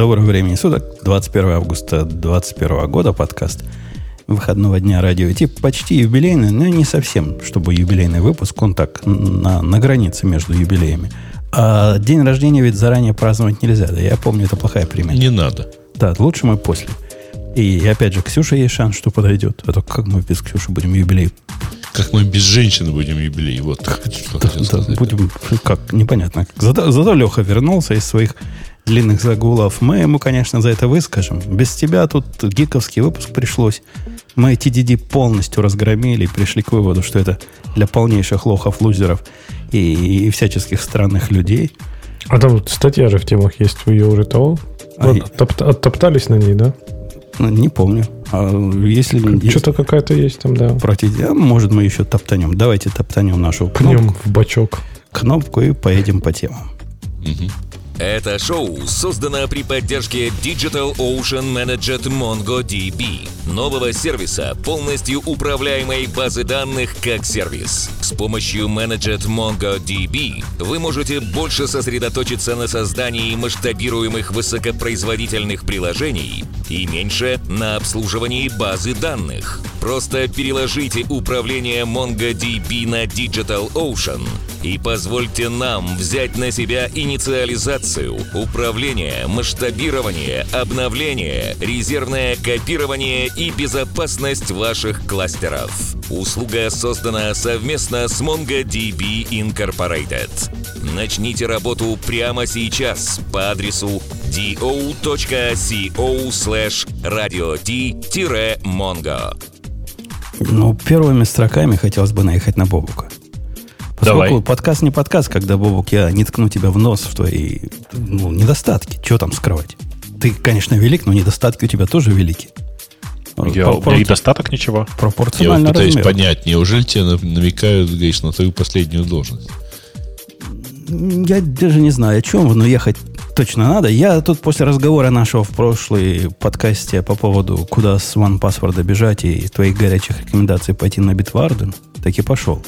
Доброго времени суток. 21 августа 2021 года подкаст выходного дня радио Ти. Почти юбилейный, но не совсем, чтобы юбилейный выпуск. Он так на, на границе между юбилеями. А день рождения ведь заранее праздновать нельзя. Да я помню, это плохая примета. Не надо. Да, лучше мы после. И опять же, Ксюша есть шанс, что подойдет. А то как мы без Ксюши будем юбилей как мы без женщины будем юбилей. Вот что да, сказать. будем, как, непонятно. Зато, зато Леха вернулся из своих длинных загулов. Мы ему, конечно, за это выскажем. Без тебя тут гиковский выпуск пришлось. Мы TDD полностью разгромили и пришли к выводу, что это для полнейших лохов, лузеров и, и всяческих странных людей. А там статья же в темах есть, вы ее уже того? А вот, оттоп, оттоптались на ней, да? Ну, не помню. А если Что-то какая-то есть там, да. Против, а может, мы еще топтанем. Давайте топтанем нашу кнопку. в бачок. Кнопку и поедем по темам. Угу. Это шоу создано при поддержке Digital Ocean Managed MongoDB, нового сервиса, полностью управляемой базы данных как сервис. С помощью Managed MongoDB вы можете больше сосредоточиться на создании масштабируемых высокопроизводительных приложений и меньше на обслуживании базы данных. Просто переложите управление MongoDB на Digital Ocean и позвольте нам взять на себя инициализацию, управление, масштабирование, обновление, резервное копирование и безопасность ваших кластеров. Услуга создана совместно с MongoDB Incorporated. Начните работу прямо сейчас по адресу do.co slash radio-mongo. Ну, первыми строками хотелось бы наехать на Бобука. Поскольку Давай. подкаст не подкаст, когда, Бобук, я не ткну тебя в нос в твои ну, недостатки. Что там скрывать? Ты, конечно, велик, но недостатки у тебя тоже велики. Я, меня и достаток ничего. Пропорционально Я вот пытаюсь размеру. понять, неужели тебе намекают, говоришь, на твою последнюю должность? Я даже не знаю, о чем вы, но ехать точно надо. Я тут после разговора нашего в прошлой подкасте по поводу, куда с OnePassword бежать и твоих горячих рекомендаций пойти на Bitwarden, так и пошел.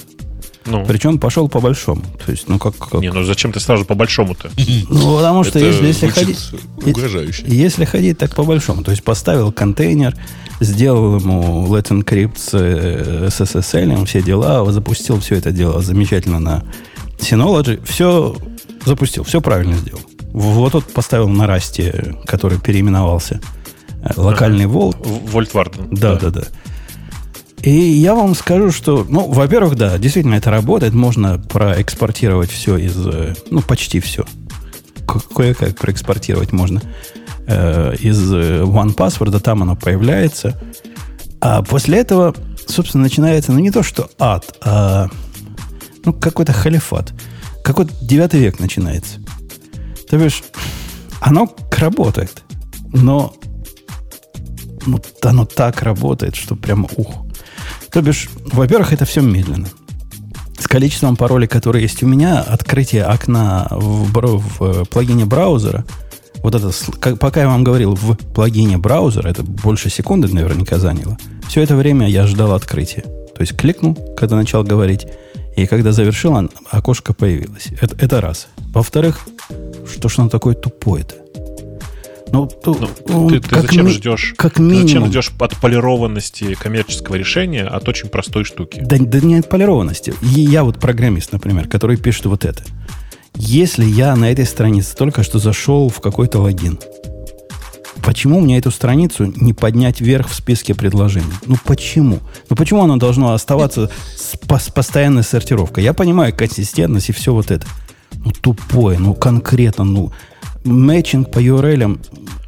Ну. Причем пошел по большому. То есть, ну как, как... Не, ну зачем ты сразу по большому-то? Ну, потому что если, если ходить. Угрожающе. Если ходить так по большому. То есть поставил контейнер, сделал ему Let's Encrypt с SSL, все дела, запустил все это дело замечательно на Synology, все запустил, все правильно сделал. Вот тут поставил на расте, который переименовался. Э, локальный волт. Вольтварден. Да, да, да. да. И я вам скажу, что, ну, во-первых, да, действительно это работает. Можно проэкспортировать все из, э, ну, почти все. Кое-как проэкспортировать можно э, из э, OnePassword, там оно появляется. А после этого, собственно, начинается, ну, не то, что ад, а, ну, какой-то халифат. Какой-то девятый век начинается. То бишь, оно работает, но ну, оно так работает, что прямо ух. То бишь, во-первых, это все медленно. С количеством паролей, которые есть у меня, открытие окна в, в э, плагине браузера, вот это, как, пока я вам говорил, в плагине браузера, это больше секунды наверняка заняло, все это время я ждал открытия. То есть кликнул, когда начал говорить, и когда завершил, окошко появилось. Это, это раз. Во-вторых, что ж оно такое тупое-то? Ну, ну ты, ты зачем ми- ждешь? Как минимум. Зачем ждешь от полированности коммерческого решения от очень простой штуки? Да, да не от полированности. Я вот программист, например, который пишет вот это. Если я на этой странице только что зашел в какой-то логин, почему мне эту страницу не поднять вверх в списке предложений? Ну почему? Ну почему оно должно оставаться с, с постоянной сортировкой? Я понимаю консистентность и все вот это. Ну тупое, ну конкретно, ну мэтчинг по URL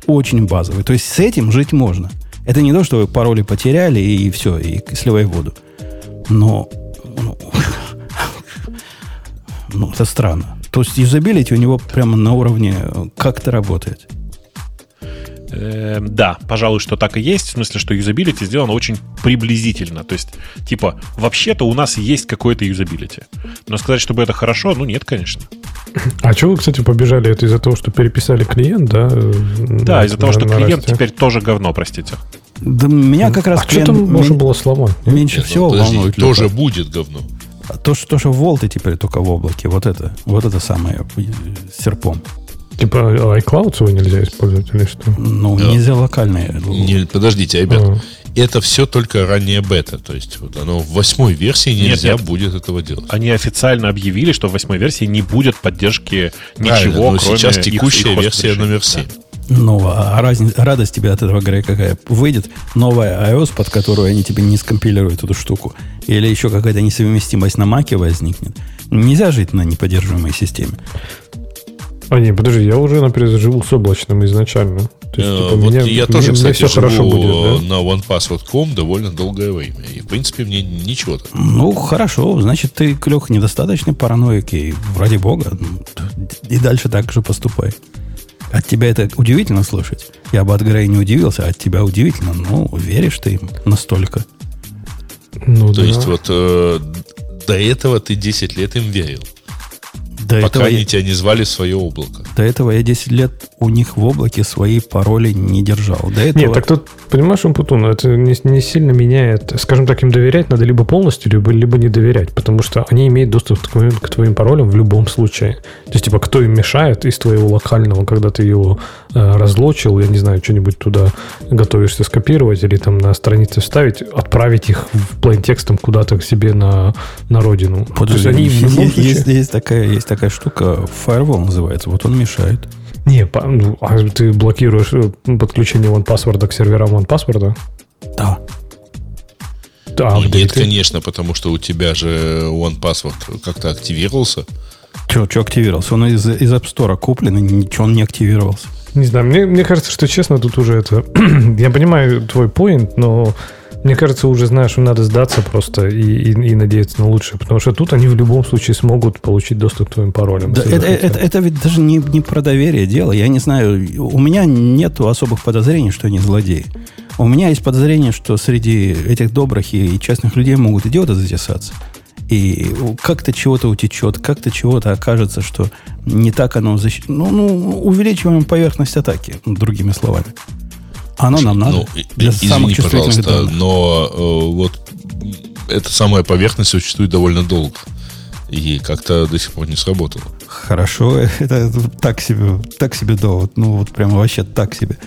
очень базовый. То есть с этим жить можно. Это не то, что вы пароли потеряли и все, и сливай воду. Но ну, ну, это странно. То есть юзабилити у него прямо на уровне как это работает. Э, да, пожалуй, что так и есть. В смысле, что юзабилити сделано очень приблизительно. То есть, типа, вообще-то у нас есть какое-то юзабилити. Но сказать, чтобы это хорошо, ну нет, конечно. А что вы, кстати, побежали? Это из-за того, что переписали клиент, да? Да, из-за того, что клиент теперь тоже говно, простите. Да меня как раз... А что там можно было сломать? Меньше Нет, всего подожди, волнует. Тоже Люка. будет говно. То, что, то, что волты теперь только в облаке, вот это, вот это самое серпом. Типа iCloud свой нельзя использовать или что? Ну, Да. нельзя локальные. Не, подождите, ребят, А. это все только ранняя бета. То есть вот оно в восьмой версии нельзя нет. будет этого делать. Они официально объявили, что в восьмой версии не будет поддержки Правильно, ничего, но кроме сейчас их- текущая их версия хост-решений. номер 7. Ну, а разница, радость тебе от этого, Грей, какая? Выйдет новая iOS, под которую они тебе не скомпилируют эту штуку. Или еще какая-то несовместимость на Маке возникнет. Нельзя жить на неподдерживаемой системе. А не, подожди, я уже, например, живу с облачным изначально. То есть, Э, типа, вот меня- я мне- тоже, мне кстати, все живу хорошо будет, да? на onepassword.com довольно долгое время. И, в принципе, мне ничего так. Ну, хорошо. Значит, ты, Леха, недостаточно параноик. И ради бога. ну, И дальше так же поступай. От тебя это удивительно слышать. Я бы от Грея не удивился, а от тебя удивительно. Ну, веришь ты им настолько. Ну, То да. есть вот э, до этого ты 10 лет им верил. До пока этого, они я, тебя не звали в свое облако. до этого я 10 лет у них в облаке свои пароли не держал. До этого... Нет, так тут, понимаешь, Умпутун, это не, не сильно меняет. Скажем так, им доверять надо либо полностью, либо, либо не доверять, потому что они имеют доступ к твоим, к твоим паролям в любом случае. То есть, типа, кто им мешает из твоего локального, когда ты его э, разлочил, я не знаю, что-нибудь туда готовишься скопировать или там на странице вставить, отправить их в плейн текстом куда-то к себе на, на родину. То есть, Подожди, есть- случае... есть- есть такая, есть такая штука, firewall называется, вот он мешает. Не, по- ну, а ты блокируешь э, подключение OnePassword к серверам OnePassword? Да. Да, ну, нет, конечно, потому что у тебя же OnePassword как-то активировался. Че, че активировался? Он из, из App Store куплен, и ничего он не активировался. Не знаю, мне, мне кажется, что честно, тут уже это... я понимаю твой поинт, но мне кажется, уже, знаешь, надо сдаться просто и, и, и надеяться на лучшее, потому что тут они в любом случае смогут получить доступ к твоим паролям. Да, это, это, это ведь даже не, не про доверие дело. Я не знаю, у меня нет особых подозрений, что они злодеи. У меня есть подозрение, что среди этих добрых и, и честных людей могут идиоты затесаться. И как-то чего-то утечет, как-то чего-то окажется, что не так оно защищено. Ну, ну, увеличиваем поверхность атаки, другими словами. Оно нам надо Ну, для извини, самых чувствительных пожалуйста, данных. но э, вот эта самая поверхность существует довольно долго. И как-то до сих пор не сработало. Хорошо, это так себе, так себе довод. Ну, вот прямо вообще так себе.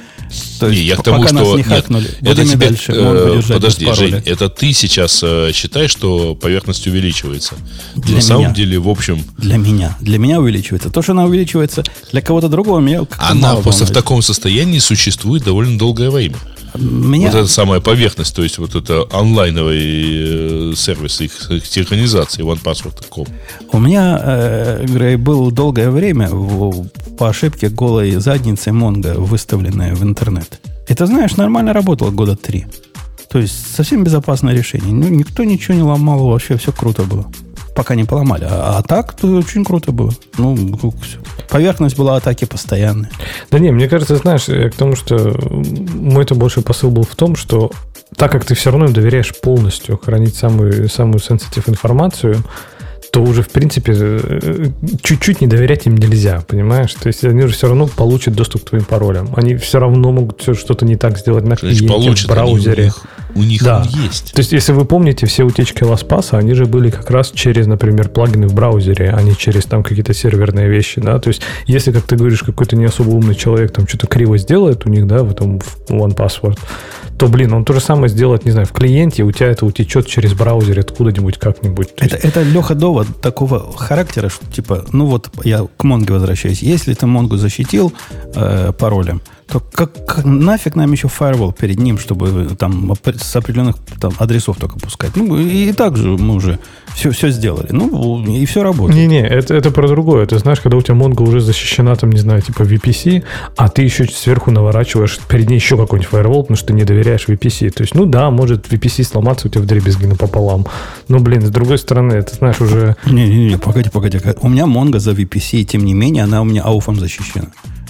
То Не, есть, я к тому, пока что... нас не нет, хакнули, это будем и тебе, дальше э, подожди. Жень, это ты сейчас э, считаешь, что поверхность увеличивается. Для На самом меня. деле, в общем, Для меня. Для меня увеличивается. То, что она увеличивается для кого-то другого, меня как-то она мало просто в таком состоянии существует довольно долгое время. Меня... Вот эта самая поверхность, то есть вот это онлайновый э, сервис их, их синхронизации OnePassword.com. У меня, э, Грей, был долгое время в- по ошибке голой задницей Монго, выставленная в интернет. Это, знаешь, нормально работало года три. То есть совсем безопасное решение. Ну, никто ничего не ломал, вообще все круто было. Пока не поломали. А, а так, то очень круто было. Ну, всё. поверхность была атаки постоянной. Да не, мне кажется, знаешь, к тому, что мой-то больше посыл был в том, что так как ты все равно им доверяешь полностью хранить самую, самую сенситив информацию, то уже, в принципе, э, чуть-чуть не доверять им нельзя, понимаешь? То есть они же все равно получат доступ к твоим паролям. Они все равно могут всё что-то не так сделать на Значит, клиенте, получат в браузере. Они, у них, у них Да. он есть. То есть, если вы помните, все утечки LastPass, они же были как раз через, например, плагины в браузере, а не через там какие-то серверные вещи, да. То есть, если, как ты говоришь, какой-то не особо умный человек там что-то криво сделает у них, да, в этом OnePassword, то, блин, он то же самое сделает, не знаю, в клиенте, у тебя это утечет через браузер откуда-нибудь как-нибудь. То Это, есть- это Леха довод такого характера, что типа, ну вот я к Монге возвращаюсь. Если ты Монгу защитил э, паролем, то как, как нафиг нам еще firewall перед ним, чтобы там оп- с определенных там, адресов только пускать? Ну, и, и так же мы уже все, все сделали. Ну, и все работает. Не-не, это, это про другое. Ты знаешь, когда у тебя Mongo уже защищена, там, не знаю, типа VPC, а ты еще сверху наворачиваешь перед ней еще какой-нибудь firewall, потому что ты не доверяешь VPC. То есть, ну да, может VPC сломаться у тебя в дребезги напополам. Но, блин, с другой стороны, это, знаешь, уже... Не-не-не, погоди, погоди. У меня Монго за VPC, и тем не менее, она у меня ауфом защищена.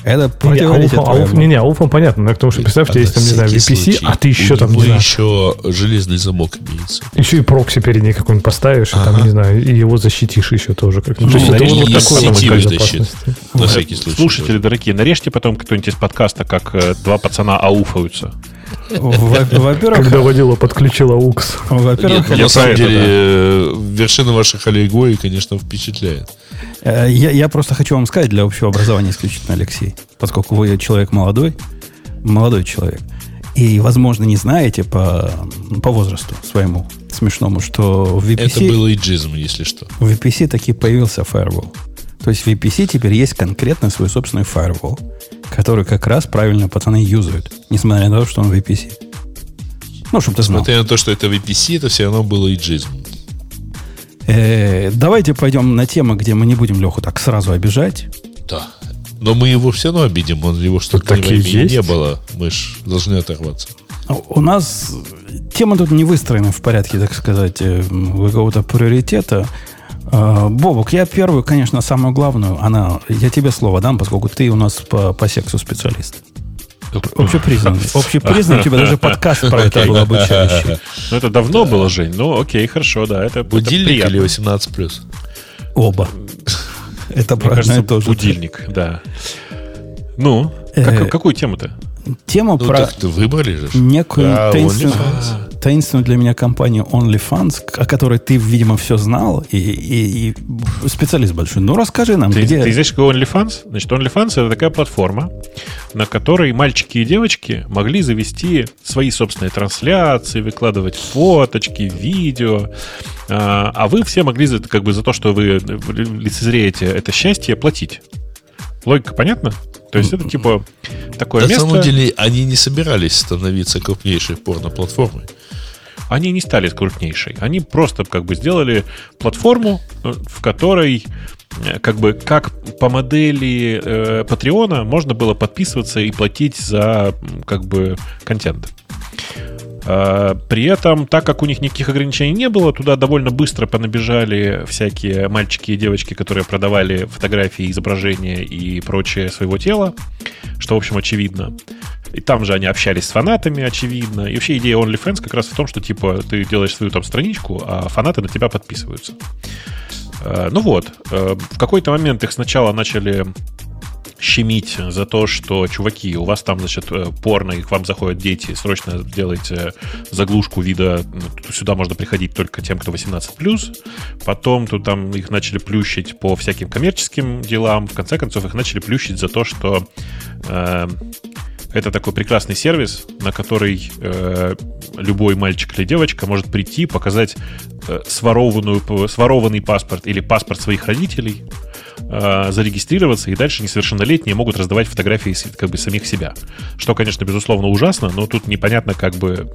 Это Не, противоречит ауфом, твоему. ауф- не, не, ауфом понятно, но к тому, что представьте, А есть там, не знаю, VPC, случай а ты еще там, не знаю, еще железный замок имеется. еще и прокси перед ней какой-нибудь поставишь, и там, не знаю, и его защитишь еще тоже. Как Ну, то есть, это вот сетевой защиты. безопасности. На всякий случай. Слушатели дорогие, нарежьте потом кто-нибудь из подкаста, как э, два пацана ауфаются. Во- Во-первых, Когда водила подключила УКС. во-первых, на самом деле, э, вершина ваших аллегорий, конечно, впечатляет. Э, Я, я просто хочу вам сказать для общего образования исключительно, Алексей, поскольку вы человек молодой, молодой человек, и, возможно, не знаете по, по возрасту своему смешному, что в VPC, Это был иджизм, если что. в VPC таки появился firewall. То есть в VPC теперь есть конкретно свой собственный firewall, который как раз правильно пацаны юзают, несмотря на то, что он VPC. Ну, чтобы ты знал. Несмотря на то, что это VPC, это все равно было иджизм. Э, давайте пойдем на тему, где мы не будем Леху так сразу обижать. Да. Но мы его все равно обидим, он его что-то Так и есть. не было. Мы ж должны оторваться. У нас тема тут не выстроена в порядке, так сказать, э, какого-то приоритета. А, Бобок, я первую, конечно, самую главную, она, я тебе слово дам, поскольку ты у нас по, по сексу специалист. Общепризнанный. Общепризнанный, у тебя даже подкаст про это был обучающий. Ну, это давно было, Жень. Ну, окей, хорошо, да. Это, Будильник или 18 плюс? Оба. Это Мне про одно кажется, и то же. будильник, да. Ну, Э, как- какую тему-то? Тема Ну, про выбрали же. некую таинственную. Таинственную для меня компанию OnlyFans, о которой ты, видимо, все знал, и, и- и специалист большой. Ну, расскажи нам, Ты, где... ты знаешь, какой OnlyFans? Значит, OnlyFans это такая платформа, на которой мальчики и девочки могли завести свои собственные трансляции, выкладывать фоточки, видео. А а вы все могли за, как бы, за то, что вы лицезреете это счастье, платить. Логика понятна? То есть это типа такое На место. самом деле, они не собирались становиться крупнейшей порно-платформой. они не стали крупнейшей. Они просто как бы сделали платформу, э, в которой э, как бы как по модели э, Патреона можно было подписываться и платить за как бы контент. А, При этом, так как у них никаких ограничений не было, туда довольно быстро понабежали всякие мальчики и девочки, которые продавали фотографии, изображения и прочее своего тела, что, в общем, очевидно. И там же они общались с фанатами, очевидно. И вообще идея OnlyFans как раз в том, что, типа, ты делаешь свою там страничку, а фанаты на тебя подписываются. Э, Ну вот, э, в какой-то момент их сначала начали щемить за то, что, чуваки, у вас там, значит, э, порно, и к вам заходят дети, срочно делайте заглушку вида, сюда можно приходить только тем, кто 18+. Потом тут там их начали плющить по всяким коммерческим делам. В конце концов, их начали плющить за то, что э, это такой прекрасный сервис, на который э, любой мальчик или девочка может прийти, показать э, сворованную, сворованный паспорт или паспорт своих родителей, э, зарегистрироваться, и дальше несовершеннолетние могут раздавать фотографии как бы самих себя. Что, конечно, безусловно, ужасно, но тут непонятно, как бы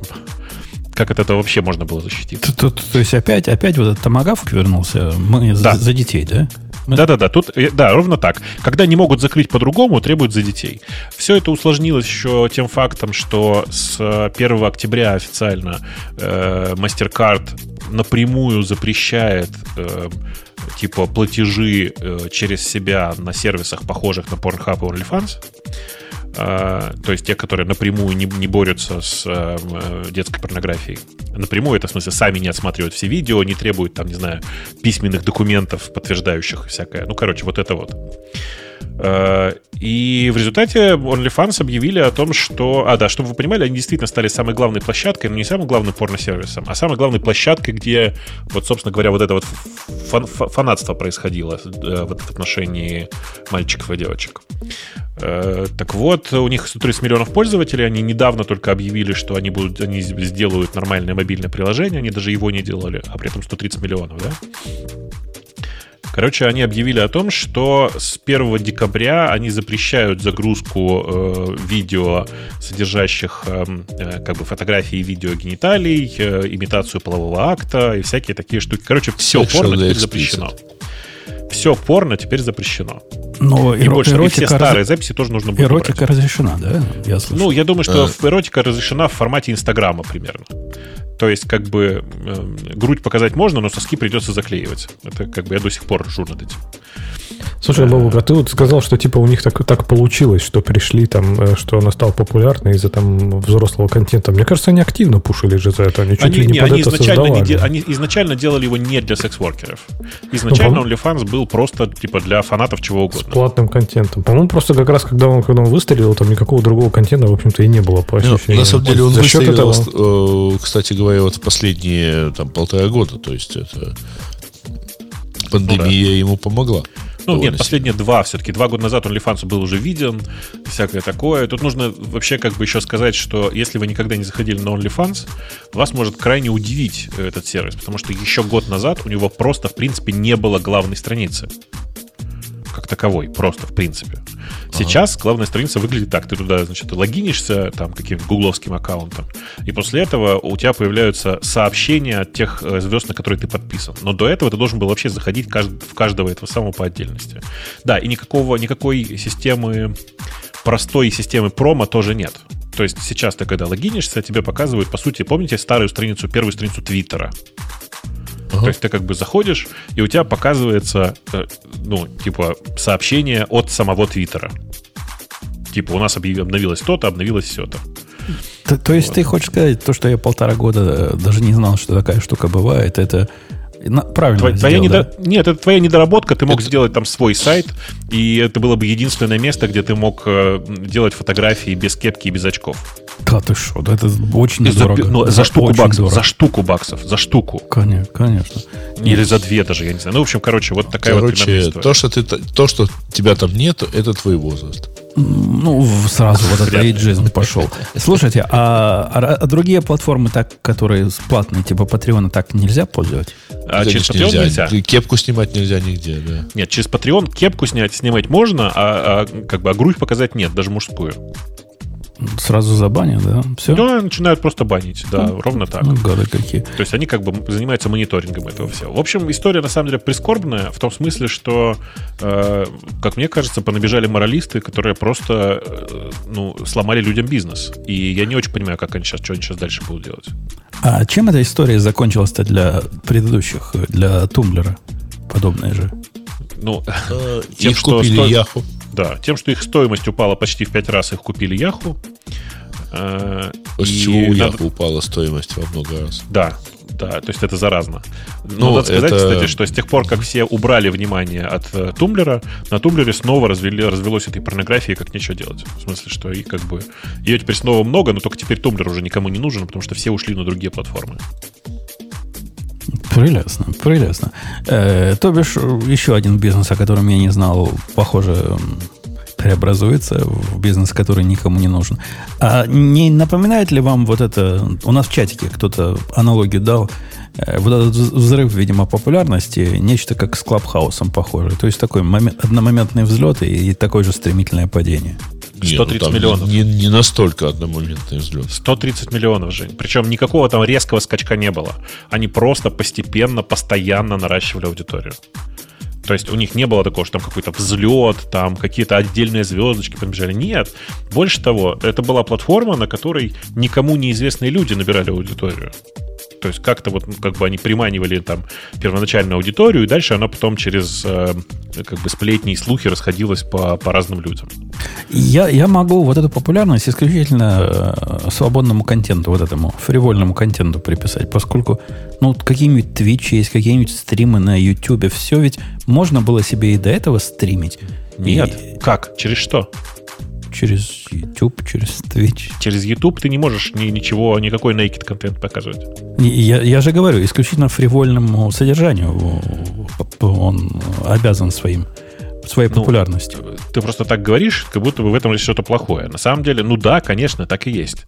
как от этого вообще можно было защититься. Т- т- То есть опять, опять вот этот томагавк вернулся мы за, Да. за детей, да? Мы- Да-да-да, тут, э, да, ровно так. Когда не могут закрыть по-другому, требуют за детей. Все это усложнилось еще тем фактом, что с э, 1 октября официально э, MasterCard напрямую запрещает э, типа платежи э, через себя на сервисах, похожих на Pornhub и OnlyFans. А, то есть те, которые напрямую не, не борются с э, э, детской порнографией. Напрямую, это в смысле сами не отсматривают все видео, не требуют там, не знаю, письменных документов, подтверждающих всякое. Ну, короче, вот это вот. Э, И в результате OnlyFans объявили о том, что... А, да, чтобы вы понимали, они действительно стали самой главной площадкой, но не самым главным порносервисом, а самой главной площадкой, где, вот, собственно говоря, вот это вот фан- фа- фанатство происходило э, в отношении мальчиков и девочек. Э, Так вот, у них 130 миллионов пользователей, они недавно только объявили, что они, будут, они сделают нормальное мобильное приложение, они даже его не делали, а при этом 130 миллионов, да? Короче, они объявили о том, что с 1 декабря они запрещают загрузку э, видео, содержащих э, э, как бы фотографии и видео гениталий, э, имитацию полового акта и всякие такие штуки. Короче, все порно теперь запрещено. Все порно теперь запрещено. Но И эро- больше, и все эротика, раз- старые записи тоже нужно будет убрать. эротика разрешена, да? Я слышал. Ну, я думаю, что А. в- эротика разрешена в формате Инстаграма примерно. То есть, как бы, э, грудь показать можно, но соски придется заклеивать. Это как бы я до сих пор ржу над этим. Слушай, Бабук, а ты вот сказал, что типа у них так, так получилось, что пришли там, э, что она стала популярной из-за там взрослого контента. Мне кажется, они активно пушили же за это. Они чуть Они, ли не, не, под они, это изначально не де- они изначально делали его не для секс-воркеров. Изначально Ну, OnlyFans был просто типа для фанатов чего С угодно. платным контентом. По-моему, просто как раз, когда он, когда он выстрелил, там никакого другого контента, в общем-то, и не было по Ну, ощущениям. на самом деле он За счет этого... э, кстати говоря, вот в последние там, полтора года. То есть это пандемия ему помогла. Ну, нет, последние два, все-таки два года назад OnlyFans был уже виден, всякое такое. Тут нужно вообще как бы еще сказать, что если вы никогда не заходили на OnlyFans, вас может крайне удивить э, этот сервис, потому что еще год назад у него просто, в принципе, не было главной страницы. Как таковой, просто, в принципе. Сейчас главная страница выглядит так. Ты туда, значит, логинишься там каким-то гугловским аккаунтом, и после этого у тебя появляются сообщения от тех э, звезд, на которые ты подписан. Но до этого ты должен был вообще заходить в каждого этого самого по отдельности. Да, и никакого, никакой системы, простой системы промо тоже нет. То есть сейчас ты, когда логинишься, тебе показывают, по сути, помните старую страницу, первую страницу Твиттера? То есть ты как бы заходишь, и у тебя показывается, э, ну, типа, сообщение от самого Твиттера. Типа, у нас обновилось то-то, обновилось все-то. То, то есть ты хочешь сказать, то, что я полтора года э, даже не знал, что такая штука бывает, это на- правильно Твоя, твоя сделал, недо- да? Нет, это твоя недоработка. Ты мог сделать там свой сайт, и это было бы единственное место, где ты мог э, делать фотографии без кепки и без очков. Да ты что, да это очень И за, дорого. ну, за штуку Очень баксов. дорого. За штуку баксов. За штуку. Конечно, конечно. Или за две даже, я не знаю. Ну, в общем, короче, вот такая вот примерно Короче, то что, ты, то, что тебя там нет, это твой возраст. Ну, сразу вот этот эйджизм пошел. Слушайте, а, а- а другие платформы, так, которые платные, типа Patreon, так нельзя пользовать? А через Patreon нельзя? Кепку снимать нельзя нигде, да. Нет, через Patreon кепку снять, снимать можно, а, а как бы а грудь показать нет, даже мужскую. Сразу забанят, да? Все? Да, начинают просто банить, да, ровно так. Ну, гады какие. То есть они как бы занимаются мониторингом этого всего. В общем, история на самом деле прискорбная в том смысле, что, э, как мне кажется, понабежали моралисты, которые просто э, ну, сломали людям бизнес. И я не очень понимаю, как они сейчас, что они сейчас дальше будут делать. А чем эта история закончилась-то для предыдущих, для Tumblr а? Подобная же. Ну, Э, Тем, Их что купили стоит- Яху. Да, тем, что их стоимость упала почти в пять раз, их купили Яху. Э, После и чего у надо- Яху упала стоимость во много раз. Да, да, то есть это заразно. Но Ну, надо сказать, это- кстати, что с тех пор, как все убрали внимание от э, Tumblr а, на Tumblr е снова развели, развелось этой порнографии, как нечего делать. В смысле, что и как бы ее теперь снова много, но только теперь Tumblr уже никому не нужен, потому что все ушли на другие платформы. Прелестно, прелестно. Э, то бишь, еще один бизнес, о котором я не знал, похоже, преобразуется в бизнес, который никому не нужен. А не напоминает ли вам вот это... У нас в чатике кто-то аналогию дал. э, вот этот вз- взрыв, видимо, популярности, нечто как с Clubhouse ом похоже. То есть такой момент, одномоментный взлет и, и такое же стремительное падение. Не, 130 там миллионов. Не, не настолько одномоментный взлет. 130 миллионов, Жень. Причем никакого там резкого скачка не было. Они просто постепенно, постоянно наращивали аудиторию. То есть у них не было такого, что там какой-то взлет, там какие-то отдельные звездочки побежали. Нет. Больше того, это была платформа, на которой никому неизвестные люди набирали аудиторию. То есть как-то вот ну, как бы они приманивали там первоначальную аудиторию, и дальше она потом через э, как бы сплетни и слухи расходилась по, по разным людям. Я, я могу вот эту популярность исключительно э, свободному контенту, вот этому фривольному контенту приписать, поскольку ну, какие-нибудь Twitch есть, какие-нибудь стримы на YouTube, все ведь можно было себе и до этого стримить. Нет. И Как? Через что? Через YouTube, через Twitch. Через YouTube ты не можешь ни, ничего, никакой naked контент показывать. Я, я же говорю, исключительно фривольному содержанию он обязан своим, своей Ну, популярностью. Ты просто так говоришь, как будто бы в этом есть что-то плохое. На самом деле, ну да, конечно, так и есть.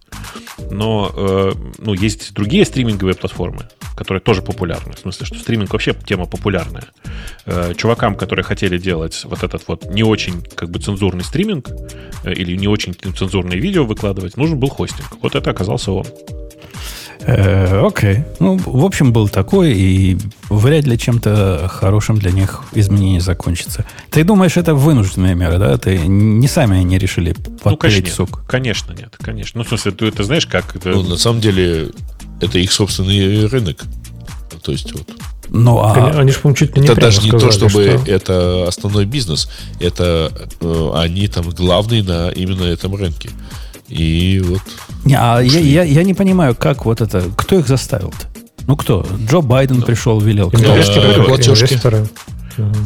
Но э, ну, есть другие стриминговые платформы, которые тоже популярны. В смысле, что стриминг вообще тема популярная. Э, чувакам, которые хотели делать вот этот вот не очень как бы цензурный стриминг э, или не очень цензурные видео выкладывать, нужен был хостинг. Вот это оказался он. Э, Окей. Ну, в общем, был такой, и вряд ли чем-то хорошим для них изменение закончится. Ты думаешь, это вынужденная мера, да? Ты не сами они решили ну, конечно, подпереть нет. сук. Конечно, нет, конечно. Ну, в смысле, ты это знаешь, как это... Ну, на самом деле, это их собственный рынок. То есть, вот, Ну, а... Они же, по-моему, чуть ли не это даже не сказали, то, чтобы что- это основной бизнес, это э, они там главные на именно этом рынке. И вот Не, а я, я, я не понимаю, как вот это... Кто их заставил-то? Ну кто? Джо Байден пришел, велел. Кто? Инвесторы, Э, платежки. инвесторы.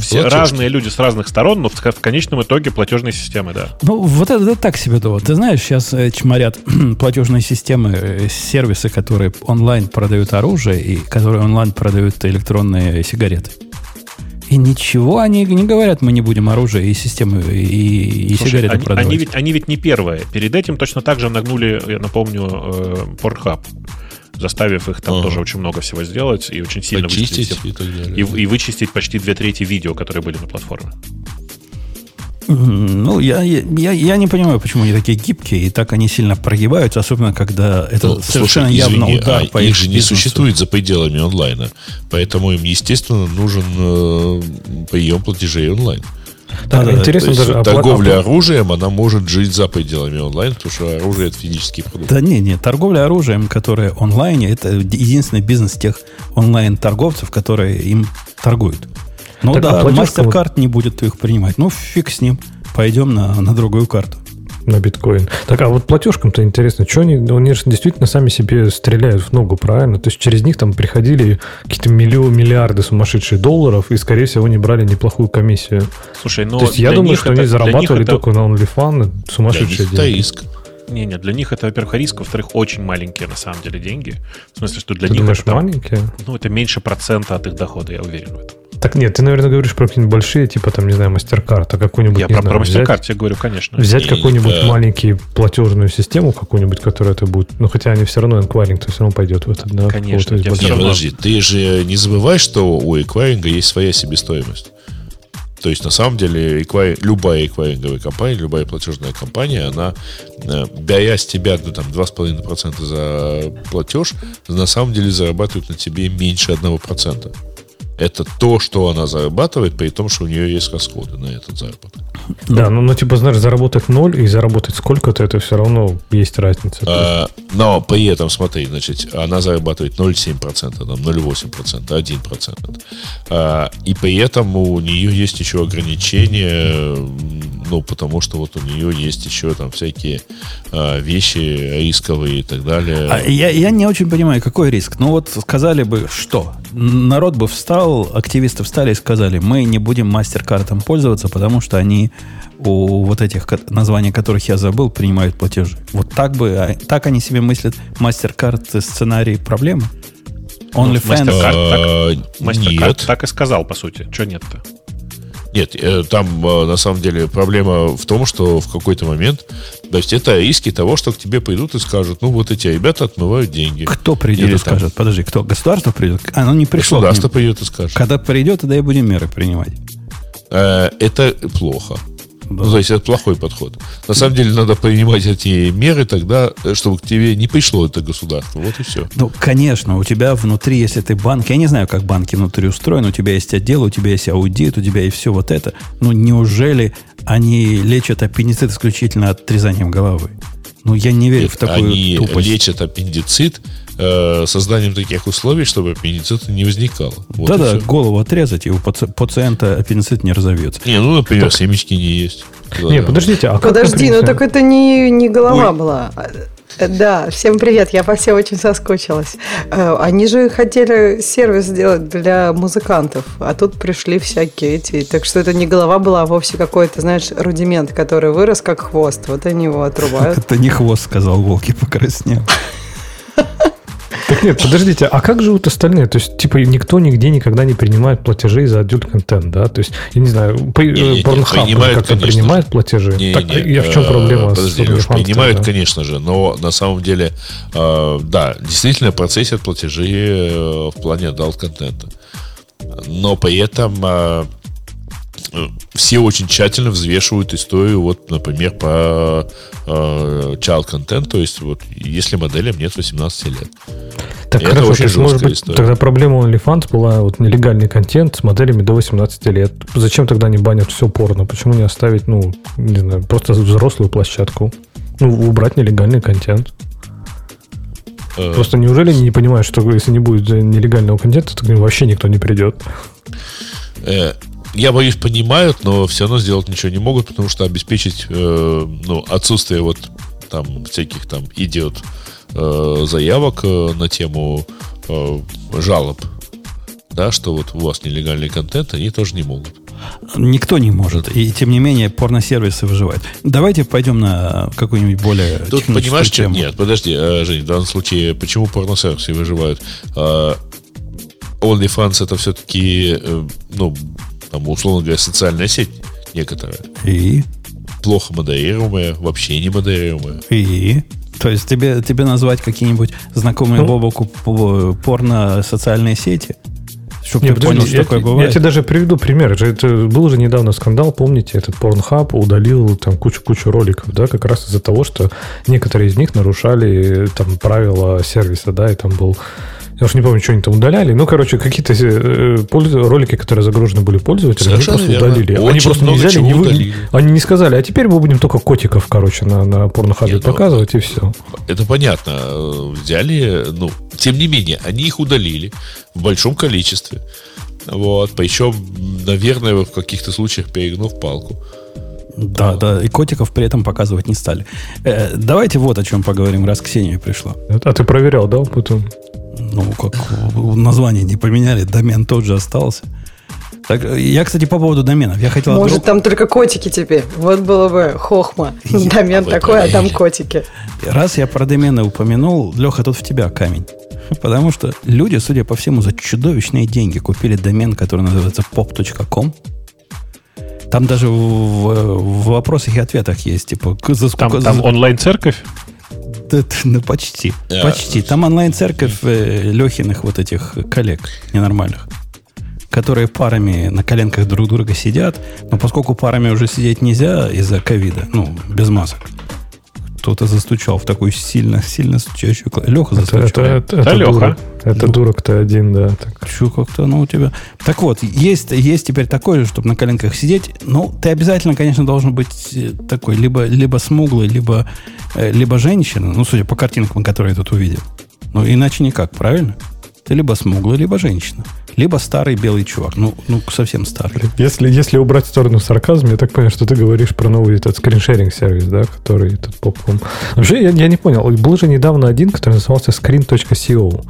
Все Платежки. разные люди с разных сторон, но в, в конечном итоге платежные системы, да. Ну, вот это, это так себе довод. Ты знаешь, сейчас э, чморят платежные системы, э, сервисы, которые онлайн продают оружие и которые онлайн продают электронные сигареты. И ничего они не говорят, мы не будем оружие и системы, и, и Слушай, сигареты они, продавать. они ведь, они ведь не первые. Перед этим точно так же нагнули, я напомню, э, Pornhub, заставив их там Ага. тоже очень много всего сделать и очень сильно почистить вычистить, и так далее. и, и вычистить почти две трети видео, которые были на платформе. Ну, я, я, я- не понимаю, почему они такие гибкие, и так они сильно прогибаются, особенно когда это Ну, совершенно слушай, явно извини, удар а по их их же не бизнесу. существует за пределами онлайна. Поэтому им, естественно, нужен э, прием платежей онлайн. Да, да, интересно есть даже... а торговля опла- оружием, она может жить за пределами онлайн, потому что оружие это физический продукт. Да не, не, торговля оружием, которая онлайне, это единственный бизнес тех онлайн-торговцев, которые им торгуют. Ну Так, а да, платежка MasterCard не будет их принимать. Ну, фиг с ним. Пойдем на, на другую карту. На биткоин. Так, а вот платежкам-то интересно, что они, ну, они же действительно сами себе стреляют в ногу, правильно? То есть через них там приходили какие-то миллион, миллиарды сумасшедших долларов и, скорее всего, не брали неплохую комиссию. Слушай, ну То есть я думаю, что это- они зарабатывали это- только на OnlyFans сумасшедшие них это деньги. Риск. Не, не, для них это, во-первых, риск, во-вторых, очень маленькие на самом деле деньги. В смысле, что для Ты них думаешь, это, маленькие? ну, это меньше процента от их дохода, я уверен в этом. Так нет, ты, наверное, говоришь про какие-нибудь большие, типа там, не знаю, MasterCard, а какой-нибудь, я не про, знаю, про MasterCard тебе говорю, конечно. Взять какую-нибудь да. маленький платежную систему, какую-нибудь, которая это будет. Ну, хотя они все равно энквайринг, то все равно пойдет в это, да? Конечно, какого-то из я всё Не, больших. равно- подожди, ты же не забывай, что у эквайринга есть своя себестоимость. То есть, на самом деле, эквай- любая эквайринговая компания, любая платежная компания, она, э, беря с тебя ну, там, 2,5% за платеж, на самом деле зарабатывает на тебе меньше 1%. Это то, что она зарабатывает, при том, что у нее есть расходы на этот заработок. Да, ну, ну, типа, знаешь, заработать ноль и заработать сколько-то, это все равно есть разница. А, но при этом, смотри, значит, она зарабатывает 0,7%, там, 0,8%, 1%. А, и при этом у нее есть еще ограничения, ну, потому что вот у нее есть еще там всякие а, вещи рисковые и так далее. А я, я не очень понимаю, какой риск. Ну вот сказали бы, что? Народ бы встал, активисты встали и сказали, мы не будем мастер-картом пользоваться, потому что они у вот этих названий, которых я забыл, принимают платежи. Вот так бы, а, так они себе мыслят мастер-карт сценарий проблемы? OnlyFans. MasterCard А, MasterCard нет, так и сказал, по сути. Что нет-то? Нет, э, там э, на самом деле проблема в том, что в какой-то момент, то есть это риски того, что к тебе придут и скажут, ну вот эти ребята отмывают деньги. Кто придет Или и там скажет? Подожди, кто? Государство придет? Оно не пришло. Государство придет и скажет. Когда придет, тогда и будем меры принимать. Э, это плохо. Да. Ну, то есть это плохой подход. На самом деле надо принимать эти меры тогда, э, чтобы к тебе не пришло это государство. Вот и все. Ну, конечно, у тебя внутри, если ты банк, я не знаю, как банки внутри устроены, у тебя есть отдел, у тебя есть аудит, у тебя есть все вот это. Ну, неужели они лечат аппендицит исключительно отрезанием головы? Ну, я не верю в такую Они тупость. лечат аппендицит э, созданием таких условий, чтобы аппендицита не возникало. Вот Да-да, голову отрезать, и у паци- пациента аппендицит не разовьется. Не, ну, например, семечки не есть. Не, подождите, а как, Подожди, ну например, так это не, не голова Ой. была. Э, Да, всем привет, я по всем очень соскучилась. Э, Они же хотели сервис сделать для музыкантов, а тут пришли всякие эти. Так что это не голова была, а вовсе какой-то, знаешь, рудимент, который вырос как хвост. Вот они его отрубают. Это не хвост, сказал Волки, покраснел. Так нет, подождите, а как живут остальные? То есть, типа, никто нигде никогда не принимает платежей за adult контент, да? То есть, я не знаю, Pornhub как-то принимает платежи? Не, так, не, я в чем э, проблема Подожди, с принимают, конечно же, но на самом деле, э, да, действительно процессят платежи э, в плане adult контента. Но при этом все очень тщательно взвешивают историю, вот, например, по э, child content, то есть вот если моделям нет 18 лет. Так Это хорошо, очень то может быть, история. тогда проблема OnlyFans была вот нелегальный контент с моделями до 18 лет. Зачем тогда не банят все порно? Почему не оставить, ну, не знаю, просто взрослую площадку? Ну, убрать нелегальный контент. Э, Просто неужели они не понимают, что если не будет нелегального контента, то к ним вообще никто не придет? Я боюсь, понимают, но все равно сделать ничего не могут, потому что обеспечить э, ну, отсутствие вот там всяких там идиот э, заявок э, на тему э, жалоб, да, что вот у вас нелегальный контент, они тоже не могут. Никто не может. И тем не менее порносервисы выживают. Давайте пойдем на какую-нибудь более Тут понимаешь, что... тему. Нет, подожди, э, Жень, в данном случае, почему порносервисы выживают? Э, OnlyFans это все-таки, ну, там, условно говоря, социальная сеть некоторая. И? Плохо модерируемая, вообще не модерируемая. И? То есть тебе, тебе назвать какие-нибудь знакомые Ну. Бобоку по- порно-социальные сети? Чтобы Не, ты понял, подожди, что я, такое я бывает? тебе даже приведу пример. Это, это был же недавно скандал, помните, этот Pornhub удалил там кучу-кучу роликов, да, как раз из-за того, что некоторые из них нарушали там правила сервиса, да, и там был я уж не помню, что они там удаляли. Ну, короче, какие-то э, польз- ролики, которые загружены были пользователям, они просто верно. удалили. они Очень просто не взяли, не вы-. Они не сказали, а теперь мы будем только котиков, короче, на, на порнохабе ну, показывать, и все. Это понятно. Взяли, ну, тем не менее, они их удалили в большом количестве. Вот, причем, наверное, в каких-то случаях перегнув палку. Да, да, и котиков при этом показывать не стали. Э, давайте вот о чем поговорим, раз Ксения пришла. А ты проверял, да, потом? Ну, как название не поменяли, домен тот же остался. Так, я, кстати, по поводу доменов. Я хотел... Может, вдруг- там только котики теперь. Вот было бы хохма. Домен Вы такой, а там котики. Раз я про домены упомянул, Леха, тут в тебя камень. Потому что люди, судя по всему, за чудовищные деньги купили домен, который называется pop.com. Там даже в, в- вопросах и ответах есть, типа, за Там, сколько... там за- онлайн-церковь? Ну, почти. Почти. Там онлайн-церковь э, Лехиных вот этих коллег ненормальных, которые парами на коленках друг друга сидят, но поскольку парами уже сидеть нельзя из-за ковида, ну, без масок, кто-то застучал в такую сильно, сильно стучащую клавишу. Леха Это, застучал. это, это, Да, это Леха. дурак. Это Ну. дурак-то один, да. Так. Че как-то, ну, у тебя... Так вот, есть, есть теперь такое же, чтобы на коленках сидеть. Ну, ты обязательно, конечно, должен быть э, такой, либо, либо смуглый, либо, э, либо женщина, ну, судя по картинкам, которые я тут увидел. Ну, иначе никак, правильно? Ты либо смуглый, либо женщина. Либо старый белый чувак. Ну, ну совсем старый. Если, если убрать в сторону сарказм, я так понимаю, что ты говоришь про новый этот скриншеринг сервис, да, который этот попком. Вообще, я, я не понял. Был же недавно один, который назывался screen.co.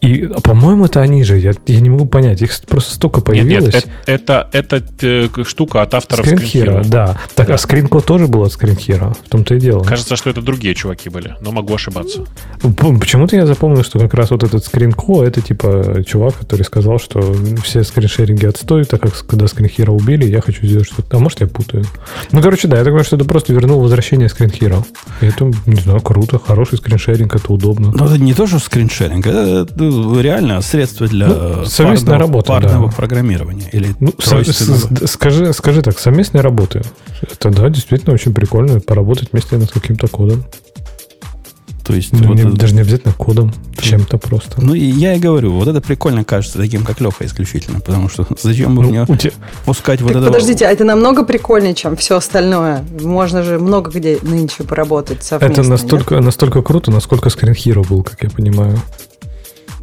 И, а, по-моему, это они же. Я, я не могу понять. Их просто столько Нет, появилось. нет, это, это, это, э, к- штука от авторов Скринхера, да. Так, а скринко тоже был от скринхера. В том-то и дело. Кажется, что это другие чуваки были, но могу ошибаться. Почему-то я запомнил, что как раз вот этот скринко, это типа чувак, который сказал, что все скриншеринги отстой, так как когда скринхера убили, я хочу сделать что-то. А может, я путаю. Ну, короче, да, я так понимаю, что это просто вернул возвращение скринхера. И это, не знаю, круто, хороший скриншеринг, это удобно. Но это не то, что скриншеринг, это реально средство для Ну, совместная парного, работа, парного да. программирования. Или Ну, со- с- скажи, скажи так, совместные работы. Это, да, действительно очень прикольно, поработать вместе над каким-то кодом. То есть, Ну, вот не- это- даже не обязательно кодом, чем-то просто. Ну, и я и говорю, вот это прикольно кажется таким, как Леха исключительно, потому что зачем бы Ну, мне у тебя- пускать вот Так это... подождите, а это намного прикольнее, чем все остальное. Можно же много где нынче поработать совместно. Это настолько, настолько круто, насколько Screen Hero был, как я понимаю.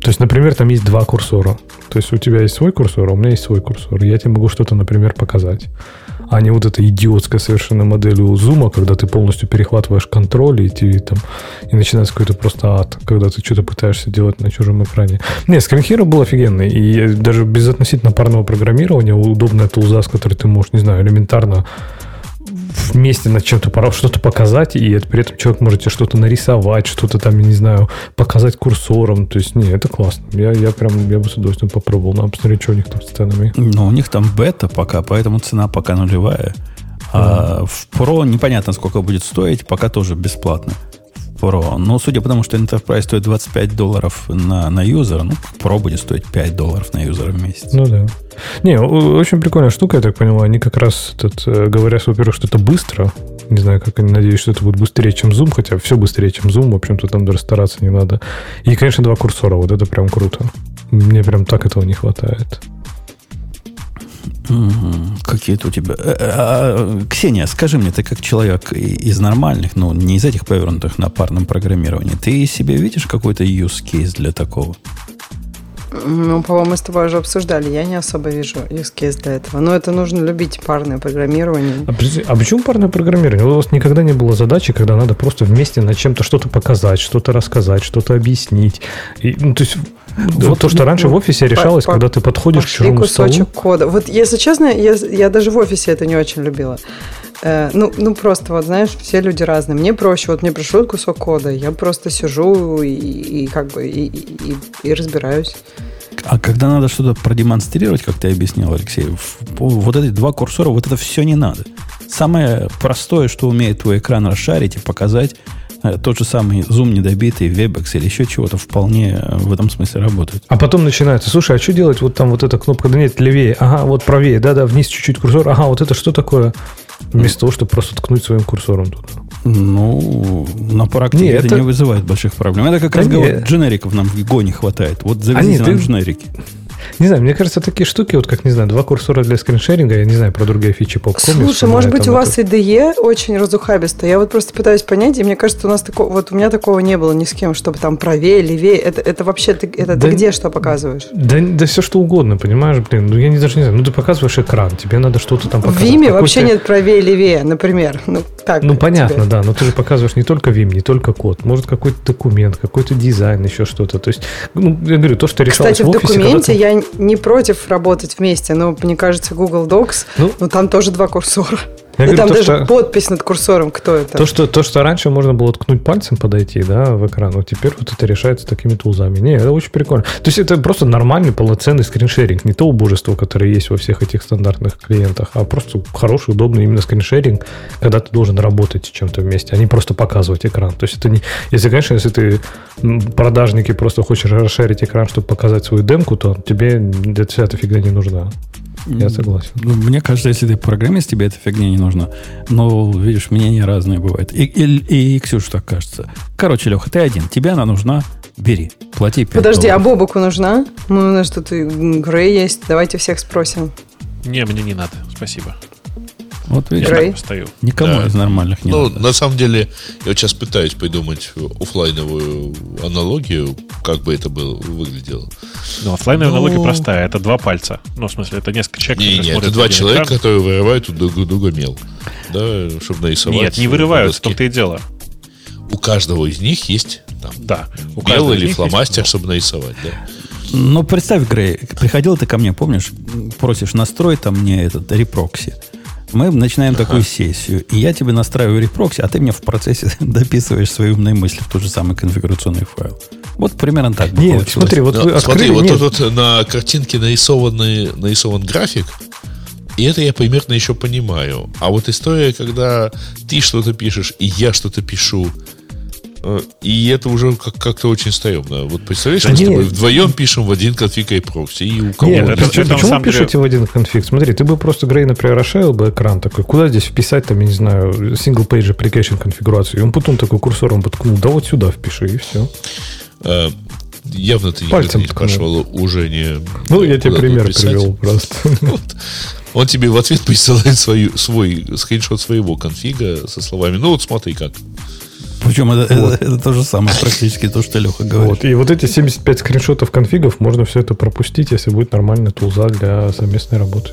То есть, например, там есть два курсора. То есть у тебя есть свой курсор, а у меня есть свой курсор. Я тебе могу что-то, например, показать. А не вот эта идиотская совершенно модель у зума, когда ты полностью перехватываешь контроль и, тебе там, и начинается какой-то просто ад, когда ты что-то пытаешься делать на чужом экране. Не, Hero был офигенный. И даже без относительно парного программирования удобная тулза, с которой ты можешь, не знаю, элементарно вместе над чем-то пора что-то показать, и при этом человек может тебе что-то нарисовать, что-то там, я не знаю, показать курсором. То есть, не, это классно. Я, я прям, я бы с удовольствием попробовал. Надо посмотреть, что у них там с ценами. Ну, у них там бета пока, поэтому цена пока нулевая. А в Pro непонятно, сколько будет стоить, пока тоже бесплатно. Pro. Но судя по тому, что Enterprise стоит 25 долларов на, на юзера, ну, Pro будет стоить 5 долларов на юзера в месяц. Ну да. Не, очень прикольная штука, я так понимаю. Они как раз этот, э, говорят, во-первых, что это быстро. Не знаю, как они надеюсь, что это будет быстрее, чем Zoom, хотя все быстрее, чем Zoom. В общем-то, там даже стараться не надо. И, конечно, два курсора. Вот это прям круто. Мне прям так этого не хватает. Какие-то у тебя... Э, э, а, Ксения, скажи мне, ты как человек из нормальных, ну, не из этих повернутых на парном программировании, ты себе видишь какой-то use case для такого? Ну, по-моему, мы с тобой уже обсуждали. Я не особо вижу use case для этого. Но это нужно любить парное программирование. А, а почему парное программирование? У вас никогда не было задачи, когда надо просто вместе над чем-то что-то показать, что-то рассказать, что-то объяснить. И, ну, то есть, вот то, что раньше в офисе решалось, по- когда ты подходишь к чужому кусочек столу. кода. Вот, если честно, я, я даже в офисе это не очень любила. Э, ну, ну, просто, вот, знаешь, все люди разные. Мне проще, вот мне пришлют кусок кода, я просто сижу и, и как бы и, и- и разбираюсь. А когда надо что-то продемонстрировать, как ты объяснил, Алексей, вот эти два курсора, вот это все не надо. Самое простое, что умеет твой экран расшарить и показать, тот же самый зум недобитый, Webex или еще чего-то вполне э, в этом смысле работает. А потом начинается, слушай, а что делать? Вот там вот эта кнопка, да нет, левее, ага, вот правее, да-да, вниз чуть-чуть курсор, ага, вот это что такое? Вместо того, чтобы просто ткнуть своим курсором туда. Ну, на практике Не, это, это- не вызывает больших проблем. Это как Да разговор, не. дженериков нам в Go не хватает. Вот завезите Они, нам ты- дженерики. Не знаю, мне кажется, такие штуки, вот как, не знаю, два курсора для скриншеринга, я не знаю про другие фичи по Слушай, может быть, у вас IDE очень разухабисто. Я вот просто пытаюсь понять, и мне кажется, у нас такого, вот у меня такого не было ни с кем, чтобы там правее, левее. Это, это вообще ты, это Да ты где что показываешь? Да, да все что угодно, понимаешь, блин. Ну, я не, даже не знаю. Ну, ты показываешь экран, тебе надо что-то там В показать. Виме вообще нет правее, левее, например. Ну, так. Ну, понятно, тебе. да, но ты же показываешь не только Vim, не только код. Может, какой-то документ, какой-то дизайн, еще что-то. То есть, ну, я говорю, то, что решалось Кстати, в в офисе... когда документе я не против работать вместе, но мне кажется, Google Docs, Ну, ну, там тоже два курсора. Я И говорю, там то, даже что- подпись над курсором, кто это. То что, то, что раньше можно было ткнуть пальцем подойти, да, в экран, вот теперь вот это решается такими тулзами. Не, это очень прикольно. То есть это просто нормальный, полноценный скриншеринг. Не то убожество, которое есть во всех этих стандартных клиентах, а просто хороший, удобный именно скриншеринг, когда ты должен работать с чем-то вместе, а не просто показывать экран. То есть это не... Если, конечно, если ты м, продажник и просто хочешь расширить экран, чтобы показать свою демку, то тебе вся эта фигня не нужна. Я согласен. Ну, мне кажется, если ты программист, тебе эта фигня не нужна. Но, видишь, мнения разные бывают. И, и, и Ксюша так кажется. Короче, Леха, ты один. Тебе она нужна, бери. Плати 5 Подожди, а долларов. Бобуку нужна? Ну, у нас тут и Грей есть. Давайте всех спросим. Не, мне не надо, спасибо. Вот видишь, так стою. никому Да. из нормальных не Ну, надо. на самом деле, я вот сейчас пытаюсь придумать офлайновую аналогию, как бы это было, выглядело. Ну, оффлайновая Ну. аналогия простая. Это два пальца. Ну, в смысле, это несколько человек, Не, которые не, это два человека, экран. которые вырывают у друг у друга мел. Да, чтобы нарисовать. Нет, не вырывают, в том-то и дело. У каждого из них есть там Да. У мел или фломастер, есть- чтобы нарисовать, да. Ну, представь, Грей, приходил ты ко мне, помнишь, просишь настрой там мне этот reproxy. Мы начинаем такую сессию, и я тебе настраиваю reproxy, а ты мне в процессе дописываешь свои умные мысли в тот же самый конфигурационный файл. Вот примерно так бы Нет, получилось. смотри, вот Но вы смотри, открыли... вот нет, тут вот на картинке нарисованный, нарисован график, и это я примерно еще понимаю. А вот история, когда ты что-то пишешь, и я что-то пишу, и это уже как- как-то очень стрёмно. Вот представляешь, Да мы с нет. тобой вдвоем пишем в один конфиг и прокси, и у кого Нет, это- почему, это почему самом деле- пишете в один конфиг? Смотри, ты бы просто, Грей, например, расширил бы экран такой, куда здесь вписать, там, я не знаю, single page application конфигурацию, и он потом такой курсором поткнул, да вот сюда впиши, и все. Э, явно ты Пальцем не спрашивал уже не... Ну, я тебе пример писать. привел просто. Вот. Он тебе в ответ присылает свою, свой скриншот своего конфига со словами, ну вот смотри как. Причем это, это- это то же самое практически то, что Леха говорит. Вот. И вот эти 75 скриншотов конфигов можно все это пропустить, если будет нормальная тулза для совместной работы.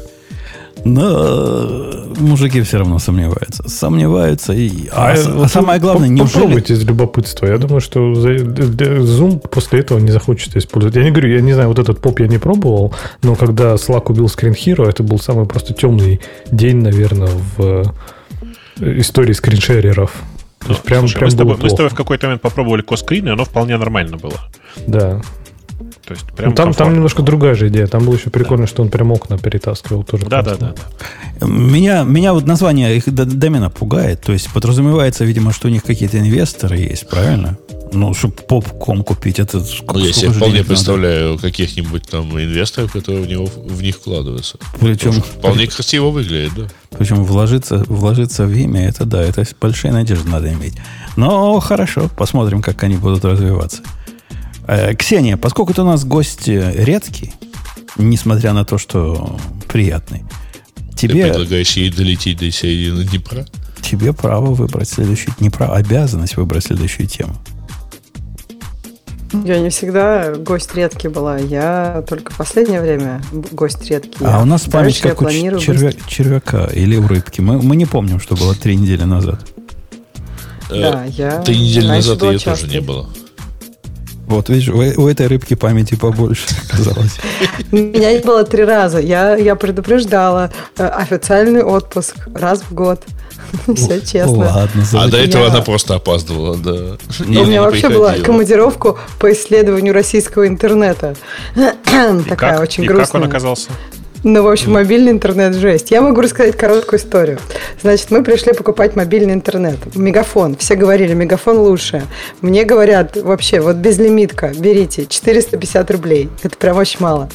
Но мужики все равно сомневаются. Сомневаются. И, а, А, а вот самое главное, неужели... Попробуйте из любопытства. Я думаю, что Zoom после этого не захочет использовать. Я не говорю, я не знаю, вот этот поп я не пробовал, но когда Slack убил Screen Hero, это был самый просто темный день, наверное, в э, истории скриншереров. То есть прям, Ну, Слушай, прям мы, с тобой, мы с тобой в какой-то момент попробовали коскрин, и оно вполне нормально было. Да. То есть Ну, прям там, там комфортно. немножко другая же идея. Там было еще прикольно, что он прям окна перетаскивал тоже. Да, да, классно. да. Меня, меня вот название их домена пугает. То есть подразумевается, видимо, что у них какие-то инвесторы есть, правильно? Ну, чтобы попком купить, это сколько, Ну, я себе вполне представляю каких-нибудь там инвесторов, которые в, него, в них вкладываются. Причем, Вполне красиво выглядит, да. причем вложиться, вложиться в имя, это да, это большие надежды надо иметь. Но хорошо, посмотрим, как они будут развиваться. Э, Ксения, поскольку ты у нас гость э, редкий, несмотря на то, что приятный, Ты Тебе, предлагаешь ей долететь до середины Днепра? тебе право выбрать следующую... Не право, обязанность выбрать следующую тему. Я не всегда гость редкий была. Я только в последнее время гость редкий. А у нас память как у червя- быть- червяка или у рыбки. Мы, мы не помним, что было три недели назад. Да, Э, я Три недели назад ее тоже не было. Вот, видишь, у, у этой рыбки памяти побольше оказалось. Меня не было три раза. Я, я предупреждала. Э, Официальный отпуск раз в год. Все честно. Ладно, А до этого она просто опаздывала, да. У меня вообще была командировку по исследованию российского интернета. Такая очень И как он грустная. оказался? Ну, в общем, мобильный интернет жесть. Я могу рассказать короткую историю. Значит, мы пришли покупать мобильный интернет. Мегафон. Все говорили, мегафон лучше. Мне говорят, вообще, вот безлимитка, берите, 450 рублей. Это прям очень мало.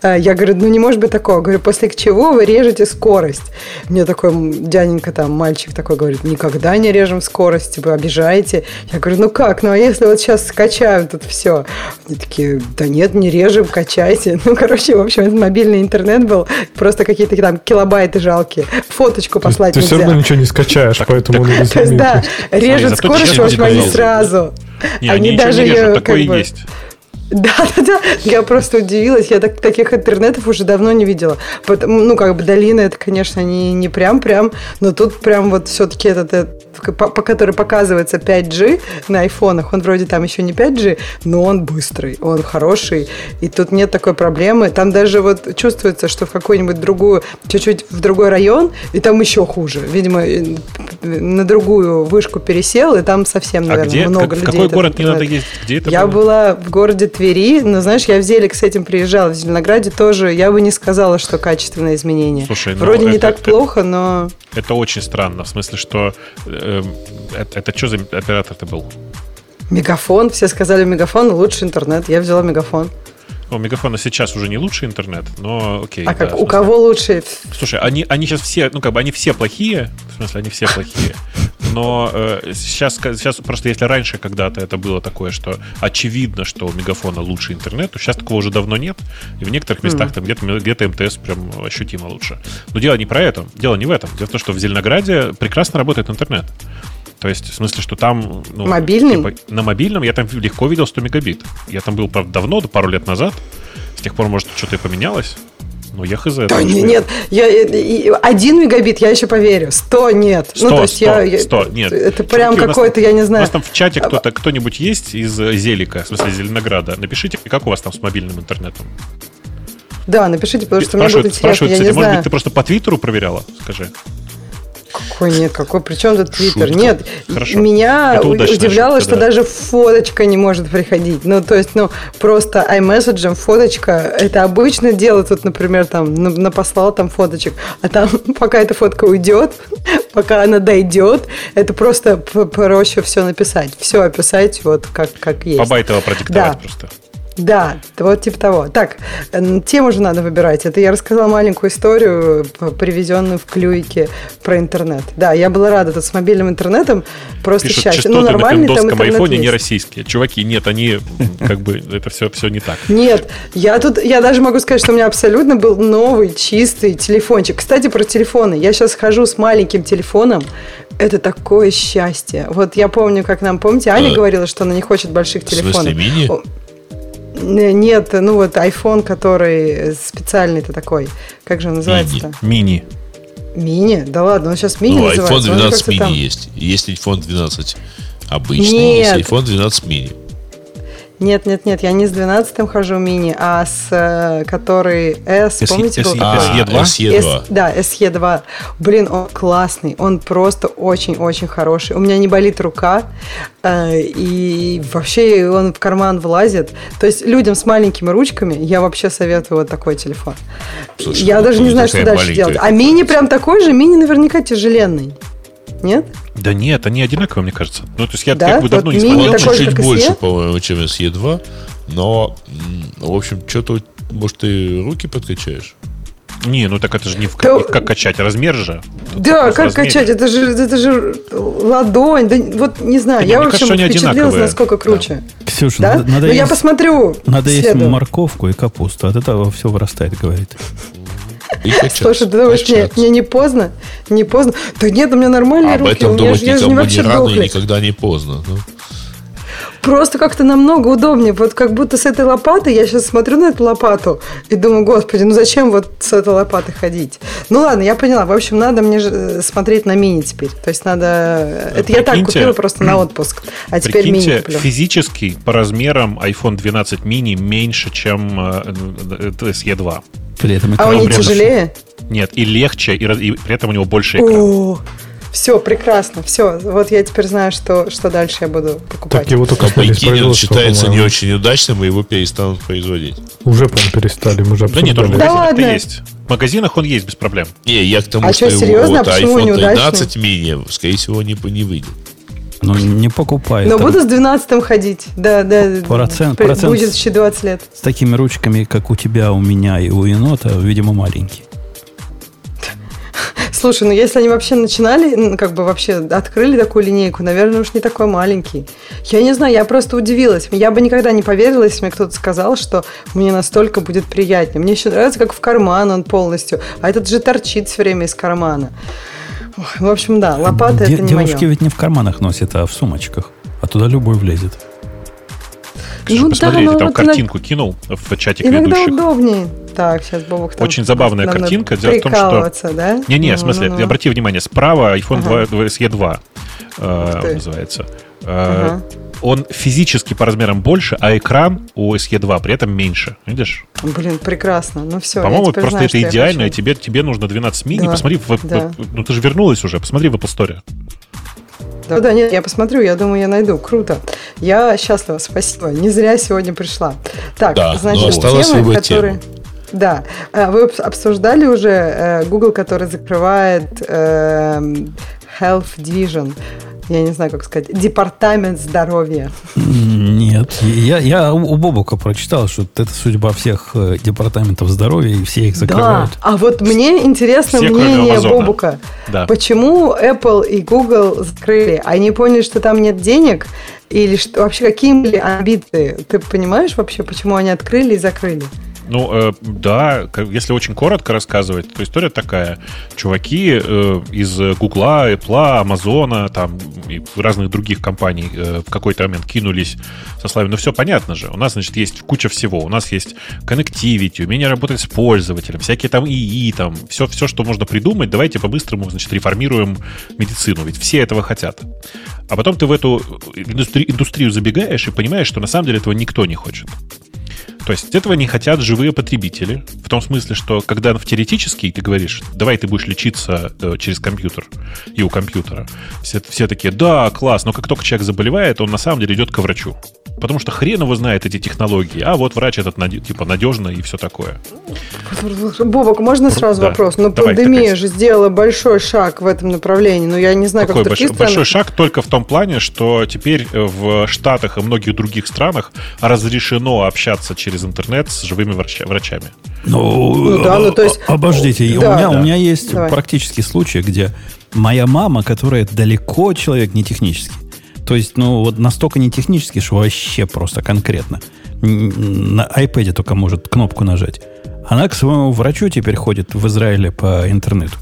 А Я говорю, ну не может быть такого. Говорю, после чего вы режете скорость? Мне такой дяденька там, мальчик такой говорит, никогда не режем скорость, вы обижаете. Я говорю, ну как, ну а если вот сейчас скачаем тут все? Они такие, да нет, не режем, качайте. Ну, короче, в общем, это мобильный интернет был, просто какие-то там килобайты жалкие. Фоточку послать Ты все нельзя. равно ничего не скачаешь, поэтому он То есть, да, режет скорость, в честно общем, они говоря, сразу. Не, они, не режут, такое и есть. Да, да, да. Я просто удивилась. Я так, таких интернетов уже давно не видела. Потому, ну, как бы долина, это, конечно, не, не прям-прям, но тут прям вот все-таки этот, этот, по, по который показывается 5G на айфонах, он вроде там еще не 5G, но он быстрый, он хороший, и тут нет такой проблемы. Там даже вот чувствуется, что в какую-нибудь другую, чуть-чуть в другой район, и там еще хуже. Видимо, на другую вышку пересел, и там совсем, А наверное, где? много как- в людей. какой этот город не надо ездить? Где это Я было? была в городе Твери, но знаешь, я в Зелик с этим приезжала, в Зеленограде тоже. Я бы не сказала, что качественное изменение. Слушай, ну, Вроде не это- так это- плохо, но Это очень странно, в смысле, что эм, это, это что за оператор-то был? мегафон, все сказали мегафон лучший интернет. Я взяла мегафон. У Мегафона сейчас уже не лучший интернет, но окей. а да, как у кого лучше? Слушай, они, они сейчас все, ну как бы они все плохие, в смысле они все плохие, но э, сейчас, сейчас просто если раньше когда-то это было такое, что очевидно, что у Мегафона лучше интернет, то сейчас такого уже давно нет, и в некоторых местах там где-то где МТС прям ощутимо лучше. Но дело не про это, дело не в этом. Дело в том, что в Зеленограде прекрасно работает интернет. То есть, в смысле, что там... ну, Мобильный? типа, на мобильном я там легко видел 100 мегабит. Я там был, правда, давно, пару лет назад. С тех пор, может, что-то и поменялось. Но я хз. Да не- нет, я, и- один мегабит я еще поверю, сто нет. 100, ну, то есть 100, я, я- 100, нет. Это прям у какой-то, я не У знаю. нас там в чате кто-то, кто-нибудь есть из э, Зелика, в смысле Зеленограда? Напишите, как у вас там с мобильным интернетом. Да, напишите, потому что мне будет интересно, я кстати, не может знаю. быть, ты просто по Твиттеру проверяла? Скажи. Какой нет, какой, причем тут Твиттер? Нет, Хорошо. меня удивляло, что да. даже фоточка не может приходить. Ну, то есть, ну, просто iMessage, фоточка, это обычное дело. Тут, например, там, на- напослал там фоточек, а там, пока эта фотка уйдет, пока она дойдет, это просто проще все написать. Все описать вот как, как есть. Побайтово продиктовать Да. просто. Да, вот типа того. Так, тему же надо выбирать. Это я рассказала маленькую историю, привезенную в клюйке про интернет. Да, я была рада тут с мобильным интернетом. Просто Пишут, счастье. Ну, на нормальный там пиндосском интернет айфоне не есть. российские. Чуваки, нет, они как бы, это все, все не так. Нет, я тут, я даже могу сказать, что у меня абсолютно был новый, чистый телефончик. Кстати, про телефоны. Я сейчас хожу с маленьким телефоном. Это такое счастье. Вот я помню, как нам, помните, Аня А, говорила, что она не хочет больших В смысле, телефонов. мини? Н- Нет, ну вот iPhone, который специальный-то такой. Как же он называется-то? Мини. Мини? Да ладно, он сейчас мини Ну, называется. iPhone Он же 12 как-то мини там- есть. Есть iPhone 12 обычный, Нет. есть iPhone 12 мини. Нет, нет, нет, я не с 12 хожу мини, а с э, который S, помните, был SE такой? SE2? SE2. S- да, SE2. Блин, он классный, он просто очень-очень хороший. У меня не болит рука, э, и вообще он в карман влазит. То есть людям с маленькими ручками я вообще советую вот такой телефон. Слушай, я ну, даже не знаю, что дальше делать. А мини прям такой же, мини наверняка тяжеленный. Нет? Да нет, они одинаковые, мне кажется. Ну, то есть я Да? как бы давно Вот не смотрел. Такой, чуть-чуть как больше, по-моему, чем SE2, но, м, в общем, что-то, может, ты руки подкачаешь? Не, ну так это же не в Да- как, качать, размер же. Да, как размере. качать? Это же, это же ладонь. Да, вот не знаю, Да не, я мне в общем кажется, они впечатлилась, насколько круче. Ксюша, Да? надо, надо ну, я есть, посмотрю. надо есть следом. морковку и капусту. От этого все вырастает, говорит. Слушай, ты думаешь, общаться. мне не поздно? Не поздно? Да нет, у меня нормальные Об руки. этом у меня думать же- я не никому рано и никогда не поздно. ну. Просто как-то намного удобнее. Вот как будто с этой лопатой, я сейчас смотрю на эту лопату и думаю, господи, ну зачем вот с этой лопатой ходить? Ну ладно, я поняла. В общем, надо мне э, смотреть на мини теперь. То есть надо... Это я так Прикиньте- купила просто на отпуск. А теперь мини Прикиньте, куплю. физически по размерам iPhone 12 mini меньше, чем э, э, SE 2. При этом А он не тяжелее? Нет, и легче, и, и при этом у него больше экран. О, все, прекрасно. Все, вот я теперь знаю, что, что дальше я буду покупать. Так его только А Байкинин считается не по-моему. очень удачным, и его перестанут производить. Уже, по перестали, мы же Да нет, он в обсуждали. Да есть. В магазинах он есть без проблем. Не, я к тому, А что что, его серьезно? А вот почему iPhone неудачный? 13 мини, скорее всего, не, не выйдет. Ну, не покупай. Но буду с 12 ходить. Да, да. Процент- процент Будет еще 20 лет. С такими ручками, как у тебя, у меня и у енота, видимо, маленький. Слушай, ну если они вообще начинали, ну, как бы вообще открыли такую линейку, наверное, уж не такой маленький. Я не знаю, я просто удивилась. Я бы никогда не поверила, если мне кто-то сказал, что мне настолько будет приятнее. Мне еще нравится, как в карман он полностью, а этот же торчит все время из кармана. В общем, да, лопата Де- это не девушки мое. ведь не в карманах носят, а в сумочках. А туда любой влезет. Ксюша, Ну да, посмотри, но я там вот картинку кинул в чатик Иногда ведущих. удобнее. Так, сейчас Бобок там Очень забавная картинка. Дело в том, что- да? Не-не, в Ну, смысле, ну, ну. обрати внимание, справа iPhone Ага. 2, SE 2 э, ты. называется. Э, Ага. Он физически по размерам больше, а экран у SE 2 при этом меньше. Видишь? Блин, прекрасно. Ну все, По-моему, просто это идеально, и тебе, тебе нужно 12 мини. Да, Посмотри, в- да. в- ну ты же вернулась уже, посмотри в Apple Store. Да, да, нет, я посмотрю, я думаю, я найду. Круто. Я счастлива, спасибо. Не зря сегодня пришла. Так, Да, значит, осталось темы, выбрать которые... тему. Да, А, вы обс- обсуждали уже э, Google, который закрывает эм, Health Division. Я не знаю, как сказать. Департамент здоровья. Нет. Я, я у Бобука прочитал, что это судьба всех э, департаментов здоровья, и все их закрывают. Да, а вот мне интересно Все, мнение. Бобука. Да. Почему Apple и Google закрыли? Они поняли, что там нет денег? Или что, вообще какие были амбиции? Ты понимаешь вообще, почему они открыли и закрыли? Ну, э, да, если очень коротко рассказывать, то история такая. Чуваки э, из Гугла, Apple, Амазона, там и разных других компаний э, в какой-то момент кинулись со словами, ну все понятно же, у нас, значит, есть куча всего. У нас есть connectivity, умение работать с пользователем, всякие там ИИ, там, все, все, что можно придумать, давайте по-быстрому, значит, реформируем медицину, ведь все этого хотят. А потом ты в эту индустри- индустрию забегаешь и понимаешь, что на самом деле этого никто не хочет. То есть этого не хотят живые потребители. В том смысле, что когда в теоретически ты говоришь, давай ты будешь лечиться э, через компьютер и у компьютера, все, все такие, да, класс, но как только человек заболевает, он на самом деле идет к врачу. Потому что хрен его знает эти технологии, а вот врач этот типа надежно и все такое. Бобок, можно сразу Да. вопрос? Ну, Давай, пандемия такая- же сделала большой шаг в этом направлении. Ну, я не знаю, Какой как большой, других большой шаг только в том плане, что теперь э, в Штатах и многих других странах разрешено общаться через интернет с живыми врача- врачами. Ну, Ну да, ну, то есть- Обождите, Да. у, меня, Да. у меня есть Давай. практический случай, где моя мама, которая далеко человек не технический, то есть, ну, вот настолько не технический, что вообще просто конкретно. На iPad только может кнопку нажать. Она к своему врачу теперь ходит в Израиле по интернету.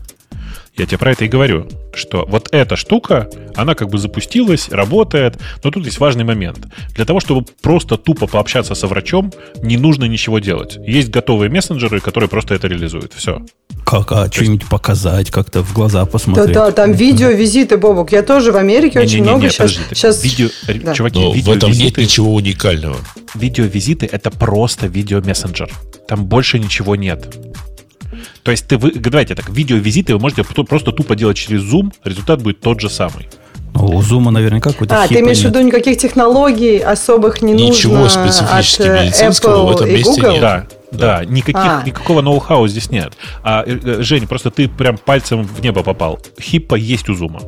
Я тебе про это и говорю, что вот эта штука, она как бы запустилась, работает, но тут есть важный момент. Для того, чтобы просто тупо пообщаться со врачом, не нужно ничего делать. Есть готовые мессенджеры, которые просто это реализуют. Все. Как, а что-нибудь показать, как-то в глаза Да, посмотреть. да, там видео, визиты, Бобок. Я тоже в Америке очень много сейчас. подожди. ты- сейчас... Видео, Да. Чуваки, Но в этом нет видеовизиты, ничего уникального. видеовизиты это просто видеомессенджер. Там больше ничего нет. То есть ты, вы, давайте так, видеовизиты вы можете просто тупо делать через Zoom, результат будет тот же самый. Ну, у Зума наверняка какой-то А, ты имеешь в виду никаких технологий особых не Ничего нужно специфически от э, медицинского в Apple этом и месте Google? нет. Да, да, никаких, А. никакого ноу-хау здесь нет. А, э, э, Жень, просто ты прям пальцем в небо попал. Хиппа есть у Зума.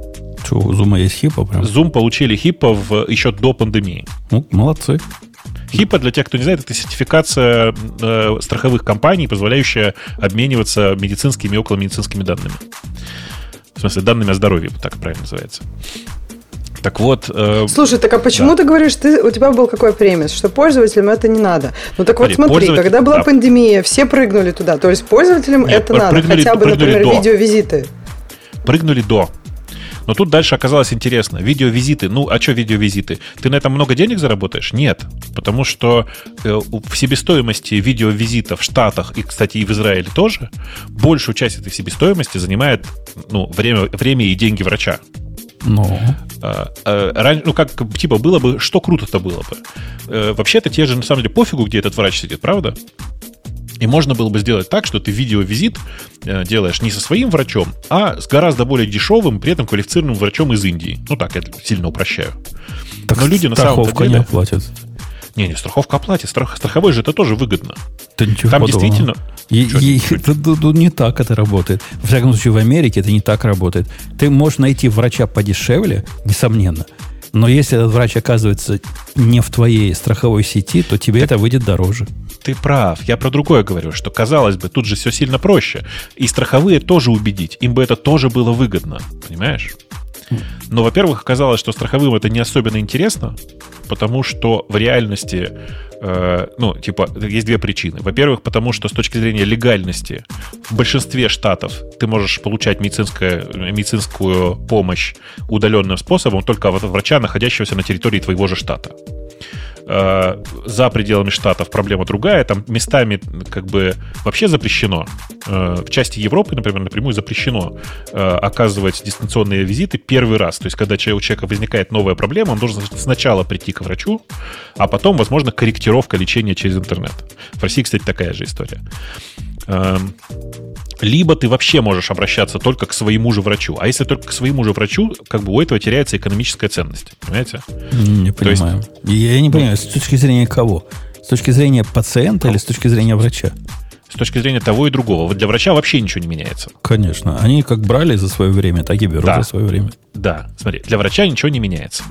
Что, у Зума есть хипа прям? Зум получили хиппа в, еще до пандемии. Ну, молодцы. Хипа, для тех, кто не знает, это сертификация э, страховых компаний, позволяющая обмениваться медицинскими и околомедицинскими данными. В смысле, данными о здоровье, так правильно называется. Так вот... Э, Слушай, так а почему да. ты говоришь, ты, у тебя был какой премис, что пользователям это не надо? Ну так вот Смотри, смотри, когда была да. пандемия, все прыгнули туда. То есть пользователям Нет, это надо, хотя бы, например, до. видеовизиты. прыгнули до. Но тут дальше оказалось интересно. Видеовизиты. Ну, а что видеовизиты? Ты на этом много денег заработаешь? Нет. Потому что э, в себестоимости видеовизита в Штатах и, кстати, и в Израиле тоже большую часть этой себестоимости занимает ну, время, время и деньги врача. Ну, А, а, ран- ну, как, типа, было бы, что круто-то было бы. Э, Вообще-то те же, на самом деле, пофигу, где этот врач сидит, правда? И можно было бы сделать так, что ты видеовизит э, делаешь не со своим врачом, а с гораздо более дешевым, при этом квалифицированным врачом из Индии. Ну так, я сильно упрощаю. так Но люди на самом деле- не оплатят. Не, не, страховка оплатит. Страх, страховой же это тоже выгодно. Да ничего Там подобного. действительно... И- и- это- это- не так это работает. Во всяком случае, в Америке это не так работает. Ты можешь найти врача подешевле, несомненно. Но если этот врач оказывается не в твоей страховой сети, то тебе это выйдет дороже. Ты прав. Я про другое говорю, что, казалось бы, тут же все сильно проще. И страховые тоже убедить. Им бы это тоже было выгодно. Понимаешь? Но, во-первых, оказалось, что страховым это не особенно интересно, потому что в реальности, э, ну, типа, есть две причины. Во-первых, потому что с точки зрения легальности в большинстве штатов ты можешь получать медицинское, медицинскую помощь удаленным способом только от врача, находящегося на территории твоего же штата. Э, за пределами штатов проблема другая. Там местами как бы вообще запрещено. Э, В части Европы, например, напрямую запрещено э, оказывать дистанционные визиты первый раз. То есть, когда у человека возникает новая проблема, он должен сначала прийти к врачу, а потом, возможно, корректировка лечения через интернет. В России, кстати, такая же история. Эм, Либо ты вообще можешь обращаться только к своему же врачу. А если только к своему же врачу, как бы у этого теряется экономическая ценность. Понимаете? Не То есть- понимаю. Я не понимаю, с точки зрения кого? С точки зрения пациента или с точки зрения врача? С точки зрения того и другого. Вот для врача вообще ничего не меняется. Конечно. Они как брали за свое время, так и берут Да. за свое время. Да, смотри, для врача ничего не меняется.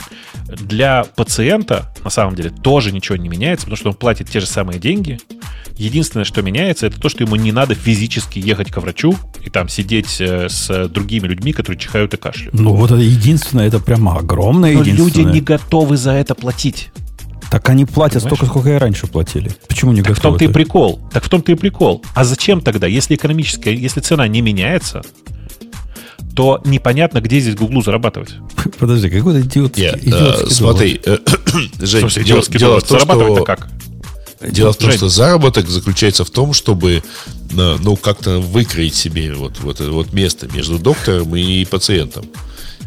Для пациента, на самом деле, тоже ничего не меняется, потому что он платит те же самые деньги. Единственное, что меняется, это то, что ему не надо физически ехать к врачу и там сидеть э, с другими людьми, которые чихают и кашляют. Ну, вот это единственное, это прямо огромное Но люди не готовы за это платить. Так они платят Понимаешь? столько, сколько и раньше платили. Почему не Так в готовы? том-то и прикол. Так в том-то и прикол. А зачем тогда, если экономическая, если цена не меняется, то непонятно, где здесь Гуглу зарабатывать. Подожди, какой-то идиот, Нет, э, идиотский смотри, э, В Жень, смысле, дело, идиотский дело доллар. в том, Зарабатывать-то что, как? дело в том, Жень. что заработок заключается в том, чтобы э, ну, как-то выкроить себе вот, вот, это вот место между доктором и пациентом.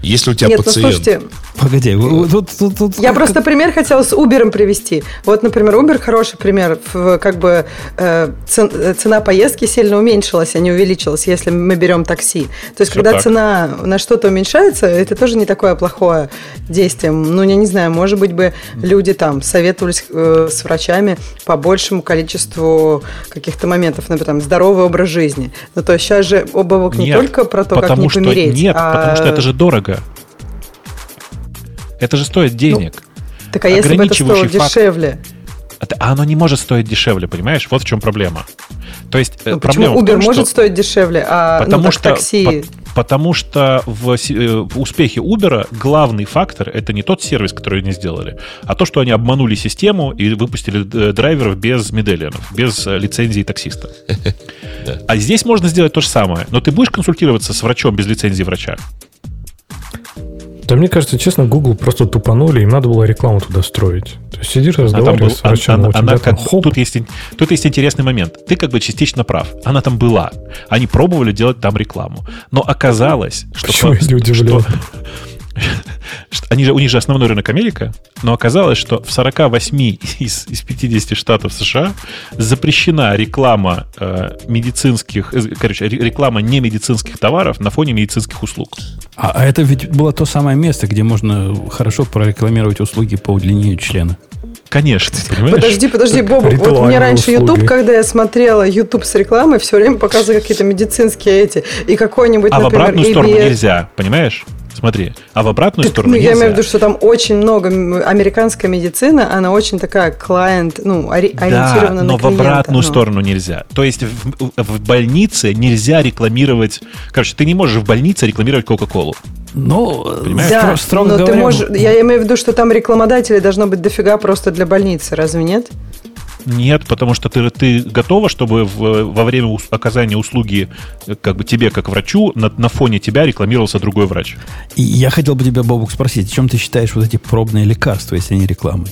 Если у тебя Нет, ну пациент... слушайте, Погоди, тут, тут- тут Я просто пример хотела с Uber привести. Вот, например, Uber хороший пример. Как бы э, э, цена поездки сильно уменьшилась, а не увеличилась, если мы берем такси. То есть, Всё когда так. цена на что-то уменьшается, это тоже не такое плохое действие. Ну, я не знаю, может быть бы люди там советовались э, с врачами по большему количеству каких-то моментов, например, там, здоровый образ жизни. Ну, то есть сейчас же обовок не Нет, только про то, как не что, помереть. Нет, а- потому что это же дорого. Это же стоит денег. Так а если бы это стоило ограничивающий факт. дешевле? А А оно не может стоить дешевле, понимаешь? Вот в чем проблема. То есть э, Ну, почему проблема в Uber том, может что- стоить дешевле, а ну, Потому так что, такси... по- потому что в, э, в успехе Uber главный фактор это не тот сервис, который они сделали, а то, что они обманули систему и выпустили э, драйверов без медальонов, без лицензии таксиста. А здесь можно сделать то же самое. Но ты будешь консультироваться с врачом без лицензии врача? Да мне кажется, честно, Google просто тупанули, им надо было рекламу туда строить. То есть сидишь, там разговариваешь был- с врачом, она- а она там как- хоп, тут, есть, тут есть интересный момент. Ты как бы частично прав. Она там была. Они пробовали делать там рекламу. Но оказалось, что... Почему я не удивлен? что они же, у них же основной рынок Америка, но оказалось, что в 48 из, из 50 штатов США запрещена реклама э, медицинских, э, короче, ре- реклама не медицинских товаров на фоне медицинских услуг. А, а это ведь было то самое место, где можно хорошо прорекламировать услуги по удлинению члена. Конечно, понимаешь? Подожди, подожди, Бобу, вот мне раньше услуги. YouTube, когда я смотрела YouTube с рекламой, все время показывали какие-то медицинские эти, и какой-нибудь, А в например, обратную сторону ABS. нельзя, понимаешь? Смотри, а в обратную Так, сторону ну, я нельзя. имею в виду, что там очень много американская медицина, она очень такая клиент, ну, ори- ориентирована да, на но в клиента. обратную ну. сторону нельзя. То есть в, в больнице нельзя рекламировать... Короче, ты не можешь в больнице рекламировать Кока-Колу. Ну, Понимаешь? Да, стро- строго но говоря, ты можешь, я имею в виду, что там рекламодателей должно быть дофига просто для больницы, разве нет? Нет, потому что ты, ты готова, чтобы в- во время ус- оказания услуги э, как бы тебе, как врачу, на, на фоне тебя рекламировался другой врач. И я хотел бы тебя, Бобук, спросить, чем ты считаешь вот эти пробные лекарства, если они рекламой?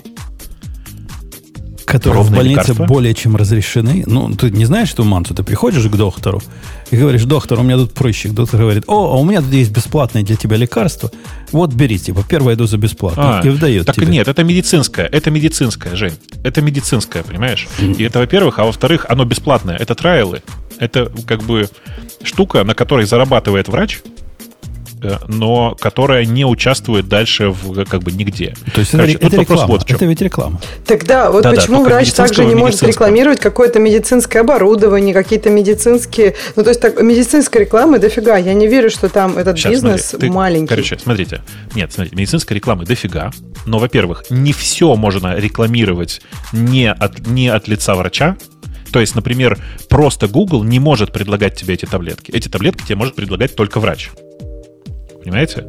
Которые в больнице лекарства? более чем разрешены. Ну, ты не знаешь, что мансу, ты приходишь к доктору и говоришь, доктор, у меня тут прыщик. Доктор говорит, о, а у меня тут есть бесплатное для тебя лекарство. Вот бери, типа, первая доза бесплатно. А, и вдает так тебе. нет, это медицинское, это медицинское, Жень. Это медицинское, понимаешь? И это, во-первых, а во-вторых, оно бесплатное. Это трайлы. Это как бы штука, на которой зарабатывает врач, но которая не участвует дальше в как бы нигде. То есть Короче, это, это реклама. вот это ведь реклама. Тогда вот Да-да, почему только врач также не может рекламировать какое-то медицинское оборудование, какие-то медицинские... Ну, то есть так, медицинской рекламы дофига. Я не верю, что там этот Щас, бизнес смотри, ты- маленький. Короче, смотрите. Нет, смотрите, медицинской рекламы дофига. Но, во-первых, не все можно рекламировать не от, не от лица врача. То есть, например, просто Google не может предлагать тебе эти таблетки. Эти таблетки тебе может предлагать только врач. Понимаете?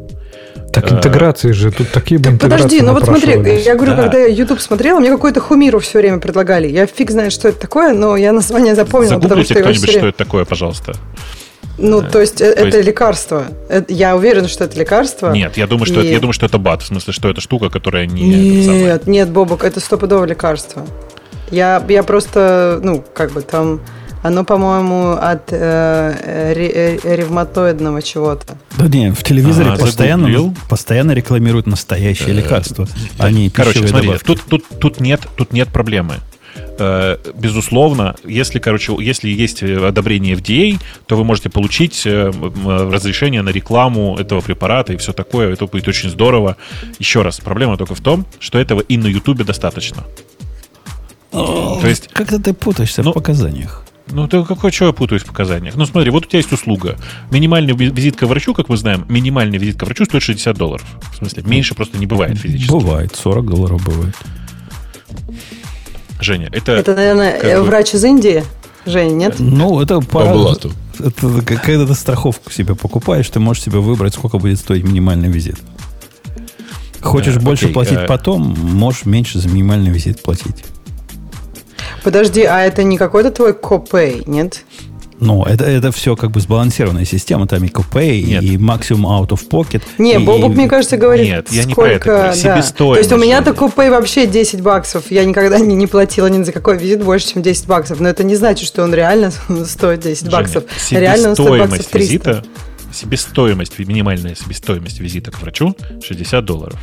Так Э, интеграции же, тут такие бы Так подожди, ну вот смотри, я говорю, Да. когда я YouTube смотрела, мне какую-то хумиру все время предлагали. Я фиг знает, что это такое, но я название запомнила, потому Загуглите что его кто-нибудь, что это такое, пожалуйста. Ну, то есть, э, то это есть- лекарство. Это- Я уверена, что это лекарство. Нет, я думаю, что И- это, я думаю, что это бат. В смысле, что это штука, которая не... Нет, нет, Бобок, это стопудово лекарство. Я, я просто, ну, как бы там... Оно, по-моему, от э, ре- э, ревматоидного чего-то. Да не, в телевизоре А, постоянно, постоянно рекламируют настоящие лекарства, а не Короче, добавки. тут, тут, тут, нет, тут нет проблемы. Э, Безусловно, если, короче, если есть э, одобрение FDA, то вы можете получить э, разрешение на рекламу этого препарата и все такое. Это будет очень здорово. Еще раз, проблема только в том, что этого и на Ютубе достаточно. То есть, Как-то ты путаешься Ну, в показаниях. Ну, ты какой, что я путаюсь в показаниях? Ну, смотри, вот у тебя есть услуга. Минимальный ви- визит к врачу, как мы знаем, минимальный визит к врачу стоит 60 долларов. В смысле, меньше просто не бывает физически. Бывает, 40 долларов бывает. Женя, это... Это, наверное, как врач из Индии? Жень, нет? Ну, это По пора- блату. Это когда ты страховку себе покупаешь, ты можешь себе выбрать, сколько будет стоить минимальный визит. Хочешь Э, больше окей, платить э. потом, можешь меньше за минимальный визит платить. Подожди, а это не какой-то твой копей, нет? Ну, это, это все как бы сбалансированная система. Там и копей, Нет. и максимум out of pocket. Не, и- Бобук, мне кажется, говорит, Нет, я не сколько... про это да. То есть у меня-то купей вообще 10 баксов. Я никогда не, не платила ни за какой визит больше, чем 10 баксов. Но это не значит, что он реально стоит 10 Женя, баксов. Реально он стоит баксов себестоимость 300. визита, себестоимость, минимальная себестоимость визита к врачу 60 долларов.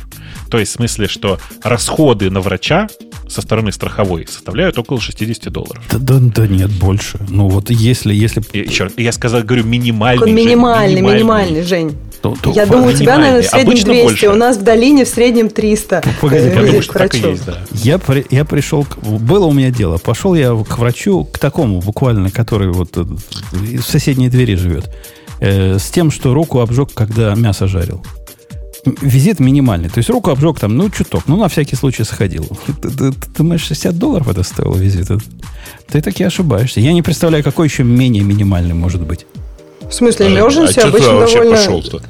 То есть в смысле, что расходы на врача со стороны страховой составляют около 60 долларов. Да, да, да нет, больше. Ну вот если, если И еще раз, я сказал, говорю, минимальный. Он Жень, минимальный, минимальный, Жень. то, то- Я думаю, у тебя, наверное, в среднем Обычно 200, больше. у нас в долине в среднем 300. погоди, э, Я думаю, визит что так и есть, да. Я, при- я пришел, к- было у меня дело, пошел я к врачу, к такому буквально, который вот э, в соседней двери живет, э, с тем, что руку обжег, когда мясо жарил. Визит минимальный. То есть руку обжег там, ну, чуток. Ну, на всякий случай сходил. Ты, ты- ты думаешь, 60 долларов это стоило визит? Ты таки ошибаешься. Я не представляю, какой еще менее минимальный может быть. В смысле, А emergency что обычно довольно... пошел-то?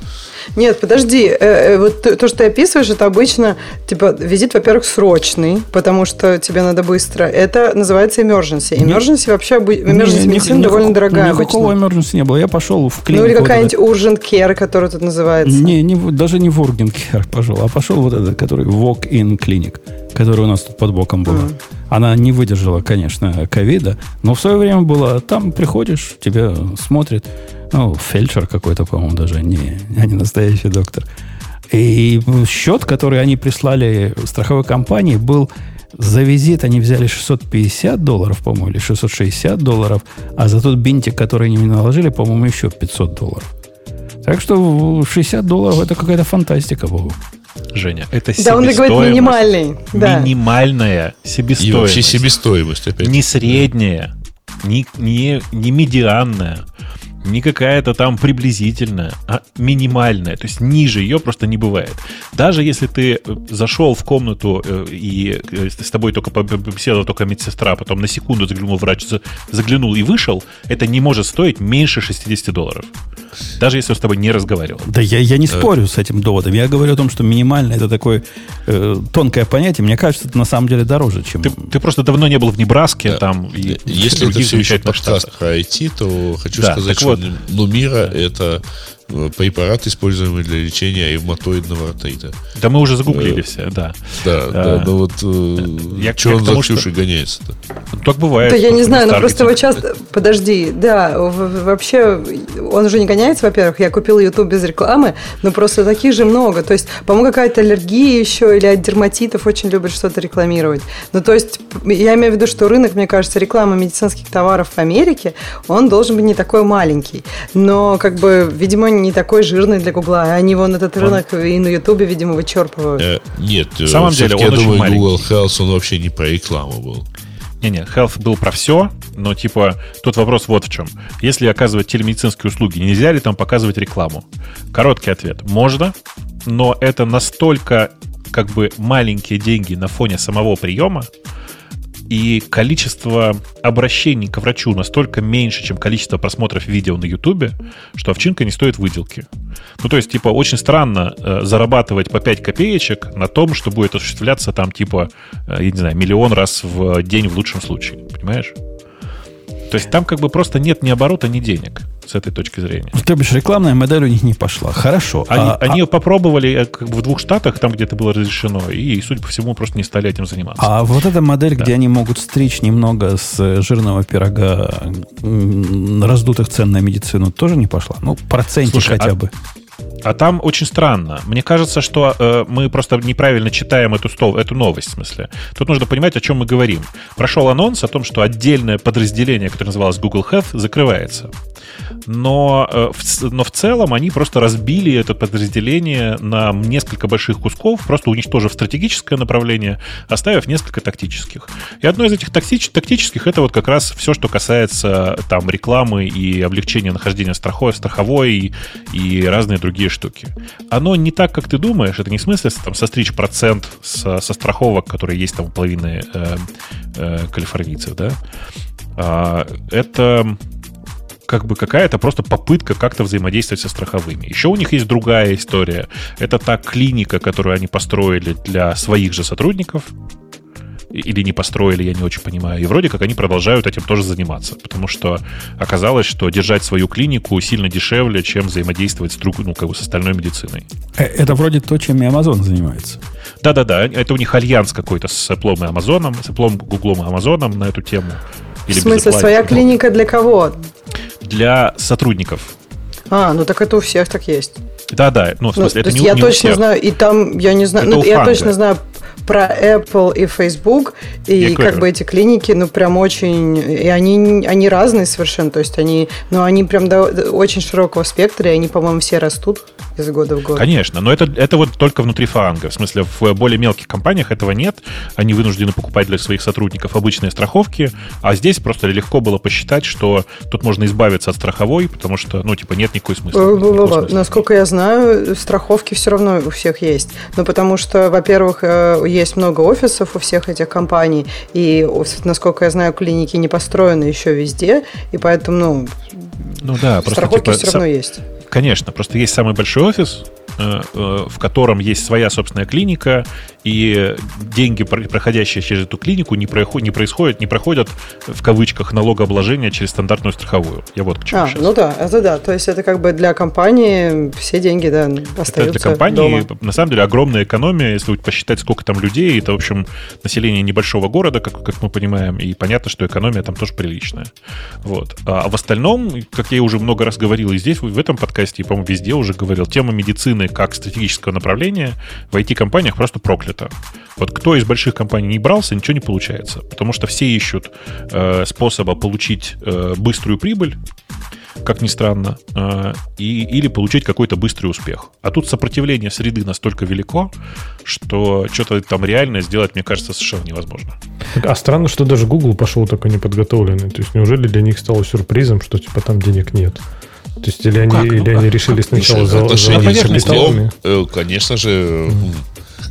Нет, подожди, э, э, вот то, то, что ты описываешь, это обычно, типа, визит, во-первых, срочный, потому что тебе надо быстро. Это называется emergency. Emergency вообще, emergency медицина довольно дорогая Никакого emergency не было. Я пошел в клинику. Ну или какая-нибудь urgent care, которая тут называется. Не, даже не в Urgent Care пошел, а пошел вот этот, который Walk-in Clinic, который у нас тут под боком была. Мгм. Она не выдержала, конечно, ковида, но в свое время было, там приходишь, тебя смотрит, ну, фельдшер какой-то, по-моему, даже, не, а не настоящий доктор. И счет, который они прислали страховой компании, был за визит они взяли 650 долларов, по-моему, или 660 долларов, а за тот бинтик, который они мне наложили, по-моему, еще 500 долларов. Так что 60 долларов это какая-то фантастика, Богу. Женя, это Да, он и говорит себестоимость. минимальный. Да. Минимальная И себестоимость. вообще себестоимость опять. Не средняя, не, не, не медианная, не какая-то там приблизительная, а минимальная. То есть ниже ее просто не бывает. Даже если ты э, зашел в комнату э, и э, с тобой только побеседовала только медсестра, потом на секунду заглянул врач, заглянул и вышел, это не может стоить меньше 60 долларов. Даже если он с тобой не разговаривал. Да я, я не спорю с этим доводом. Я говорю о том, что минимально это такое э, тонкое понятие. Мне кажется, это на самом деле дороже, чем... Ты, ты просто давно не был в Небраске да. там. И если это все еще подкаст про IT, то хочу да, сказать, что вот, Нумира это Э, препарат, используемый для лечения ревматоидного артрита. Да мы уже загуглили э, все, да. Да, а, да, но вот э, я, что он за Ксюшей что... гоняется-то? Так бывает. Да я не знаю, но просто его часто... Подожди, да, вообще он уже не гоняется, во-первых. Я купил YouTube без рекламы, но просто таких же много. То есть, по-моему, какая-то аллергия еще или от дерматитов очень любят что-то рекламировать. Ну, то есть, я имею в виду, что рынок, мне кажется, рекламы медицинских товаров в Америке, он должен быть не такой маленький. Но, как бы, видимо, не такой жирный для Гугла. Они вон этот рынок он... и на Ютубе, видимо, вычерпывают. Э, нет, в самом деле он я очень думаю, маленький. Google Health, он вообще не про рекламу был. Не-не, Health был про все, но типа тут вопрос вот в чем. Если оказывать телемедицинские услуги, нельзя ли там показывать рекламу? Короткий ответ. Можно, но это настолько как бы маленькие деньги на фоне самого приема, и количество обращений к врачу настолько меньше, чем количество просмотров видео на Ютубе, что овчинка не стоит выделки. Ну, то есть, типа, очень странно э, зарабатывать по 5 копеечек на том, что будет осуществляться там, типа, э, я не знаю, миллион раз в день в лучшем случае. Понимаешь? То есть там как бы просто нет ни оборота, ни денег с этой точки зрения. То бишь рекламная модель у них не пошла. Хорошо. Они, а, они а... попробовали э, как бы в двух штатах, там где-то было разрешено, и, судя по всему, просто не стали этим заниматься. А вот эта модель, да. где они могут стричь немного с жирного пирога раздутых цен на медицину, тоже не пошла? Ну, процентик Слушай, хотя а... бы. А там очень странно. Мне кажется, что э, мы просто неправильно читаем эту, стол, эту новость, в смысле. Тут нужно понимать, о чем мы говорим. Прошел анонс о том, что отдельное подразделение, которое называлось Google Health, закрывается но, э, но в целом они просто разбили это подразделение на несколько больших кусков, просто уничтожив стратегическое направление, оставив несколько тактических. И одно из этих тактич, тактических это вот как раз все, что касается там рекламы и облегчения нахождения страховой, страховой и, и разные другие штуки. Оно не так, как ты думаешь, это не в смысле там состричь процент со, со страховок, которые есть там у половины э, э, калифорнийцев, да, а, это как бы какая-то просто попытка как-то взаимодействовать со страховыми. Еще у них есть другая история. Это та клиника, которую они построили для своих же сотрудников, или не построили, я не очень понимаю. И вроде как они продолжают этим тоже заниматься, потому что оказалось, что держать свою клинику сильно дешевле, чем взаимодействовать с, друг, ну, как бы с остальной медициной. Э, это вроде то, чем и Amazon занимается. Да-да-да, это у них альянс какой-то с Apple и Amazon, с Apple, Google и Amazon на эту тему. Или в смысле, своя клиника для кого? Для сотрудников. А, ну так это у всех так есть. Да, да. Ну, в ну, смысле, ну, это не, я не точно знаю, и там, я не знаю, это ну, я точно знаю про Apple и Facebook, и я как бы эти клиники, ну, прям очень, и они, они разные совершенно, то есть они, ну, они прям до, очень широкого спектра, и они, по-моему, все растут из года в год. Конечно, но это, это вот только внутри фанга, в смысле, в более мелких компаниях этого нет, они вынуждены покупать для своих сотрудников обычные страховки, а здесь просто легко было посчитать, что тут можно избавиться от страховой, потому что, ну, типа, нет никакой смысла. Никакого Насколько я знаю, страховки все равно у всех есть, ну, потому что, во-первых, э, есть много офисов у всех этих компаний, и, насколько я знаю, клиники не построены еще везде, и поэтому, ну, ну да, страховки просто, типа, все равно есть. Конечно, просто есть самый большой офис, Э, э, в котором есть своя собственная клиника, и деньги, проходящие через эту клинику, не, происходят, не происходят, не проходят в кавычках налогообложения через стандартную страховую. Я вот к чему а, сейчас. Ну да, это да. То есть это как бы для компании все деньги, да, остаются это для компании, дома. на самом деле, огромная экономия, если посчитать, сколько там людей, это, в общем, население небольшого города, как, как мы понимаем, и понятно, что экономия там тоже приличная. Вот. А в остальном, как я уже много раз говорил и здесь, в этом подкасте, и, по-моему, везде уже говорил, тема медицины как стратегического направления в IT-компаниях просто проклято. Вот кто из больших компаний не брался, ничего не получается. Потому что все ищут э, способа получить э, быструю прибыль, как ни странно, э, и, или получить какой-то быстрый успех. А тут сопротивление среды настолько велико, что что-то там реально сделать, мне кажется, совершенно невозможно. А странно, что даже Google пошел такой неподготовленный. То есть неужели для них стало сюрпризом, что типа там денег нет? То есть или они, как? Ну или они решили сначала Слушай, за, поверхности. Гуглом, э, конечно же,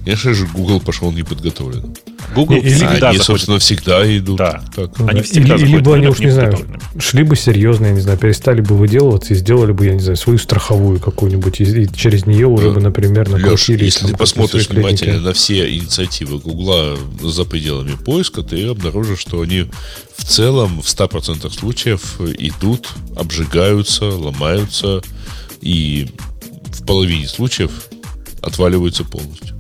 конечно же, Google пошел неподготовленным. Google Или- всегда они, заходит собственно, всегда идут. Да. Так. Они да. всегда Или- заходят либо они уж, не знаю, шли бы серьезно, я не знаю, перестали бы выделываться и сделали бы, я не знаю, свою страховую какую-нибудь, и, и через нее уже бы, например, Леш, накрутили. если там ты посмотришь внимательно на все инициативы Гугла за пределами поиска, ты обнаружишь, что они в целом в 100% случаев идут, обжигаются, ломаются и в половине случаев отваливаются полностью.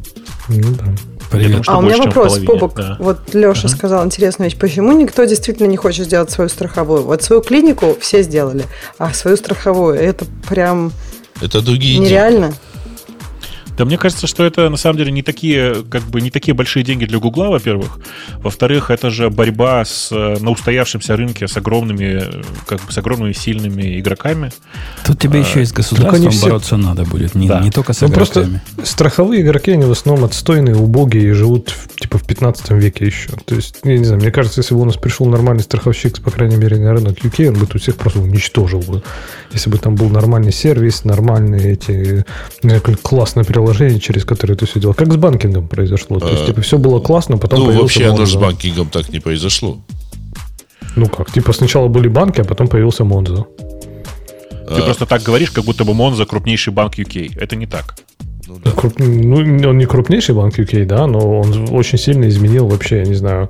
Ну да. Привет. думаю, что А у меня вопрос, Бобок. да. Вот Леша сказал интересную вещь. Почему никто действительно не хочет сделать свою страховую? Вот свою клинику все сделали, а свою страховую это прям Это другие деньги. Да мне кажется, что это на самом деле не такие, как бы не такие большие деньги для Гугла, во-первых. Во-вторых, это же борьба с, э, на устоявшемся рынке с огромными, э, как бы с огромными сильными игроками. Тут тебе еще и с государством все- бороться надо будет, не, Да. не только с Ну, просто игроками. страховые игроки, они в основном отстойные, убогие и живут в- типа в 15 веке еще. То есть, я не знаю, мне кажется, если бы у нас пришел нормальный страховщик, по крайней мере, на рынок UK, он бы тут всех просто уничтожил бы. Если бы там был нормальный сервис, нормальные эти знаю, какое классное приложение, через которое это все делал. Как с банкингом произошло. То есть, А, типа, все было классно, потом Ну, появился вообще, оно с банкингом так не произошло. Ну как, типа сначала были банки, а потом появился Монзо. Ты просто так говоришь, как будто бы Монза крупнейший банк UK. Это не так. Ну, да. Круп- Ну, он не крупнейший банк UK, да, но он очень сильно изменил вообще, я не знаю,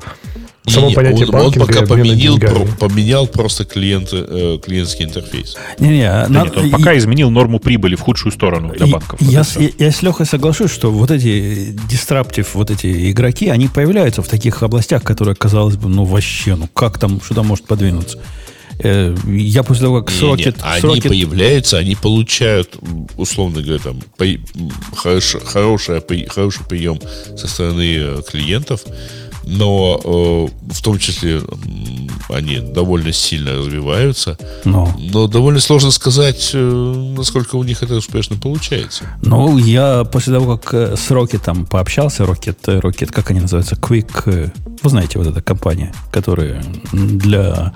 само понятие он, банкинга пока поменял, про- поменял просто клиент, э, клиентский интерфейс. Не-не, Да на- нет, он и- пока изменил норму прибыли в худшую сторону для И- банков. Вот Я, всё. я, я с Лехой соглашусь, что вот эти дистраптив, вот эти игроки, они появляются в таких областях, которые, казалось бы, ну вообще, ну как там, что там может подвинуться? Э, Я после того, как Не, сроки... нет, они сроки- появляются, они получают, условно говоря, там, по- хорош- хороший, хороший прием со стороны э, клиентов, но э, в том числе они довольно сильно развиваются, Ну, но довольно сложно сказать, э, насколько у них это успешно получается. ну, я после того, как э, с Rocket там пообщался, Rocket, э, Rocket, как они называются, Quick, вы знаете, вот эта компания, которая для...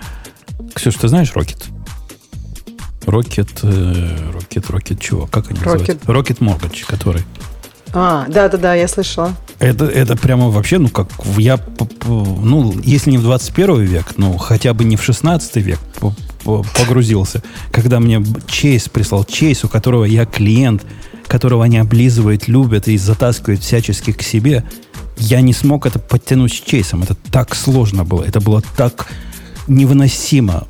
Ксюш, ты знаешь Rocket? Rocket, Rocket, Rocket чего? Как они Rocket. называются? Rocket Mortgage, который... А, да-да-да, я слышала. Это, это прямо вообще, ну, как я, ну, если не в 21 век, ну, хотя бы не в 16 век погрузился, когда мне Чейз прислал, Чейз, у которого я клиент, которого они облизывают, любят и затаскивают всячески к себе, я не смог это подтянуть с Чейзом. Это так сложно было. Это было так невыносимо.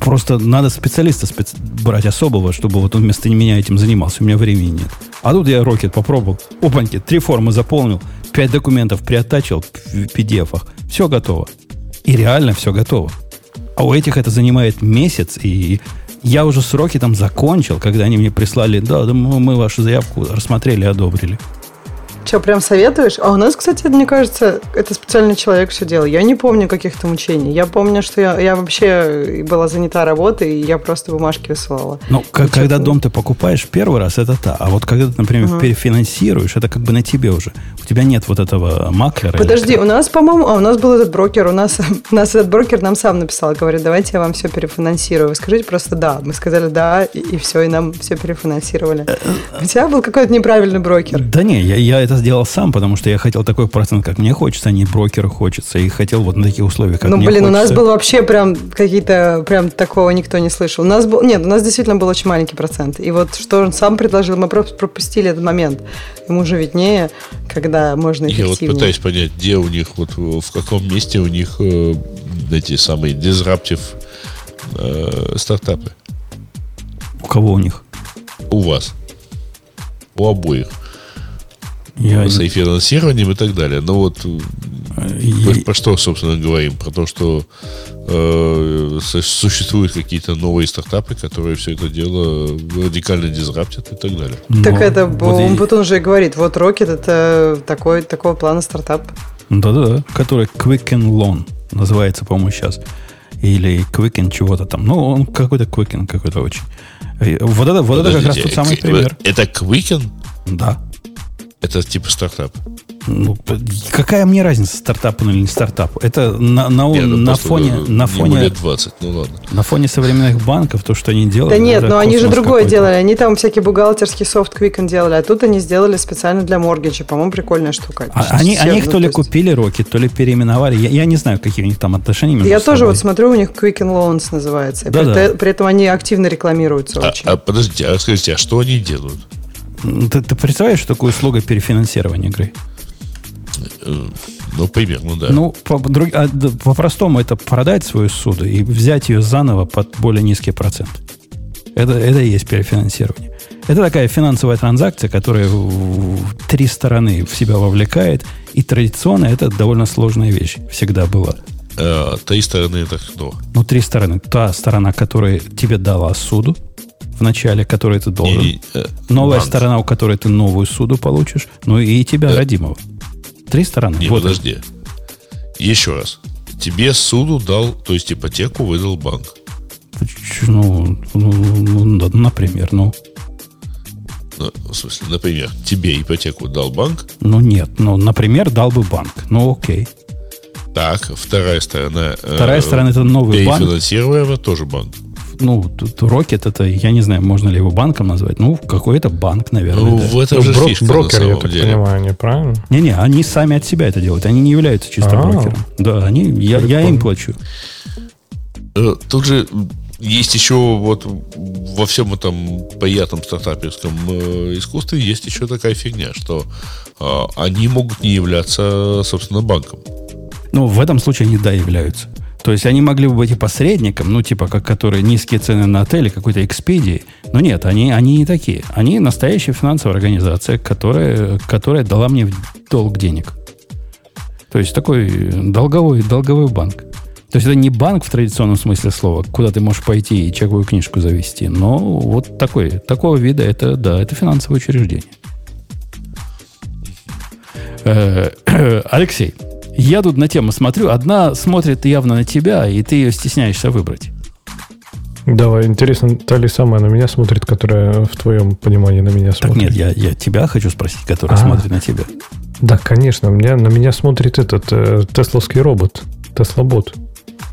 Просто надо специалиста спец- брать особого, чтобы вот он вместо меня этим занимался. У меня времени нет. А тут я Рокет попробовал. Опаньки, три формы заполнил, пять документов приоттачил в PDF-ах. Все готово. И реально все готово. А у этих это занимает месяц, и я уже сроки там закончил, когда они мне прислали, да, да мы вашу заявку рассмотрели, одобрили. Что, прям советуешь? А у нас, кстати, мне кажется, это специальный человек все делал. Я не помню каких-то мучений. Я помню, что я, я вообще была занята работой, и я просто бумажки высылала. Ну, к- Ничего когда дом ты покупаешь первый раз, это та. А вот когда ты, например, перефинансируешь, это как бы на тебе уже. У тебя нет вот этого маклера. Подожди, как. у нас, по-моему, а у нас был этот брокер, у нас, у нас этот брокер нам сам написал, говорит, давайте я вам все перефинансирую. Вы скажите просто да. Мы сказали да, и, все, и нам все перефинансировали. У тебя был какой-то неправильный брокер. Да не, я, я это сделал сам, потому что я хотел такой процент, как мне хочется, а не брокеру хочется. И хотел вот на таких условиях, как ну, мне блин, у нас хочется. был вообще прям какие-то, прям такого никто не слышал. У нас был, нет, у нас действительно был очень маленький процент. И вот что он сам предложил, мы просто пропустили этот момент. Ему же виднее, когда можно Я вот эффективнее. пытаюсь понять, где у них, вот в каком месте у них э, эти самые disruptive э, стартапы. У кого у них? У вас. У обоих. Я, С финансированием и так далее. Но вот э, я- про, про что, собственно, говорим? Про то, что э, существуют какие-то новые стартапы, которые все это дело радикально дизраптят и так далее. Так но это вот и- Умпутун же и говорит, вот Rocket это такой, такого плана стартап. Да-да-да, который Quicken Loan называется, по-моему, сейчас. Или Quicken чего-то там. Ну, он какой-то Quicken какой-то очень. И Вот это, вот это как раз тот самый пример. Это Quicken? Да. Это типа стартап. Ну, какая мне разница, стартап или не стартап? Это на, на, Не, ну, на фоне, на, фоне, лет 20, ну ладно. на фоне современных банков, то, что они делают... Да нет, но они же другое какой-то. делали. Они там всякий бухгалтерский софт Quicken делали, а тут они сделали специально для моргиджа. По-моему, прикольная штука. А они, Все, они их ну, то ли есть- купили Rocket, то ли переименовали. Я, я не знаю, какие у них там отношения между Я тоже собой. вот смотрю, у них Quicken Loans называется. Да-да. при, те- при этом они активно рекламируются А, очень. а подождите, а скажите, а что они делают? Ты, ты представляешь, что такое услуга перефинансирования игры? Ну, примерно, да. Ну, по- друг- а, по-простому это продать свою суду и взять ее заново под более низкий процент. Это, это и есть перефинансирование. Это такая финансовая транзакция, которая в три стороны в себя вовлекает. И традиционно это довольно сложная вещь. Всегда была. Э, три стороны это кто? Ну, три стороны. Та сторона, которая тебе дала суду в начале, которую ты должен. Не, э, Новая банк. сторона, у которой ты новую суду получишь. Ну и тебя, Да. родимого. Три стороны. Не, Вот подожди. Еще раз. Тебе суду дал, то есть ипотеку выдал банк. Ну, ну, ну, например, ну, Ну, в смысле, например, тебе ипотеку дал банк, ну нет, ну, например, дал бы банк. Ну, окей. так, вторая сторона... э, Вторая сторона это новый банк. Перефинансируемая тоже банк. Ну, тут Rocket это, я не знаю, можно ли его банком назвать. Ну, какой-то банк, наверное. Ну, да. в этом Ну, же брок- фишка брокер, на я так деле. понимаю, неправильно? Не-не, они сами от себя это делают. Они не являются чисто А. брокером. Да, они, я, я им плачу. Э, Тут же есть еще вот во всем этом приятном стартаперском э, искусстве есть еще такая фигня, что э, они могут не являться, собственно, банком. Ну, в этом случае они, да, являются. То есть они могли бы быть и посредником, ну, типа, как которые низкие цены на отели, какой-то экспедии. Но нет, они, они не такие. Они настоящая финансовая организация, которая, которая дала мне долг денег. То есть такой долговой, долговой банк. То есть это не банк в традиционном смысле слова, куда ты можешь пойти и чековую книжку завести, но вот такой, такого вида это, да, это финансовое учреждение. Э, Алексей, я тут на тему смотрю. Одна смотрит явно на тебя, и ты ее стесняешься выбрать. Давай, интересно, та ли самая на меня смотрит, которая в твоем понимании на меня Так смотрит? нет, я, я тебя хочу спросить, которая А. смотрит на тебя. Да, конечно, меня, на меня смотрит этот э, тесловский робот, Теслобот.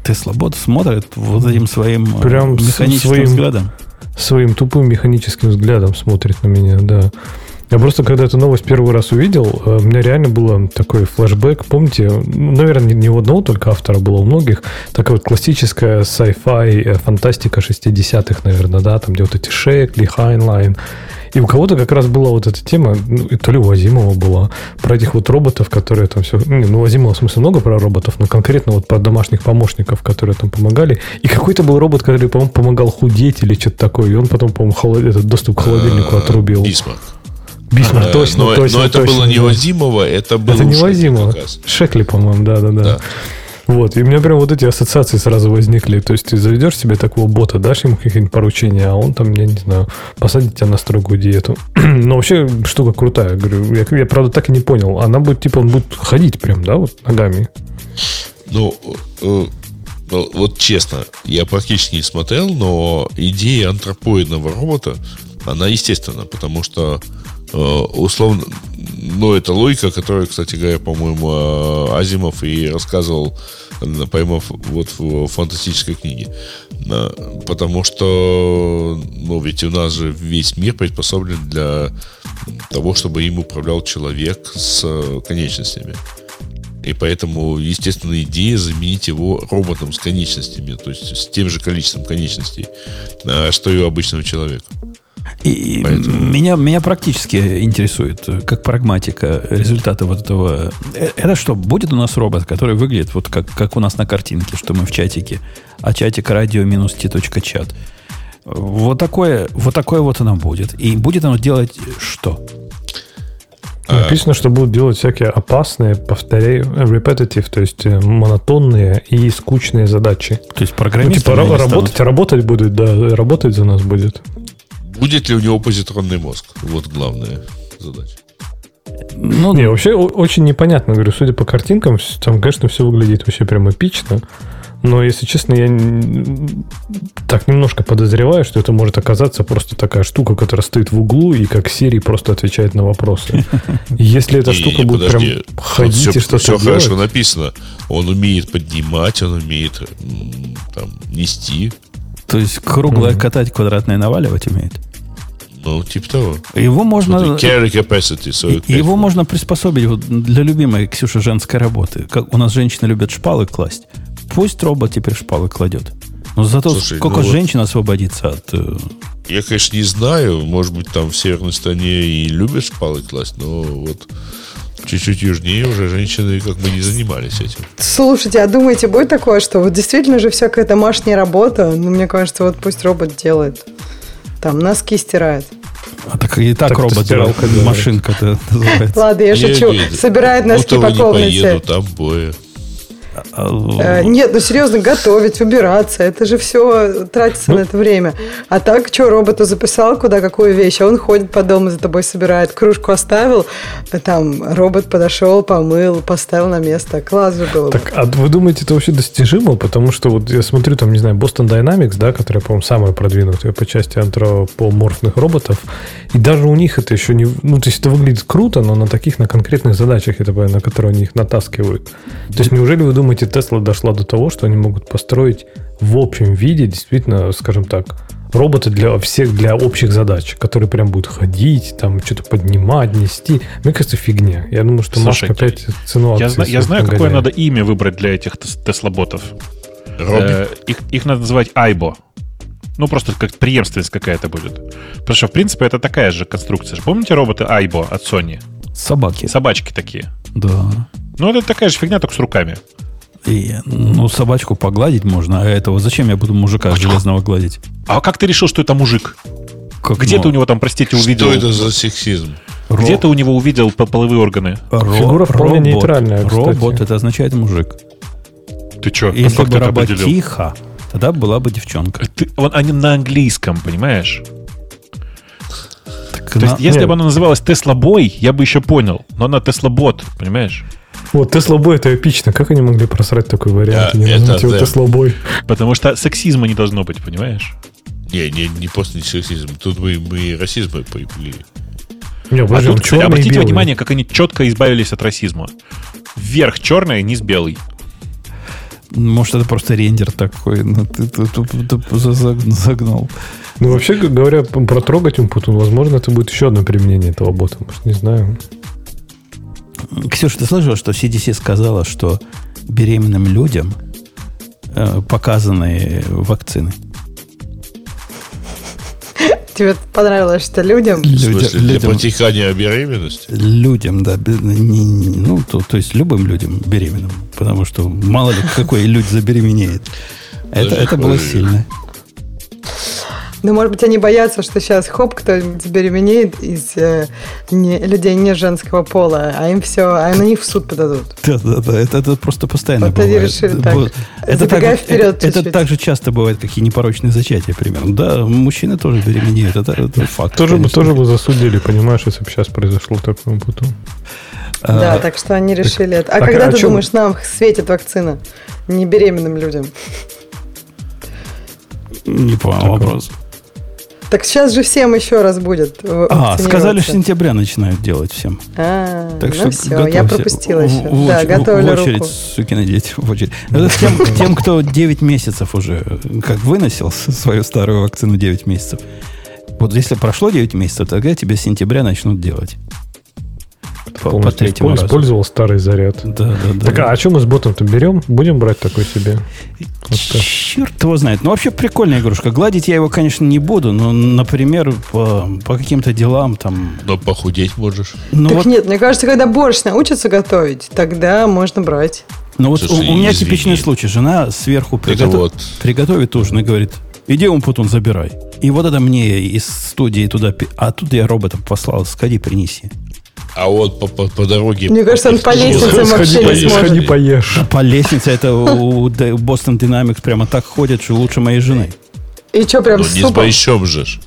Тесла Бот смотрит вот этим своим э, Прям механическим своим- взглядом. Своим тупым механическим взглядом смотрит на меня, да. Я просто, когда эту новость первый раз увидел, э, у меня реально было такой флешбэк. Помните, ну, наверное, не, у одного только автора было, у многих. Такая вот классическая sci-fi э, фантастика 60-х, наверное, да, там, где вот эти Шекли, Хайнлайн. И у кого-то как раз была вот эта тема, ну, и то ли у Азимова была, про этих вот роботов, которые там все... Не, ну, у Азимова в смысле много про роботов, но конкретно вот про домашних помощников, которые там помогали. И какой-то был робот, который, по-моему, помогал худеть или что-то такое, и он потом, по-моему, холод- этот доступ к холодильнику Э, отрубил. Бисмарк. Бисмарк, точно, но, точно, но это точно, было не да. Вазимова, это было Это не у Шекли по-моему, да-да-да. Да. Вот, и у меня прям вот эти ассоциации сразу возникли. То есть ты заведешь себе такого бота, дашь ему какие-нибудь поручения, а он там, я не знаю, посадит тебя на строгую диету. Но вообще штука крутая. Говорю, я, я, правда так и не понял. Она будет, типа, он будет ходить прям, да, вот ногами. Ну, э, ну, вот честно, я практически не смотрел, но идея антропоидного робота, она естественна, потому что условно, ну, это логика, которую, кстати говоря, по-моему, э, Азимов и рассказывал, э, поймав вот в фантастической книге. Э, Потому что, ну, ведь у нас же весь мир приспособлен для того, чтобы им управлял человек с э, конечностями. И поэтому, естественно, идея заменить его роботом с конечностями, то есть с тем же количеством конечностей, что и у обычного человека. И Поэтому- меня, меня практически интересует, как прагматика, результаты вот этого. Э, Это что, будет у нас робот, который выглядит вот как, как у нас на картинке, что мы в чатике, а чатик радио минус t.чат. Вот такое, вот такое вот оно будет. И будет оно делать что? А. Написано, что будут делать всякие опасные, повторяю, repetitive, то есть э, монотонные и скучные задачи. То есть Ну, программисты типа, они ра- станут- работать, работать будет, да, работать за нас будет. Будет ли у него позитронный мозг? Вот главная задача. Ну, Не, вообще очень непонятно, говорю, судя по картинкам, там, конечно, все выглядит вообще прям эпично, Но, если честно, я так немножко подозреваю, что это может оказаться просто такая штука, которая стоит в углу и как Siri просто отвечает на вопросы. Если эта штука будет прям ходить и все, что-то все делать, хорошо написано. Он умеет поднимать, он умеет там, нести. То есть круглое катать, квадратное наваливать умеет. Ну, типа того. Его можно... Carry capacity. so И- it Его can- можно приспособить вот для любимой Ксюши женской работы. Как у нас женщины любят шпалы класть. Пусть робот теперь шпалы кладет. Но зато Слушай, сколько ну вот- женщин освободится от... Я, конечно, не знаю. Может быть, там в северной стране и любят шпалы класть, но вот чуть-чуть южнее уже женщины как бы не занимались этим. Слушайте, а думаете, будет такое, что вот действительно же всякая домашняя работа, ну, мне кажется, вот пусть робот делает. Там носки стирает. А так и так, Так робот стиралка. Машинка-то называется. Ладно, я шучу. Собирает носки по комнате. поеду, там боя. Э, Нет, ну серьезно, готовить, убираться, это же все тратится Ну. на это время. А так, что, роботу записал, куда какую вещь, а он ходит по дому за тобой собирает, кружку оставил, там робот подошел, помыл, поставил на место. Класс же было. бы. Так, а вы думаете, это вообще достижимо? Потому что вот я смотрю, там, не знаю, Boston Dynamics, да, которая, по-моему, самая продвинутая по части антропоморфных роботов, и даже у них это еще не... Ну, то есть это выглядит круто, но на таких, на конкретных задачах, это, на которые они их натаскивают. То есть неужели вы думаете, Тесла дошла до того, что они могут построить в общем виде, действительно, скажем так, роботы для всех, для общих задач, которые прям будут ходить, там, что-то поднимать, нести. Мне кажется, фигня. Я думаю, что Слушай, Маск опять цену Я, зна- я знаю, какое надо имя выбрать для этих тес- Тесла-ботов. Робби. Э, их, их надо называть Айбо. Ну, просто как преемственность какая-то будет. Потому что, в принципе, это такая же конструкция. Помните роботы Айбо от Sony? Собаки. Собачки такие. Да. Ну, это такая же фигня, только с руками. И, ну, собачку погладить можно, а этого зачем я буду мужика железного гладить? А как ты решил, что это мужик? Как, Где ну, ты у него там, простите, увидел? Что это за сексизм? ро- Где ты у него увидел по- половые органы? ро- Фигура вполне робот. нейтральная, кстати. Робот, это означает мужик. Ты что? Если как бы ты это определил? роботиха, тогда была бы девчонка. Ты- он, они на английском, понимаешь? То есть, на- если нет. бы она называлась Tesla Boy, я бы еще понял. Но она Tesla Bot, понимаешь? Вот Tesla Boy это эпично. Как они могли просрать такой вариант? Да, не это назвать его да. Tesla Boy. Потому что сексизма не должно быть, понимаешь? Не, не, не просто не сексизм. Тут мы, мы расизм появили. Не, А подожди, он тут, кстати, черный обратите внимание, как они четко избавились от расизма. Вверх черное, низ белый. Может, это просто рендер такой. Ну, ты, ты- ты- ты- ты заг- загнал. Ну, вообще говоря, про трогать Умпутун, возможно, это будет еще одно применение этого бота. Может, не знаю. Ксюша, ты слышала, что CDC сказала, что беременным людям э, показаны вакцины? Тебе понравилось, что людям? В Людя- смысле, для людям, протекания беременности? людям, да, не- не- ну, то, то есть любым людям беременным, потому что мало ли какой люди забеременеет. Это, это было сильно. Ну, может быть, они боятся, что сейчас хоп, кто-нибудь забеременеет из э, не- людей не женского пола, а им все, а на них в суд подадут. Да, да, да, это, это просто постоянно Вот бывает. решили так, это, забегая так, вперед это, это так же часто бывает, как и непорочные зачатия, примерно. Да, мужчины тоже беременеют, это, это факт. Тоже бы, тоже бы засудили, понимаешь, если бы сейчас произошло такое Умпутун. А, да, так что они решили это. А так, когда а ты чё- думаешь, нам светит вакцина? Не беременным людям. Не понял Так, вопрос. Так сейчас же всем еще раз будет. э, А, сказали, что сентября начинают делать всем. А, Так ну что все, готовься. я пропустила В- еще. в да, готовлю в очередь, руку. сукины дети, в очередь. Это тем, тем, кто 9 месяцев уже, как выносил свою старую вакцину 9 месяцев. Вот если прошло 9 месяцев, тогда тебе с сентября начнут делать. По, третьему разу. использовал старый заряд. Да, да, да. Так, а о чем мы с ботом-то берем? Будем брать такой себе? Вот. Черт его знает. Ну, вообще прикольная игрушка. Гладить я его, конечно, не буду, но, например, по, по каким-то делам там... Но похудеть можешь. Ну, так вот, нет, мне кажется, когда борщ научатся готовить, тогда можно брать. ну, вот у, Слушай, у меня извини. типичный случай. Жена сверху Это приготов- вот приготовит ужин и говорит, иди Умпутун, забирай. И вот это мне из студии туда... А тут я робота послал, сходи, принеси. А вот по, по, по дороге... Мне кажется, он по лестнице вообще не сможет. сходи поешь. По лестнице это у Boston Dynamics прямо так ходят, что лучше моей жены. И что, прям Ну, не с бойщом же. ж.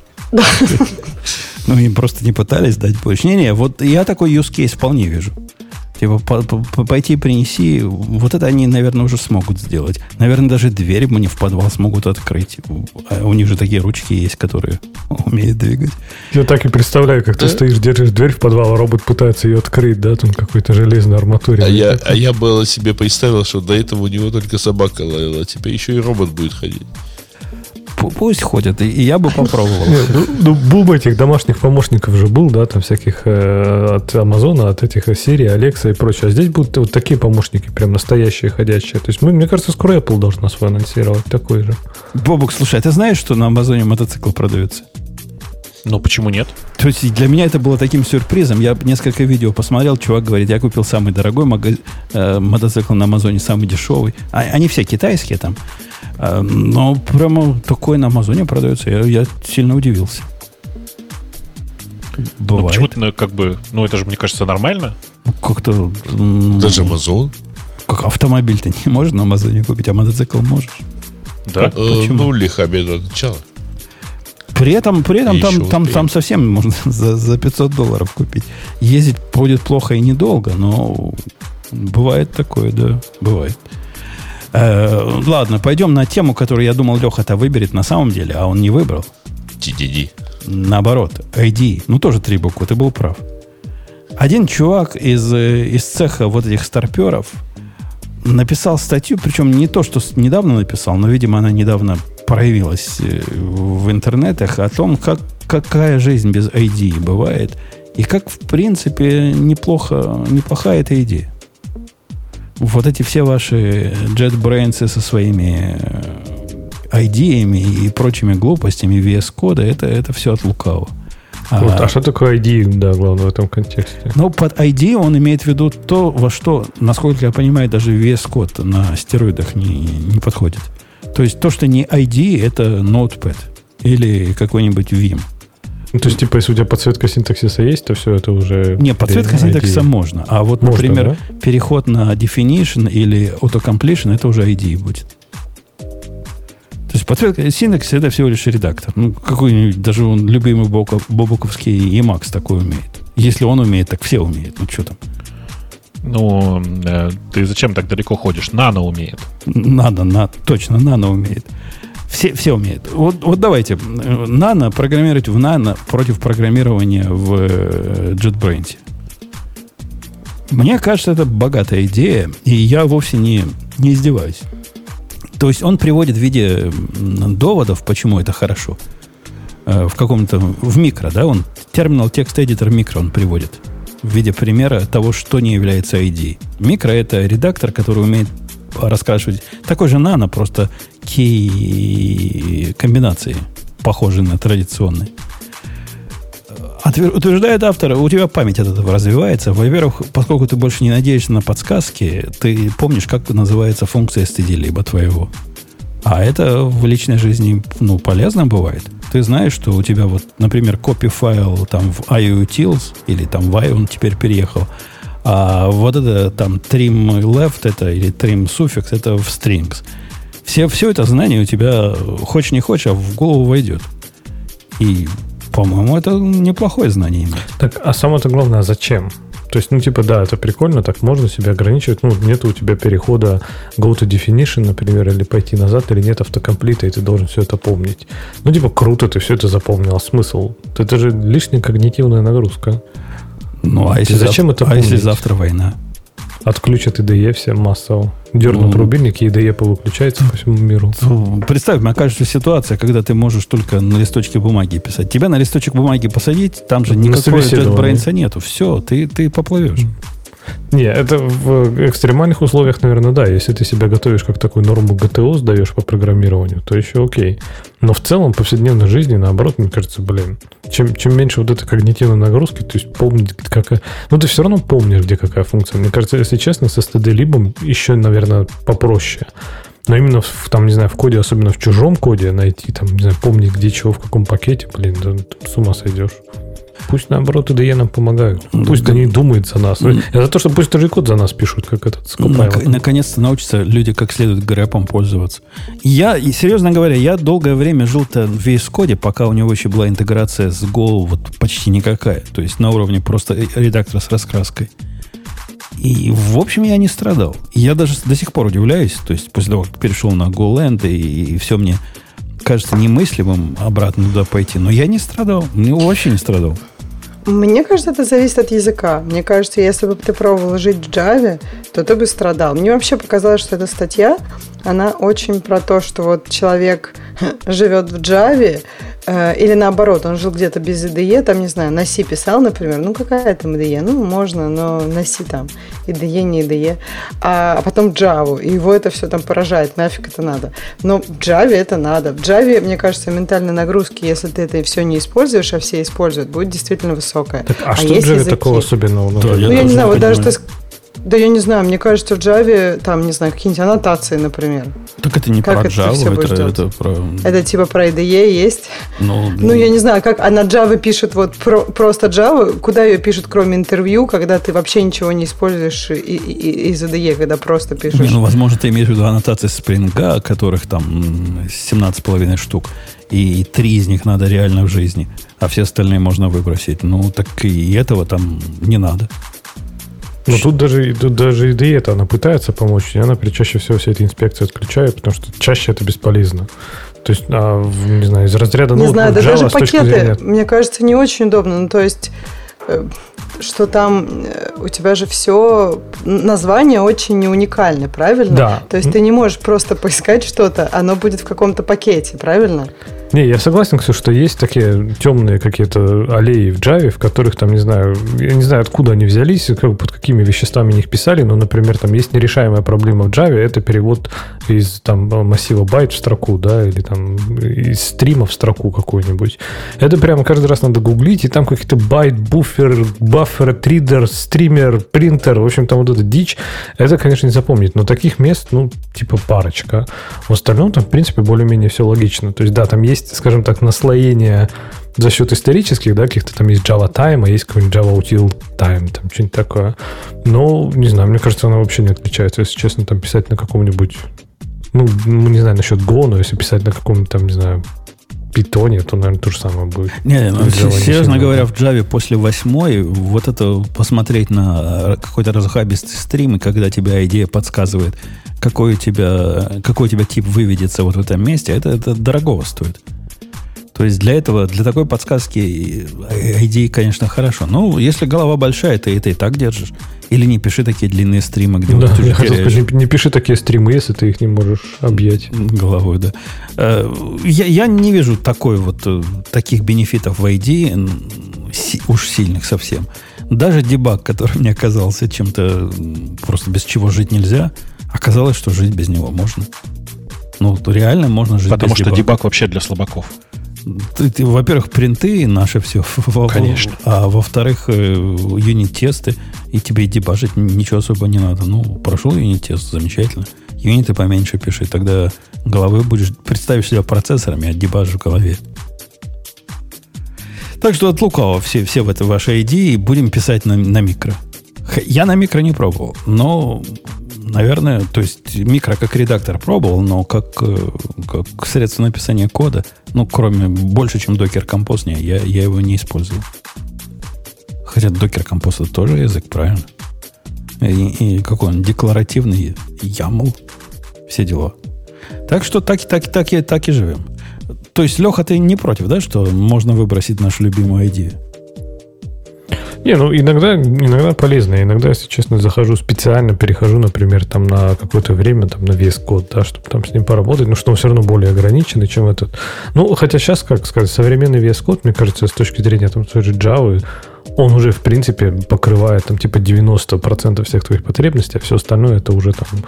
Ну, им просто не пытались дать больше. Не-не, вот я такой use case вполне вижу. Типа по- по- пойти принеси, вот это они, наверное, уже смогут сделать. Наверное, даже дверь мне в подвал смогут открыть. А у них же такие ручки есть, которые умеют двигать. Я так и представляю, как ты стоишь, держишь дверь в подвал, а робот пытается ее открыть, да, там какой-то железной арматуре. А я, а я было себе представил, что до этого у него только собака лаяла, а теперь еще и робот будет ходить. Пу- Пусть ходят, и я бы попробовал. Ну, ну, бум этих домашних помощников же был, да, там всяких э, от Амазона, от этих Siri, Alexa и прочее. А здесь будут вот такие помощники, прям настоящие, ходящие. То есть, мы, мне кажется, скоро Apple должна свой анонсировать такой же. Бобук, слушай, а ты знаешь, что на Амазоне мотоцикл продается? Ну, почему нет? То есть для меня это было таким сюрпризом. Я несколько видео посмотрел, чувак говорит, я купил самый дорогой мага- э, мотоцикл на Амазоне, самый дешевый. А, они все китайские там. А, но прямо такой на Амазоне продается. Я, я сильно удивился. Ну, Бывает. почему-то, ну, как бы, ну, это же, мне кажется, нормально. Ну, как-то... Даже Amazon. Как автомобиль-то не можешь на Амазоне купить, а мотоцикл можешь. Да? Э, Почему? ну, лихами до начала. При этом, при этом И там, там, там совсем можно за, за 500 долларов купить. Ездить будет плохо и недолго, но бывает такое, да, бывает. Э, ладно, пойдем на тему, которую я думал, Леха-то выберет на самом деле, а он не выбрал. TDD. Наоборот, ID. Ну, тоже три буквы, ты был прав. Один чувак из, э, из цеха вот этих старперов написал статью, причем не то, что недавно написал, но, видимо, она недавно проявилась э, в интернетах, о том, как, какая жизнь без ID бывает, и как, в принципе, неплохо, неплохая эта идея. Вот эти все ваши JetBrains со своими э, ID-ями и прочими глупостями VS кода, это, это все от лукавого. А- Вот, а что такое ID, да, главное в этом контексте? но под ID он имеет в виду то, во что, насколько я понимаю, даже VS код на стероидах не, не подходит. То есть то, что не ID, это Notepad или какой-нибудь Vim. Ну, то есть, типа, если у тебя подсветка синтаксиса есть, то все это уже... Не, подсветка ID. синтаксиса можно. А вот, Можно, например, переход на definition или autocompletion, это уже ID будет. То есть подсветка синтаксиса это всего лишь редактор. Ну, какой-нибудь, даже он любимый Бобуков- Бобуковский Emacs такой умеет. Если он умеет, так все умеют. Ну, что там? Ну, э, ты зачем так далеко ходишь? Нано умеет. Надо, на, точно, нано умеет. Все, все умеют. Вот, вот давайте. Нано, программировать в нано против программирования в э, JetBrains. Мне кажется, это богатая идея, и я вовсе не, не издеваюсь. То есть он приводит в виде доводов, почему это хорошо. Э, В каком-то, в микро, да, он терминал текст эдитор микро он приводит в виде примера того, что не является ID. Микро это редактор, который умеет раскрашивать такой же нано, просто кей комбинации, похожие на традиционные. Утверждает автор, у тебя память от этого развивается. Во-первых, поскольку ты больше не надеешься на подсказки, ты помнишь, как называется функция std либо твоего. А это в личной жизни ну, полезно бывает. Ты знаешь, что у тебя вот, например, копи файл там в IOUtils или там в I он теперь переехал, а вот это там trim left это или trim suffix это в strings. Все, все это знание у тебя, хочешь не хочешь, а в голову войдет. И, по-моему, это неплохое знание иметь. Так, а самое-то главное, а зачем? То есть, ну, типа, да, это прикольно, так можно себя ограничивать. Ну, нет у тебя перехода go to definition, например, или пойти назад, или нет автокомплита, и ты должен все это помнить. Ну, типа, круто, ты все это запомнил. А смысл? Это же лишняя когнитивная нагрузка. Ну, а если, зачем завтра, это а если завтра война? Отключат IDE все массово. Дернут Ну. рубильник, и IDE повыключается по всему миру. Ну, Представь, мне кажется, ситуация, когда ты можешь только на листочке бумаги писать. Тебя на листочек бумаги посадить, там же На никакого. JetBrains нету. Все, ты, ты поплывешь. Не, это в экстремальных условиях, наверное, да. Если ты себя готовишь как такую норму ГТО сдаешь по программированию, то еще окей. Но в целом, в повседневной жизни, наоборот, мне кажется, блин, чем, чем меньше вот этой когнитивной нагрузки, то есть помнить, какая... Ну, ты все равно помнишь, где какая функция. Мне кажется, если честно, со std-либом еще, наверное, попроще. Но именно в, там, не знаю, в коде, особенно в чужом коде, найти, там, не знаю, помнить, где чего, в каком пакете, блин, да, с ума сойдешь. Пусть, наоборот, IDE нам помогают. Пусть они думают за нас. Я за то, что пусть тоже код за нас пишут, как этот с Нак- Copilot. наконец-то научатся люди как следует грэпом пользоваться. Я, и серьезно говоря, я долгое время жил-то в VS Code, пока у него еще была интеграция с Go вот почти никакая. То есть на уровне просто редактора с раскраской. И, в общем, я не страдал. Я даже до сих пор удивляюсь, то есть после того, как перешел на GoLand, и, и все мне кажется немыслимым обратно туда пойти, но я не страдал, не, вообще не страдал. Мне кажется, это зависит от языка. Мне кажется, если бы ты пробовал жить в Java, то ты бы страдал. Мне вообще показалось, что эта статья, она очень про то, что вот человек живет в Java, или наоборот, он жил где-то без IDE, там, не знаю, на C писал, например, ну какая там IDE? Ну, можно, но на C там, IDE, не IDE. А, а потом Java, и его это все там поражает, нафиг это надо. Но в Java это надо. В Java, мне кажется, ментальной нагрузки, если ты это все не используешь, а все используют, будет действительно высокая. Так, а, а что в Java языки? такого особенного? Да, ну, я, я не знаю, вот даже ты да я не знаю, мне кажется, в Java там, не знаю, какие-нибудь аннотации, например. Так это не как про это Java, это, это про... Это типа про IDE есть? Ну, ну, я не знаю, как она Java пишет вот про, просто Java, куда ее пишут, кроме интервью, когда ты вообще ничего не используешь и, и, из IDE, когда просто пишешь. Не, ну, возможно, ты имеешь в виду аннотации Spring, которых там 17,5 штук, и три из них надо реально в жизни, а все остальные можно выбросить. Ну, так и этого там не надо. Ну, тут даже, тут даже и это она пытается помочь, и она чаще всего все эти инспекции отключает, потому что чаще это бесполезно. То есть, а, не знаю, из разряда... Не ну, знаю, да даже пакеты, зрения... мне кажется, не очень удобно. Ну, то есть, э, что там э, у тебя же все название очень уникальное, правильно? Да. То есть ты не можешь просто поискать что-то, оно будет в каком-то пакете, правильно? Не, я согласен, Ксюша, что есть такие темные какие-то аллеи в Java, в которых там, не знаю, я не знаю, откуда они взялись, как, под какими веществами их писали, но, например, там есть нерешаемая проблема в Java, это перевод из там массива байт в строку, да, или там из стрима в строку какой-нибудь. Это прямо каждый раз надо гуглить, и там какие-то byte, buffer, buffered reader, streamer, printer, в общем, там вот эта дичь. Это, конечно, не запомнить, но таких мест, ну, типа парочка. В остальном там, в принципе, более-менее все логично. То есть, да, там есть есть, скажем так, наслоение за счет исторических, да, каких-то там есть Java Time, а есть какой-нибудь Java Util Time, там что-нибудь такое. Но, не знаю, мне кажется, она вообще не отличается. Если честно, там писать на каком-нибудь, ну, ну не знаю, насчет Go, но если писать на каком-нибудь там, не знаю, питоне, то, наверное, то же самое будет. Не, ну, серьезно говоря, в Java после восьмой вот это посмотреть на какой-то разухабистый стрим, и когда тебя идея подсказывает, какой у тебя, какой у тебя тип выведется вот в этом месте, это, это дорогого стоит. То есть для этого, для такой подсказки идеи, конечно, хорошо. Ну, если голова большая, ты это и так держишь. Или не пиши такие длинные стримы, где да, вот я хотел сказать, не, не пиши такие стримы, если ты их не можешь объять. Головой, да. Э, я, я не вижу такой вот, э, таких бенефитов в ID, уж сильных совсем. Даже дебаг, который мне оказался чем-то просто без чего жить нельзя, оказалось, что жить без него можно. Ну, реально можно жить Потому без что дебаг. дебаг вообще для слабаков. Во-первых, принты наши все. Конечно. А во-вторых, э, юнит-тесты, и тебе дебажить ничего особо не надо. Ну, прошел юнит-тест, замечательно. Юниты поменьше пиши, тогда головы будешь, представишь себя процессорами, а дебаж в голове. Так что от лукавого все, все в этой вашей идее будем писать на, на микро. Я на микро не пробовал, но наверное, то есть микро как редактор пробовал, но как, э, как средство написания кода, ну, кроме больше, чем Docker Compose, не, я, я его не использую. Хотя Docker Compose это тоже язык, правильно? И, и какой он декларативный YAML, все дела. Так что так, так, так, и, так и живем. То есть, Леха, ты не против, да, что можно выбросить нашу любимую идею? Не, ну иногда, иногда полезно. Иногда, если честно, захожу специально, перехожу, например, там на какое-то время, там на весь код, да, чтобы там с ним поработать, но что он все равно более ограниченный, чем этот. Ну, хотя сейчас, как сказать, современный вес код, мне кажется, с точки зрения там той же Java, он уже, в принципе, покрывает там типа 90% всех твоих потребностей, а все остальное это уже там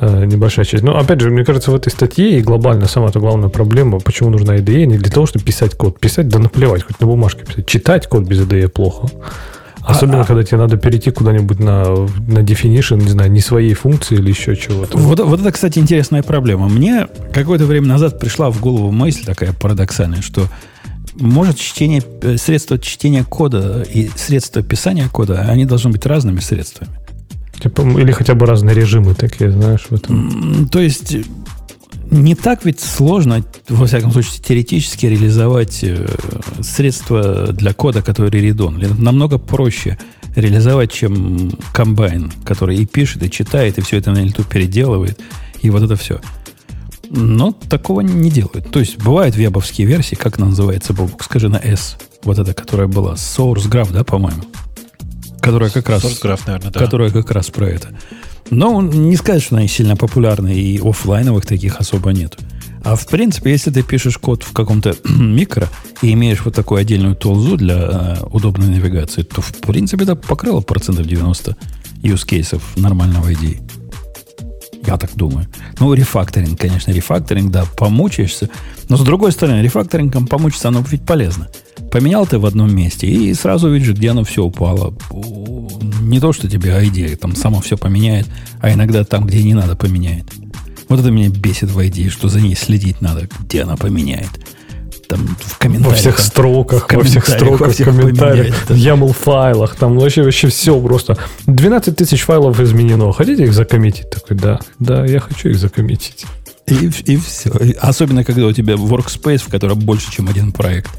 э, небольшая часть. Но, опять же, мне кажется, в этой статье и глобально самая-то главная проблема, почему нужна IDE, не для того, чтобы писать код. Писать, да наплевать, хоть на бумажке писать. Читать код без IDE плохо. Особенно, а, когда тебе надо перейти куда-нибудь на, на definition, не знаю, не своей функции или еще чего-то. Вот, вот это, кстати, интересная проблема. Мне какое-то время назад пришла в голову мысль такая парадоксальная, что может чтение, э, средства чтения кода и средства писания кода, они должны быть разными средствами. Типа, или хотя бы разные режимы такие, знаешь, в этом. То есть не так ведь сложно, во всяком случае, теоретически реализовать э, средства для кода, который редон. Намного проще реализовать, чем комбайн, который и пишет, и читает, и все это на лету переделывает, и вот это все. Но такого не делают. То есть бывают вебовские версии, как она называется, Бобук, скажи на S. Вот эта, которая была. Source Graph, да, по-моему? Которая как раз... Source Graph, наверное, да. Которая как раз про это. Но не сказать, что она сильно популярна, и офлайновых таких особо нет. А в принципе, если ты пишешь код в каком-то микро и имеешь вот такую отдельную толзу для э, удобной навигации, то в принципе это покрыло процентов 90 use кейсов нормального идеи. Я так думаю. Ну, рефакторинг, конечно, рефакторинг, да, помучаешься. Но с другой стороны, рефакторингом помучиться, оно ведь полезно. Поменял ты в одном месте, и сразу видишь, где оно все упало. Не то, что тебе идея там само все поменяет, а иногда там, где не надо, поменяет. Вот это меня бесит в идее, что за ней следить надо, где она поменяет. Там в комментариях. Во всех строках, во всех строках, в комментариях, в YAML файлах, там вообще, вообще все просто. 12 тысяч файлов изменено. Хотите их закоммитить? Такой, да, да, я хочу их закоммитить. И, и все. Особенно, когда у тебя workspace, в котором больше, чем один проект.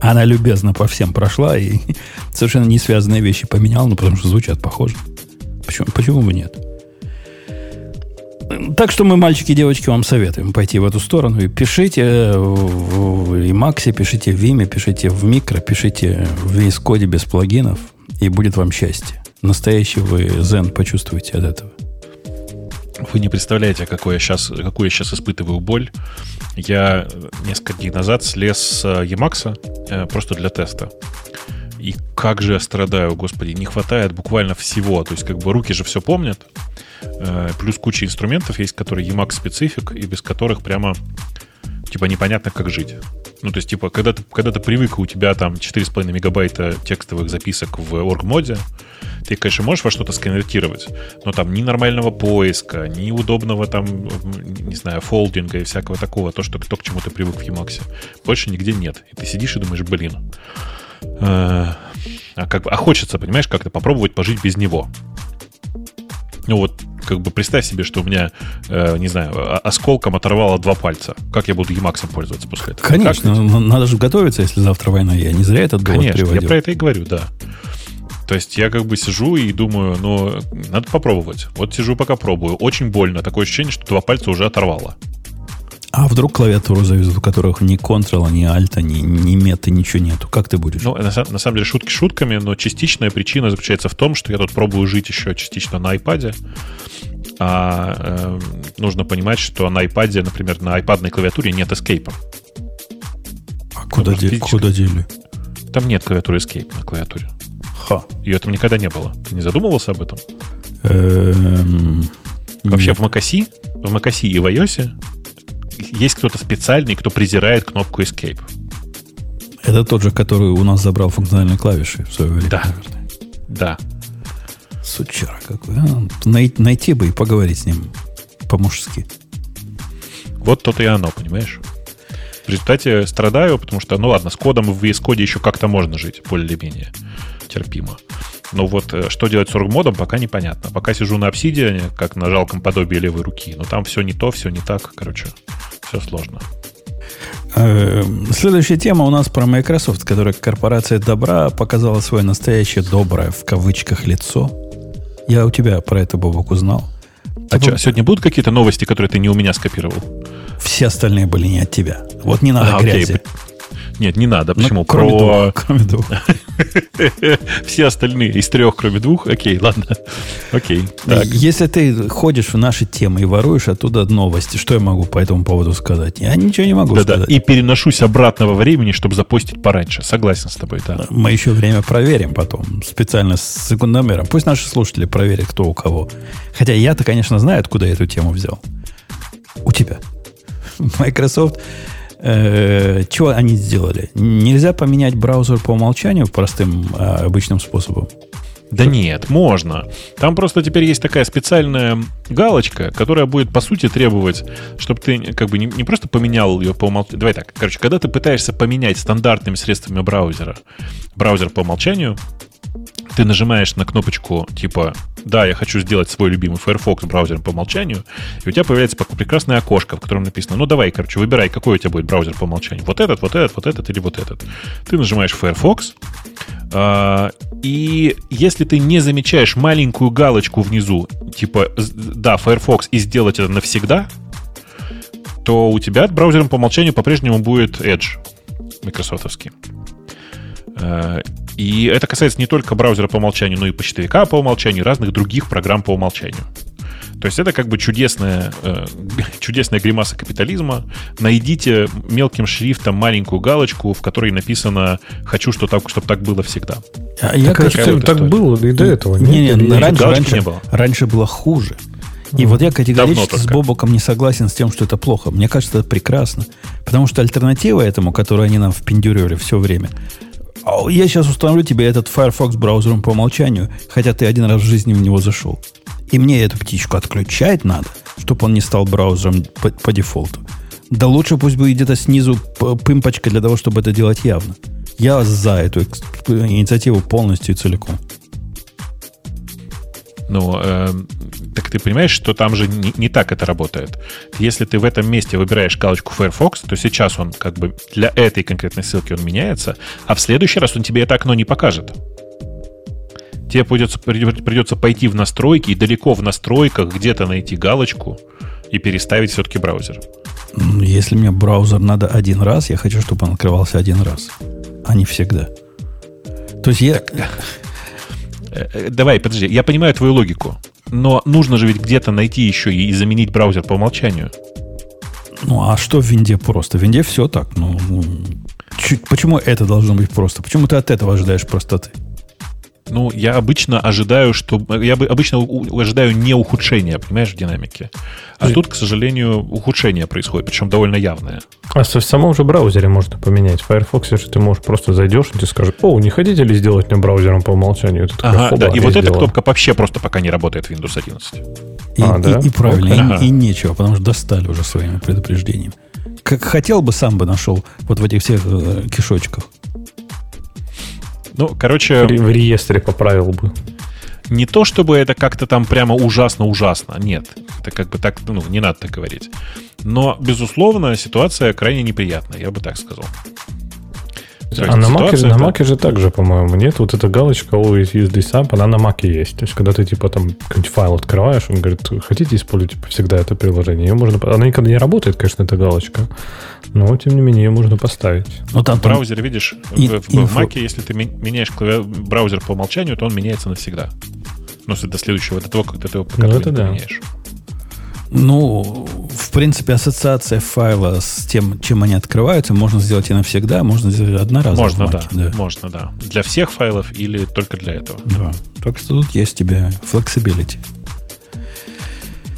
Она любезно по всем прошла и совершенно не связанные вещи поменяла, ну, потому что звучат похоже. Почему, почему бы нет? Так что мы, мальчики и девочки, вам советуем пойти в эту сторону. И пишите в Emacs, пишите в Vime, пишите в Micro, пишите в VS Code без плагинов, и будет вам счастье. Настоящий вы Zen почувствуете от этого. Вы не представляете, какой я сейчас, какую я сейчас испытываю боль. Я несколько дней назад слез с Emacs э, просто для теста. И как же я страдаю, господи, не хватает буквально всего. То есть, как бы руки же все помнят. Э, плюс куча инструментов есть, которые Emacs специфик, и без которых прямо типа непонятно, как жить. Ну, то есть, типа, когда ты, когда ты привык, у тебя там 4,5 мегабайта текстовых записок в орг-моде, ты, конечно, можешь во что-то сконвертировать, но там ни нормального поиска, ни удобного там, не знаю, фолдинга и всякого такого, то, что, то к чему ты привык в Emacs, больше нигде нет. И ты сидишь и думаешь, блин, э, а, как а хочется, понимаешь, как-то попробовать пожить без него. Ну вот, как бы представь себе, что у меня, э, не знаю, осколком оторвало два пальца. Как я буду Emacs пользоваться после этого? Конечно, как? надо же готовиться, если завтра война. Я не зря этот довод Конечно, приводил. я про это и говорю, да. То есть я как бы сижу и думаю, ну, надо попробовать. Вот сижу пока пробую. Очень больно. Такое ощущение, что два пальца уже оторвало. А вдруг клавиатуру завезут, у которых ни Ctrl, ни Alt, ни, ни мета, ничего нету? Как ты будешь? Ну, на, на самом деле, шутки шутками, но частичная причина заключается в том, что я тут пробую жить еще частично на iPad. А э, нужно понимать, что на iPad, например, на iPad клавиатуре нет эскейпа. А куда, де, куда дели? Там нет клавиатуры Escape на клавиатуре. Ха. Ее там никогда не было. Ты не задумывался об этом? Эм... Вообще Нет. в macOS, в macOS и в iOS есть кто-то специальный, кто презирает кнопку Escape. Это тот же, который у нас забрал функциональные клавиши в свое время. Да. Наверное. Да. Сучара какой. А? Най- найти бы и поговорить с ним по-мужски. Вот то-то и оно, понимаешь? В результате страдаю, потому что, ну ладно, с кодом в VS Code еще как-то можно жить, более-менее терпимо. Но вот э, что делать с оргмодом, пока непонятно. Пока сижу на обсидиане, как на жалком подобии левой руки. Но там все не то, все не так. Короче, все сложно. Э, следующая тема у нас про Microsoft, которая корпорация добра показала свое настоящее доброе, в кавычках, лицо. Я у тебя про это, Бобок, узнал. А что, сегодня будут какие-то новости, которые ты не у меня скопировал? Все остальные были не от тебя. Вот не надо а, грязи. Окей. Нет, не надо. Ну, Почему? Ну, кроме Про... двух. Кроме двух. Все остальные из трех, кроме двух. Окей, ладно. Окей. Так. Если ты ходишь в наши темы и воруешь оттуда новости, что я могу по этому поводу сказать? Я ничего не могу да, сказать. Да, и переношусь обратно во времени, чтобы запустить пораньше. Согласен с тобой, да. Мы еще время проверим потом. Специально с секундомером. Пусть наши слушатели проверят, кто у кого. Хотя я-то, конечно, знаю, откуда я эту тему взял. У тебя. Microsoft Э, чего они сделали? Нельзя поменять браузер по умолчанию простым э, обычным способом? Да нет, можно. Там просто теперь есть такая специальная галочка, которая будет, по сути, требовать, чтобы ты как бы не, не просто поменял ее по умолчанию. Давай так, короче, когда ты пытаешься поменять стандартными средствами браузера браузер по умолчанию, ты нажимаешь на кнопочку типа «Да, я хочу сделать свой любимый Firefox браузером по умолчанию», и у тебя появляется прекрасное окошко, в котором написано «Ну, давай, короче, выбирай, какой у тебя будет браузер по умолчанию. Вот этот, вот этот, вот этот или вот этот». Ты нажимаешь Firefox, А, И если ты не замечаешь маленькую галочку внизу, типа, да, Firefox, и сделать это навсегда, то у тебя браузером по умолчанию по-прежнему будет Edge микрософтовский. Э, И это касается не только браузера по умолчанию, но и почтовика по умолчанию, и разных других программ по умолчанию. То есть это как бы чудесная, э, чудесная гримаса капитализма. Найдите мелким шрифтом маленькую галочку, в которой написано «хочу, что так, чтобы так было всегда». А я, Так, кажется, вот так история. было и до этого. Не, не, Или- раньше, раньше, не было. раньше было хуже. И вот я категорически с. Бобоком не согласен с тем, что это плохо. Мне кажется, это прекрасно. Потому что альтернатива этому, которую они нам впендюривали все время, «А я сейчас установлю тебе этот Firefox браузером по умолчанию, хотя ты один раз в жизни в него зашел. И мне эту птичку отключать надо, чтобы он не стал браузером по, по дефолту. Да лучше пусть будет где-то снизу пымпочка для того, чтобы это делать явно. Я за эту инициативу полностью и целиком. Ну, эм, так ты понимаешь, что там же не, не так это работает. Если ты в этом месте выбираешь галочку Firefox, то сейчас он как бы для этой конкретной ссылки он меняется, а в следующий раз он тебе это окно не покажет. Тебе придется, придется пойти в настройки и далеко в настройках где-то найти галочку и переставить все-таки браузер. Если мне браузер надо один раз, я хочу, чтобы он открывался один раз, а не всегда. То есть я... Э, э, Давай, подожди, я понимаю твою логику, но нужно же ведь где-то найти еще и заменить браузер по умолчанию. Ну, а что в винде просто? В винде все так. Ну, ну, чуть- почему это должно быть просто? Почему ты от этого ожидаешь простоты? Ну, я обычно ожидаю, что... Я бы обычно ожидаю не ухудшения, понимаешь, в динамике. А тут, к сожалению, ухудшение происходит, причем довольно явное. А в самом же браузере можно поменять. В Firefox же ты можешь просто зайдешь, и тебе скажет, о, не хотите ли сделать мне браузером по умолчанию? Ты Ага, «Хоба, да. И вот эта сделал». кнопка вообще просто пока не работает в Windows 11. И, А, и- да? и правильно, и- Ага. и, нечего, потому что достали уже своими предупреждениями. Как хотел бы, сам бы нашел вот в этих всех э, кишочках. Ну, короче, В ре- в реестре поправил бы. не то чтобы это как-то там прямо ужасно-ужасно. Нет. Это как бы так, ну, не надо так говорить. Но, безусловно, ситуация крайне неприятная, я бы так сказал. А на же, ситуация на Маке же так же, по-моему, нет. Вот эта галочка always use this app, она на Маке есть. То есть, когда ты, типа, там какой-нибудь файл открываешь, он говорит, хотите использовать типа, всегда это приложение? Ее можно... Она никогда не работает, конечно, эта галочка. Но, тем не менее, ее можно поставить. Ну, там, В браузере, видишь, И- в, в инфо- Mac, если ты меняешь клавиа- браузер по умолчанию, то он меняется навсегда. Ну, если до следующего, до того, как до того, пока Ну, ты это не да. Ну, в принципе, ассоциация файла с тем, чем они открываются, можно сделать и навсегда, можно сделать одноразово. Можно, да, Маке, Можно, да. Для всех файлов или только для этого. Да. Так что тут есть тебе flexibility.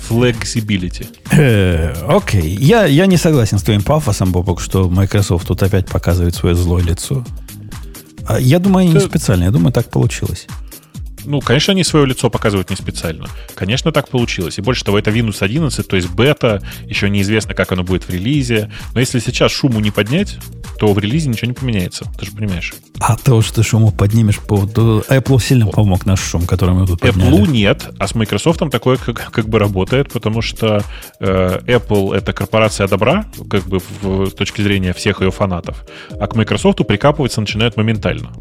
Flexibility. Э, Окей. Я, я не согласен с твоим пафосом, Бобок, что Microsoft тут опять показывает свое злое лицо. А Я думаю, они не Да. специально. Я думаю, так получилось. Ну, конечно, они свое лицо показывают не специально. Конечно, так получилось. И больше того, это Windows 11, то есть бета, еще неизвестно, как оно будет в релизе. Но если сейчас шуму не поднять, то в релизе ничего не поменяется. Ты же понимаешь. А то, что ты шуму поднимешь по поводу... Apple сильно помог наш шум, который мы тут подняли. Apple нет, а с Microsoft такое как, как бы работает, потому что э, Apple это корпорация добра, как бы в, с точки зрения всех ее фанатов, а к Microsoft прикапываться начинают моментально.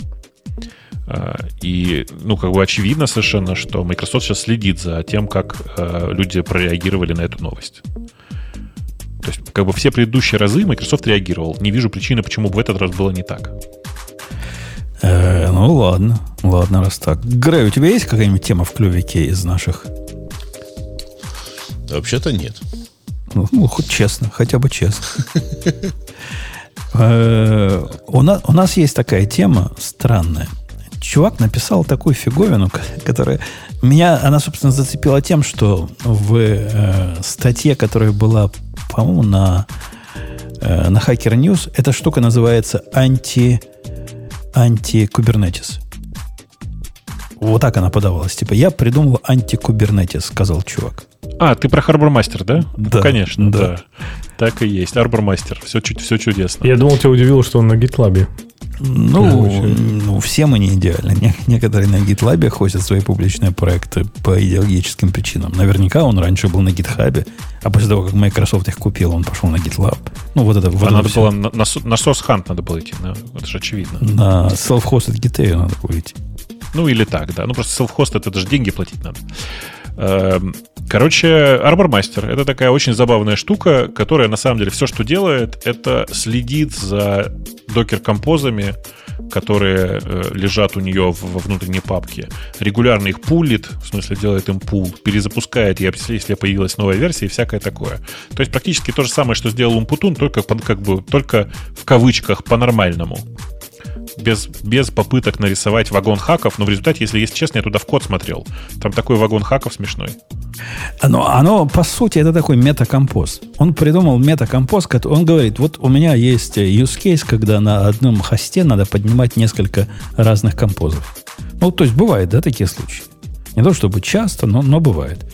Э, И, ну, как бы очевидно совершенно, что Microsoft сейчас следит за тем, как э, люди прореагировали на эту новость. То есть, как бы все предыдущие разы Microsoft реагировал. Не вижу причины, почему бы в этот раз было не так. Э, ну, ладно. Ладно, раз так. Грей, у тебя есть какая-нибудь тема в клювике из наших? Вообще-то нет. Ну, ну, хоть честно, хотя бы честно. У нас есть такая тема странная. Чувак написал такую фиговину, ко- которая... Меня она, собственно, зацепила тем, что в э, статье, которая была, по-моему, на, э, на Hacker News, эта штука называется анти, анти-кубернетис. Вот так она подавалась. Типа, я придумал антикубернетис, сказал чувак. А, ты про Master, да? Да, Ну, конечно, да. да. Так и есть. Master. Все, чуть, все чудесно. Я думал, тебя удивило, что он на GitLab. Ну, ну, все мы не идеальны. Не- Некоторые на GitLab хостят свои публичные проекты по идеологическим причинам. Наверняка он раньше был на GitHub, а после того, как Microsoft их купил, он пошел на GitLab. Ну, вот это, вот А это надо всё. было на, на, на Source Hunt надо было идти, на- это же очевидно. На self-hosted GitHub надо будет. Ну или так, да. Ну просто self-host это же деньги платить надо. Эм, Короче, Master это такая очень забавная штука, которая на самом деле все, что делает, это следит за докер-композами, которые э, лежат у нее в- во внутренней папке, регулярно их пулит, в смысле делает им пул, перезапускает, если появилась новая версия и всякое такое. То есть практически то же самое, что сделал Умпутун, только как бы только в кавычках по-нормальному без, без попыток нарисовать вагон хаков, но в результате, если есть честно, я туда в код смотрел. Там такой вагон хаков смешной. Оно, оно, по сути, это такой метакомпоз. Он придумал метакомпоз, он говорит, вот у меня есть э, use case, когда на одном хосте надо поднимать несколько разных композов. Ну, то есть бывает, да, такие случаи. Не то чтобы часто, но, но бывает.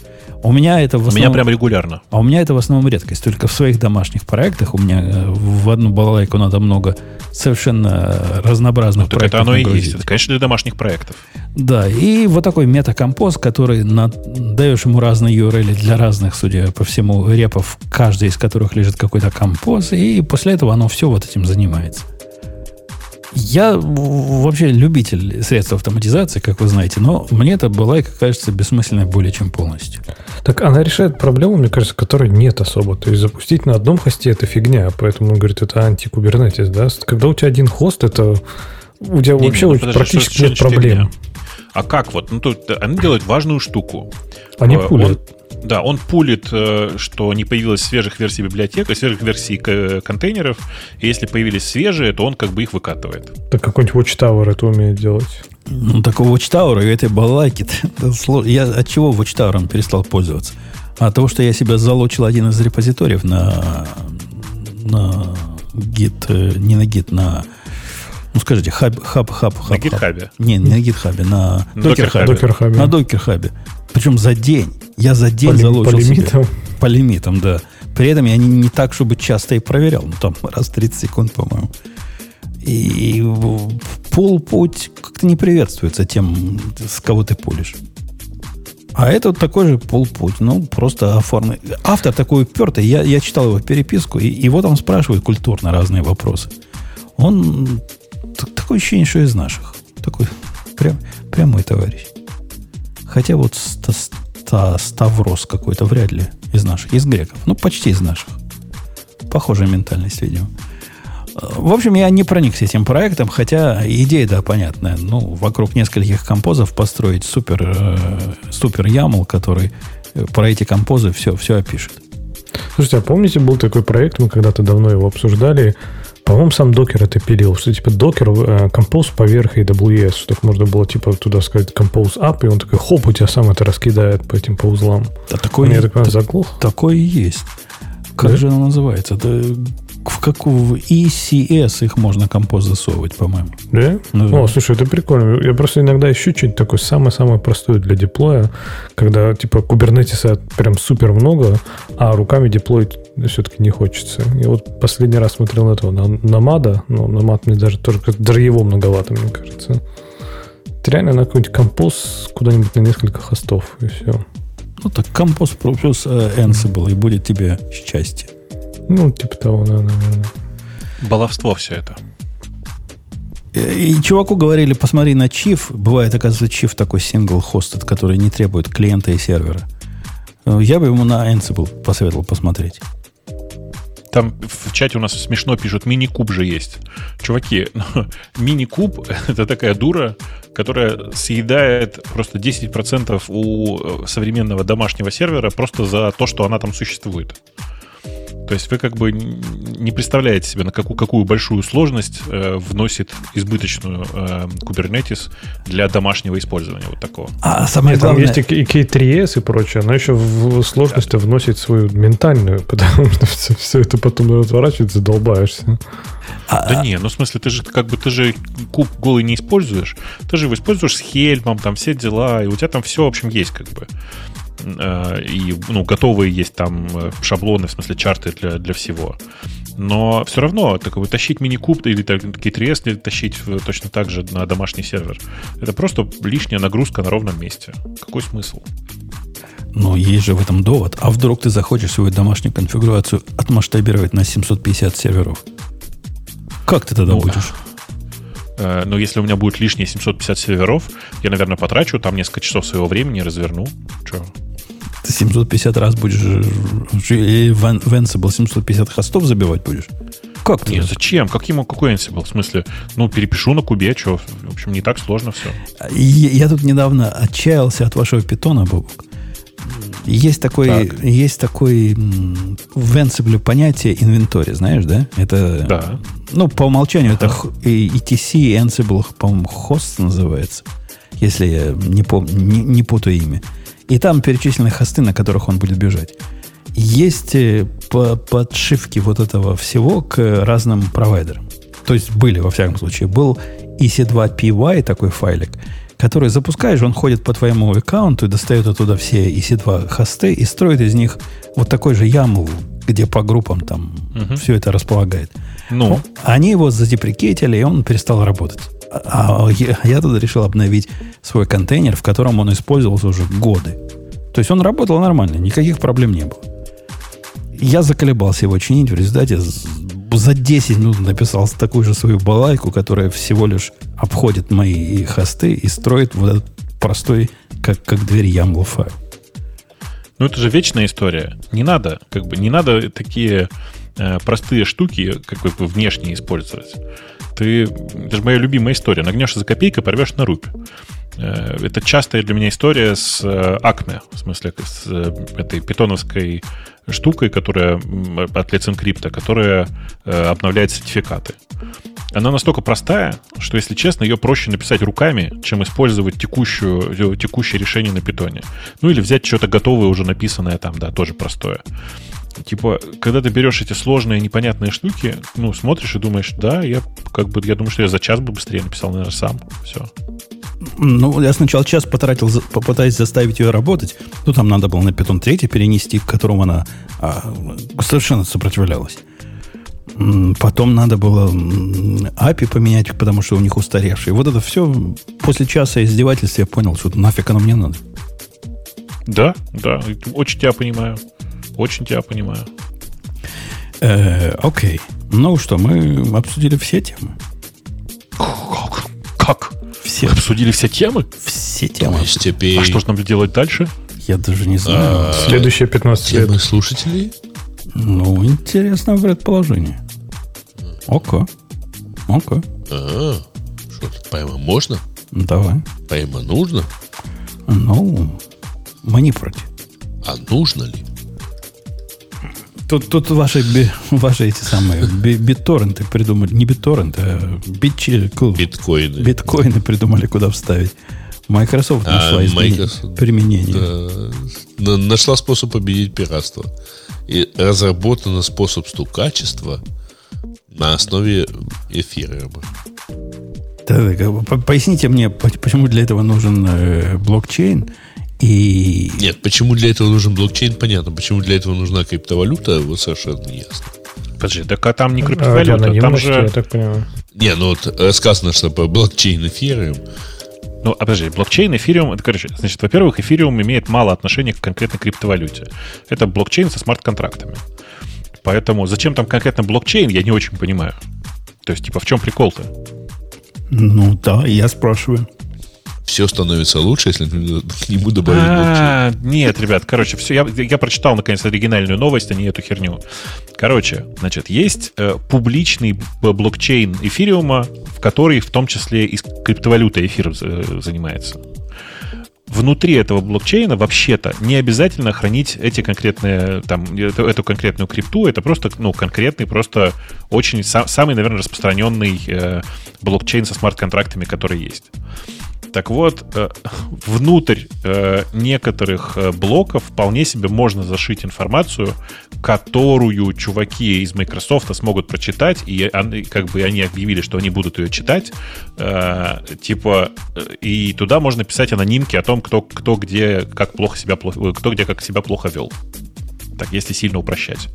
У меня это в У основном... меня прям регулярно. А у меня это в основном редкость. Только в своих домашних проектах у меня э, в одну балалайку надо много совершенно разнообразных Так проектов это оно и нагрузить. есть. Это, конечно, для домашних проектов. Да, и вот такой метакомпоз, который на- даешь ему разные URL для разных, судя по всему, репов, каждый из которых лежит какой-то композ, и после этого оно все вот этим занимается. Я вообще любитель средств автоматизации, как вы знаете, но мне эта балайка кажется бессмысленной более чем полностью. Так она решает проблему, мне кажется, которой нет особо. То есть запустить на одном хосте это фигня, поэтому он говорит, это антикубернетис, да? Когда у тебя один хост, это у тебя Не, вообще не, ну, подожди, практически что- нет что проблем. фигня? А как вот? Ну, тут они делают важную штуку. Они Э, пулят. он- да, он пулит, э, что не появилось свежих версий библиотек, свежих версий контейнеров. И если появились свежие, то он как бы их выкатывает. Так какой-нибудь Watchtower это умеет делать. Ну, такого Watchtower и этой балалайки, я от чего Watchtower перестал пользоваться? От того, что я себя залочил один из репозиториев на, на Git, э, не на гит, на, ну скажите, хаб, хаб, хаб, хаб. На хаб. GitHub. Не, не на GitHub е, на На докер-хабе. Докер-хабе. На докер-хабе. Причем за день. Я за день По залочил по себе. лимитам? По лимитам, да. При этом я не, не так, чтобы часто и проверял. Ну, там раз в 30 секунд, по-моему. И в- полпуть как-то не приветствуется тем, с кого ты пулишь. А это вот такой же полпуть. Ну, просто оформлен. Автор такой упертый. Я, я читал его переписку, и его там спрашивают культурно разные вопросы. Он такое ощущение, что из наших. Такой прям, прямой товарищ. Хотя вот ста- ста- Ставрос какой-то вряд ли из наших. Из греков. Ну, почти из наших. Похожая ментальность, видимо. Э, В общем, я не проникся этим проектом, хотя идея, да, понятная. Ну, вокруг нескольких композов построить супер, э, супер YAML, который э, про эти композы все, все опишет. Слушайте, а помните, был такой проект, мы когда-то давно его обсуждали, по-моему, сам докер это пилил, что типа докер э, композ поверх AWS, чтобы можно было типа туда сказать compose up, и он такой, хоп, у тебя сам это раскидает по этим по узлам. Да, такой, Он, я так понимаю, заглох. такой и есть. Как Да? же оно называется? Да, в какую ECS их можно композ засовывать, по-моему. Да? Ну да. О, слушай, это прикольно. Я просто иногда ищу что-нибудь такое самое-самое простое для деплоя, когда типа кубернетиса прям супер много, а руками деплоить все-таки не хочется. Я вот последний раз смотрел на этого, на Намада, но Намад мне даже тоже, даже его многовато, мне кажется. Это реально на какой-нибудь композ куда-нибудь на несколько хостов, и все. Ну так композ плюс э, Ansible, и будет тебе счастье. Ну, типа того, да, наверное. Баловство все это. Э, И чуваку говорили, посмотри на Chief. Бывает, оказывается, Chief такой сингл хостед, который не требует клиента и сервера. Э, Я бы ему на Ansible посоветовал посмотреть. Там в чате у нас смешно пишут, мини-куб же есть. Чуваки, ну, мини-куб — это такая дура, которая съедает просто 10% у э, современного домашнего сервера просто за то, что она там существует. То есть вы как бы не представляете себе, на какую, какую большую сложность э, вносит избыточную э, Kubernetes для домашнего использования вот такого. А самое Нет, там главное... есть и и K3S и прочее, но еще в сложность вносит свою ментальную, потому что все, все это потом разворачивается, долбаешься. а- Да не, ну в смысле, ты же как бы ты же куб голый не используешь, ты же его используешь с Хельмом, там все дела, и у тебя там все, в общем, есть как бы. Э, И, ну, готовые есть там э, шаблоны, в смысле, чарты для, для всего. Но все равно такой, тащить мини-куб или KTRS тащить точно так же на домашний сервер, это просто лишняя нагрузка на ровном месте. Какой смысл? Но есть же в этом довод. А вдруг ты захочешь свою домашнюю конфигурацию отмасштабировать на 750 серверов? Как ты тогда Ну, будешь? Э, Но если у меня будет лишние 750 серверов, я, наверное, потрачу там несколько часов своего времени, разверну. Че? Ты 750 раз будешь... Или в Ansible 750 хостов забивать будешь? Как ты? Нет, зачем? Каким, какой Ansible? В смысле, ну, перепишу на кубе, что? В общем, не так сложно все. Я, я тут недавно отчаялся от вашего питона, Бобук. Есть такой, Так. есть такой в Ansible понятие инвентарь, знаешь, да? Это, Да. ну, по умолчанию это ETC, Ansible, по-моему, хост называется, если я не, помню, не, не путаю имя. И там перечислены хосты, на которых он будет бежать. Есть э, по- подшивки вот этого всего к разным провайдерам. То есть были, во всяком случае. Был EC2PY, такой файлик, который запускаешь, он ходит по твоему аккаунту и достает оттуда все EC2 хосты и строит из них вот такой же YAML, где по группам там все это располагает. Ну, Они его задеприкетили, и он перестал работать. А а я, я тогда решил обновить свой контейнер, в котором он использовался уже годы. То есть он работал нормально, никаких проблем не было. Я заколебался его чинить, в результате за 10 минут написал такую же свою балайку, которая всего лишь обходит мои хосты и строит вот этот простой, как, как дверь YAML файл. ну это же вечная история. Не надо, как бы, не надо такие э, простые штуки, как бы внешне использовать. Ты, это же моя любимая история. Нагнешься за копейкой, порвешь на рубь. Э, Это частая для меня история с э, Acme, в смысле с э, этой питоновской штукой, которая от Let's Encrypt, которая обновляет сертификаты. Она настолько простая, что, если честно, ее проще написать руками, чем использовать текущую, текущее решение на питоне. Ну или взять что-то готовое, уже написанное там, да, тоже простое. Типа, когда ты берешь эти сложные, непонятные штуки, ну, смотришь и думаешь, да, я как бы, я думаю, что я за час бы быстрее написал, наверное, сам. Все. Ну, я сначала час потратил, попытаясь заставить ее работать. Ну, там надо было на Python 3 перенести, к которому она а, совершенно сопротивлялась. Потом надо было API поменять, потому что у них устаревшие. Вот это все после часа издевательств я понял, что нафиг оно мне надо. Да, да, очень тебя понимаю. Очень тебя понимаю. Э, окей. Ну что, мы обсудили все темы. Как? Все, Мы обсудили все темы? все То темы. есть теперь А что же нам делать дальше? Я даже не знаю. Следующие 15 лет. темы слушателей? Ну, интересное предположение. Око. Око. А, что тут пойма можно? Давай. Пойма нужно? Ну, мы не против. А нужно ли? Тут, тут ваши, ваши эти самые би- битторренты придумали. Не битторренты, а битчи, Биткоины. биткоины придумали, куда вставить. Microsoft А, нашла измени- Microsoft, применение. Да. На- Нашла способ победить пиратство. И разработан способ стукачества на основе как бы по- Поясните мне, по- почему для этого нужен э, блокчейн и... Нет, почему для этого нужен блокчейн, понятно. Почему для этого нужна криптовалюта, вот совершенно не ясно. Подожди, так а там не А, криптовалюта, там анонимности, я же... так понимаю. Не, ну вот рассказано, что по блокчейн эфириум. Ну, а подожди, блокчейн, эфириум, это, короче, значит, во-первых, эфириум имеет мало отношения к конкретной криптовалюте. Это блокчейн со смарт-контрактами. Поэтому зачем там конкретно блокчейн, я не очень понимаю. То есть, типа, в чем прикол-то? Ну да, я спрашиваю. Все становится лучше, если к нему добавить блокчейн. А, Нет, ребят, короче, все, я, я прочитал наконец оригинальную новость, а не эту херню. Короче, значит, есть э, публичный б- блокчейн эфириума, в который в том числе и с криптовалютой эфир э, занимается. Внутри этого блокчейна вообще-то не обязательно хранить эти конкретные, там, эту, эту конкретную крипту. Это просто, ну, конкретный, просто очень са- самый, наверное, распространенный э, блокчейн со смарт-контрактами, который есть. Так вот, э, внутрь э, некоторых э, блоков вполне себе можно зашить информацию, которую чуваки из Microsoft смогут прочитать, и как бы они объявили, что они будут ее читать, типа, и туда можно писать анонимки о том, кто, кто где как плохо себя кто где как себя плохо вел. Так, если сильно упрощать.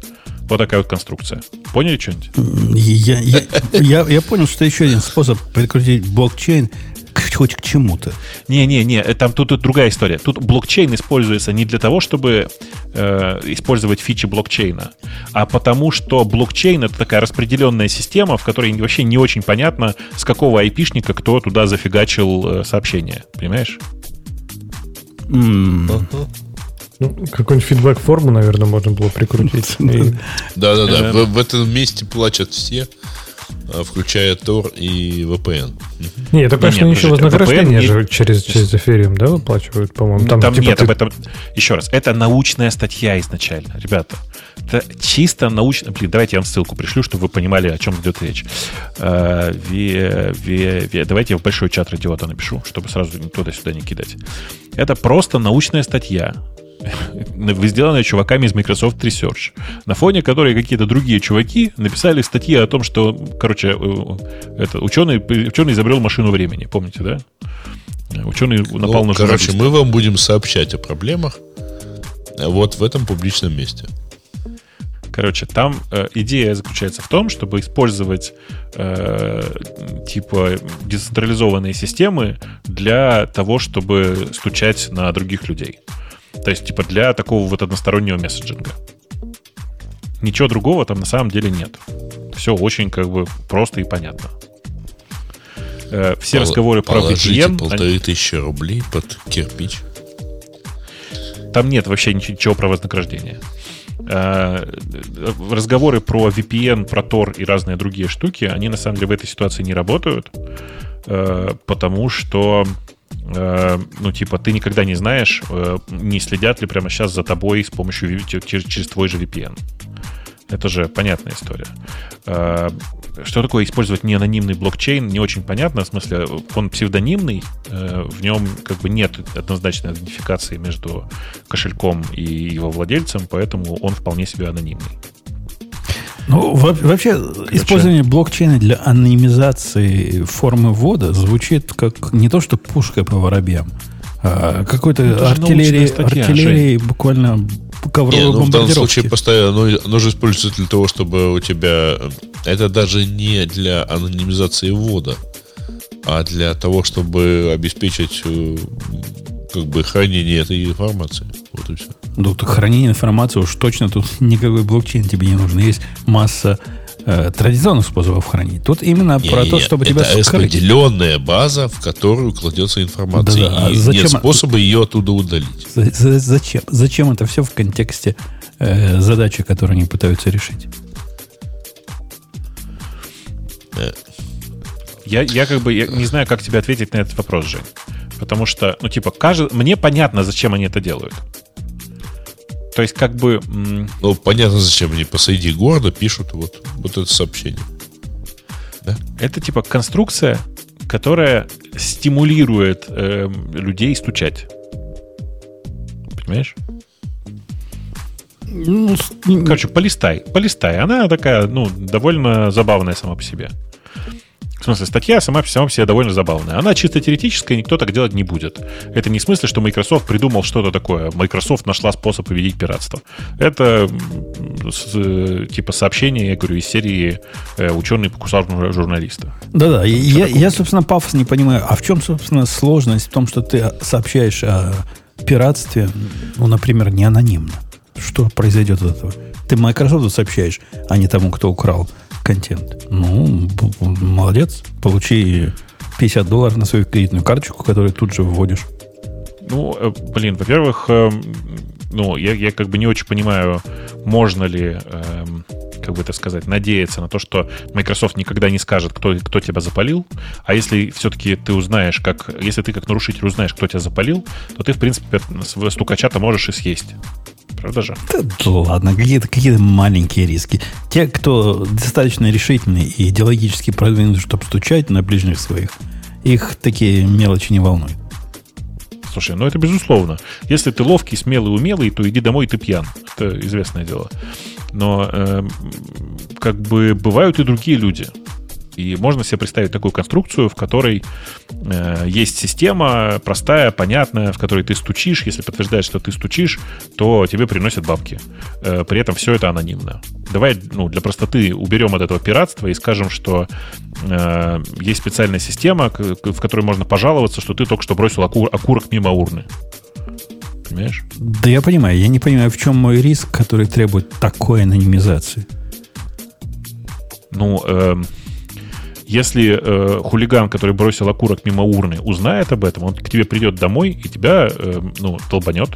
Вот такая вот конструкция. Поняли что-нибудь? Я, я, я, я понял, что еще один способ прикрутить блокчейн к- хоть к чему-то. Не-не-не, э, там тут, тут другая история. Тут блокчейн используется не для того, чтобы э, использовать фичи блокчейна, а потому что блокчейн это такая распределенная система, в которой вообще не очень понятно, с какого айпишника кто туда зафигачил э, сообщение. Понимаешь? М, Ну, какую-нибудь фидбэк-форму, наверное, можно было прикрутить. Да-да-да, Э, в, этом месте плачут все, включая Tor и VPN. Не, я так понимаю, Не, что они не, еще вознаграждение VPN же через, через Ethereum, да, выплачивают, по-моему? Там, типа, нет ты- об этом. Еще раз, это научная статья изначально, ребята. Это чисто научно. Блин, давайте я вам ссылку пришлю, чтобы вы понимали, о чем идет речь. Э, ве- ве- ве- давайте я в большой чат радиота напишу, чтобы сразу туда-сюда не кидать. Это просто научная статья, сделанная чуваками из Microsoft Research, на фоне которой какие-то другие чуваки написали статьи о том, что, короче, э, это, ученый, ученый изобрел машину времени, помните, да? Ученый напал Ну, на короче, мы вам будем сообщать о проблемах а, вот в этом публичном месте. Короче, там э, идея заключается в том, чтобы использовать э, типа децентрализованные системы для того, чтобы стучать на других людей. То есть, типа, для такого вот одностороннего месседжинга. Ничего другого там на самом деле нет. Все очень как бы просто и понятно. Э, все Пол- разговоры про VPN, они- полторы тысячи рублей под кирпич. Там нет вообще ничего про вознаграждение. Э, Разговоры про VPN, про Tor и разные другие штуки, они на самом деле в этой ситуации не работают, э, потому что ну, типа, ты никогда не знаешь, э, не следят ли прямо сейчас за тобой с помощью через, через твой же VPN. Это же понятная история. Э, Что такое использовать неанонимный блокчейн, не очень понятно. В смысле, он псевдонимный, э, в нем как бы нет однозначной идентификации между кошельком и его владельцем, поэтому он вполне себе анонимный. Ну, во- вообще, использование блокчейна для анонимизации формы ввода звучит как не то, что пушка по воробьям, а какой-то Ну, артиллерии, статья, артиллерии буквально Не, ковровой ну, в данном случае постоянно оно, оно же используется для того, чтобы у тебя... Это даже не для анонимизации ввода, а для того, чтобы обеспечить э, как бы хранение этой информации. Вот и все. Ну, так хранение информации уж точно тут никакой блокчейн тебе не нужен. Есть масса э, традиционных способов хранить. Тут именно про то, чтобы тебя это скрыть. распределенная база, в которую кладется информация. Да-да, а и зачем- нет способа ее оттуда удалить. За- за- Зачем? Зачем это все в контексте э, задачи, которую они пытаются решить? Я, я как бы я не знаю, как тебе ответить на этот вопрос, Жень. Потому что, ну, типа, кажется, мне понятно, зачем они это делают. То есть, как бы, Ну, понятно, зачем они посреди города пишут вот, вот это сообщение. это типа конструкция, которая стимулирует эм, людей стучать. Понимаешь? Ну, Короче, полистай, полистай. Она такая, ну, довольно забавная сама по себе. В смысле, статья сама, сама по себе довольно забавная. Она чисто теоретическая, никто так делать не будет. Это не в смысле, что Microsoft придумал что-то такое. Microsoft нашла способ победить пиратство. Это с- э, типа сообщение, я говорю, из серии э, «Ученый покусал жур- журналиста». Да-да, я, я, собственно, пафос не понимаю. А в чем, собственно, сложность в том, что ты сообщаешь о пиратстве, ну, например, не анонимно? Что произойдет от этого? Ты Microsoft сообщаешь, а не тому, кто украл контент. Ну, молодец, получи 50 долларов на свою кредитную карточку, которую тут же вводишь. Ну, э, блин, во-первых, эм, ну, я, я как бы не очень понимаю, можно ли, эм, как бы это сказать, надеяться на то, что Microsoft никогда не скажет, кто, кто тебя запалил. А если все-таки ты узнаешь, как, если ты как нарушитель узнаешь, кто тебя запалил, то ты, в принципе, стукача-то можешь и съесть. Правда же? Да, ладно, какие-то какие маленькие риски. Те, кто достаточно решительный и идеологически продвинутый, чтобы стучать на ближних своих, их такие мелочи не волнуют. Слушай, ну это безусловно. Если ты ловкий, смелый, умелый, то иди домой, ты пьян. Это известное дело. Но эм, как бы бывают и другие люди. И можно себе представить такую конструкцию, в которой э, есть система простая, понятная, в которой ты стучишь. Если подтверждаешь, что ты стучишь, то тебе приносят бабки. Э, при этом все это анонимно. давай ну, для простоты уберем от этого пиратства и скажем, что э, есть специальная система, в которой можно пожаловаться, что ты только что бросил окур, окурок мимо урны. Понимаешь? Да я понимаю. Я не понимаю, в чем мой риск, который требует такой анонимизации. Ну, э, если э, хулиган, который бросил окурок мимо урны, узнает об этом, он к тебе придет домой и тебя, э, ну, толбанет.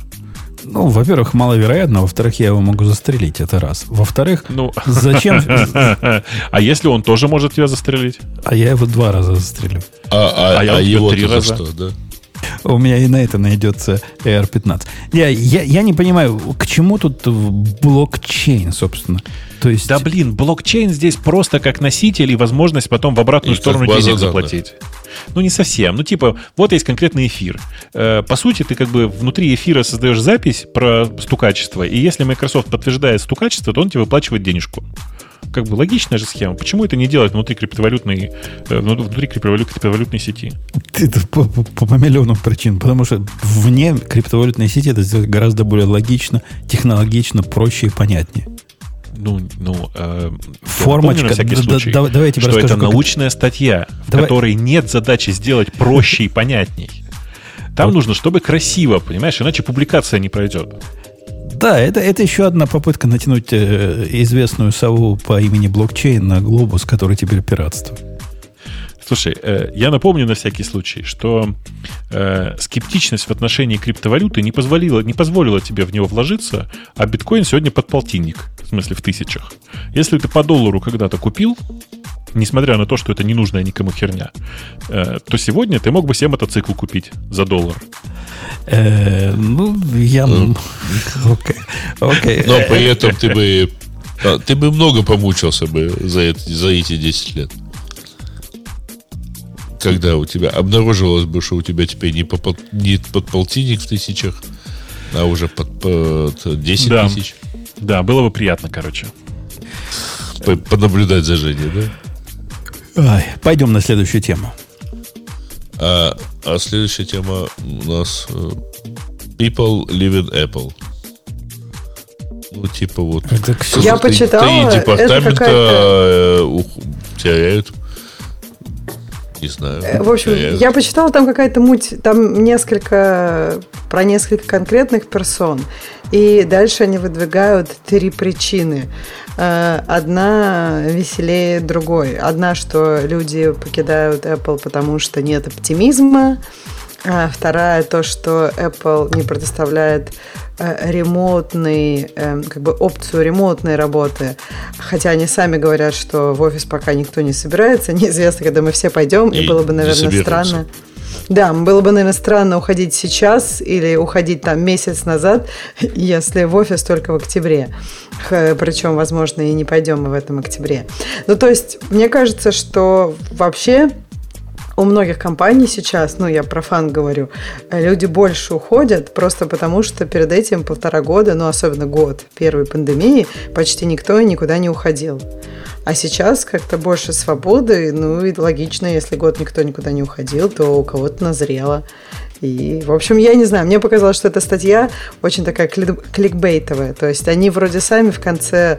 Ну, во-первых, маловероятно. Во-вторых, я его могу застрелить. Это раз. Во-вторых, Ну, зачем... а если он тоже может тебя застрелить? А я его два раза застрелю. А, а, А я а его три за раза. что, да? У меня и на это найдется AR-15. Я, я, я не понимаю, к чему тут блокчейн, собственно. То есть... Да блин, блокчейн здесь просто как носитель и возможность потом в обратную И сторону денег данных. заплатить. Ну, не совсем. Ну, типа, вот есть конкретный эфир. Э, По сути, ты как бы внутри эфира создаешь запись про стукачество, и если Microsoft подтверждает стукачество, то он тебе выплачивает денежку. Как бы логичная же схема. Почему это не делать внутри криптовалютной, э, внутри криптовалют- криптовалютной сети? Это по, по, по миллионам причин. Потому что вне криптовалютной сети это сделать гораздо более логично, технологично, проще и понятнее. Ну, ну, э, Формочка. напомню на всякий Да- случай, да- давай я тебе что расскажу, это научная статья, в Давай- которой нет задачи сделать проще и понятней. Там Вот. нужно, чтобы красиво, понимаешь, иначе публикация не пройдет. Да, это, это еще одна попытка натянуть э, известную сову по имени блокчейн на глобус, который теперь пиратство. Слушай, э, я напомню на всякий случай, что э, скептичность в отношении криптовалюты не позволила, не позволила тебе в него вложиться, а биткоин сегодня под полтинник, в смысле в тысячах. Если ты по доллару когда-то купил, несмотря на то, что это ненужная никому херня, э, то сегодня ты мог бы себе мотоцикл купить за доллар. Э, ну, я... Окей. Окей. Но при этом ты бы а, ты бы много помучился бы за, это, за эти 10 лет. Когда у тебя обнаружилось бы, что у тебя теперь не, по, пол- не под полтинник в тысячах, а уже под, под 10 Да. тысяч. Да, было бы приятно, короче. По- Понаблюдать за Женей, да? Ай, пойдем на следующую тему. А, а следующая тема у нас э, People live in Apple. Ну, типа вот. Это Я три- почитала, Три это департамента какая-то- э, ух- теряют. Не знаю. Э, В общем, теряют. я почитала там какая-то муть, там несколько, про несколько конкретных персон. И дальше они выдвигают три причины. Э, Одна веселее другой. Одна, что люди покидают Apple, потому что нет оптимизма. А вторая то, что Apple не предоставляет э, ремонтный, э, как бы опцию ремонтной работы. Хотя они сами говорят, что в офис пока никто не собирается. Неизвестно, когда мы все пойдем. И, И было бы, наверное, странно. Да, было бы, наверное, странно уходить сейчас или уходить там месяц назад, если в офис только в октябре. Причем, возможно, и не пойдем мы в этом октябре. Ну, то есть, мне кажется, что вообще у многих компаний сейчас, ну, я про фан говорю, люди больше уходят просто потому, что перед этим полтора года, ну, особенно год первой пандемии, почти никто никуда не уходил. А сейчас как-то больше свободы, ну, и логично, если год никто никуда не уходил, то у кого-то назрело. И, в общем, я не знаю, мне показалось, что эта статья очень такая кли- кликбейтовая. То есть они вроде сами в конце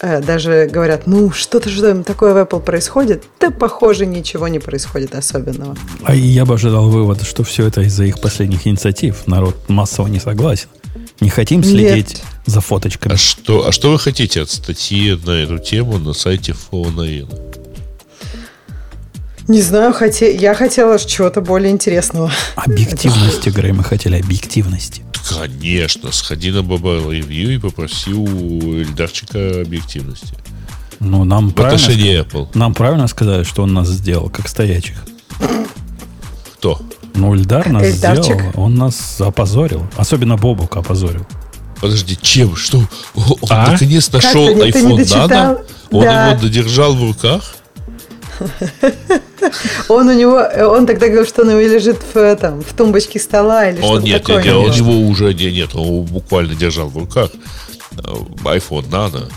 э, даже говорят, ну, что-то же там такое в Apple происходит. Да, похоже, ничего не происходит особенного. А я бы ожидал вывода, что все это из-за их последних инициатив. Народ массово не согласен. Не хотим следить Нет. за фоточками. А что, а что вы хотите от статьи на эту тему на сайте Фонаин? Не знаю, хоте... я хотела чего-то более интересного. Объективности, Грей, мы хотели объективности. Конечно, сходи на Mobile Review и попроси у Эльдарчика объективности. Ну, нам В правильно, отношении Apple. нам правильно сказали, что он нас сделал, как стоячих. Кто? Ну, Ильдар нас Эльдарчик. сделал, он нас опозорил. Особенно Бобук опозорил. Подожди, чем? Что? Он А? наконец нашел iPhone? Nano? Он Да. его додержал в руках? Он у него, он тогда говорил, что он у него лежит в, этом, в тумбочке стола или Он что-то нет, такое. нет, нет, он было. его уже не, нет, он его буквально держал в руках. Э, iPhone Nano.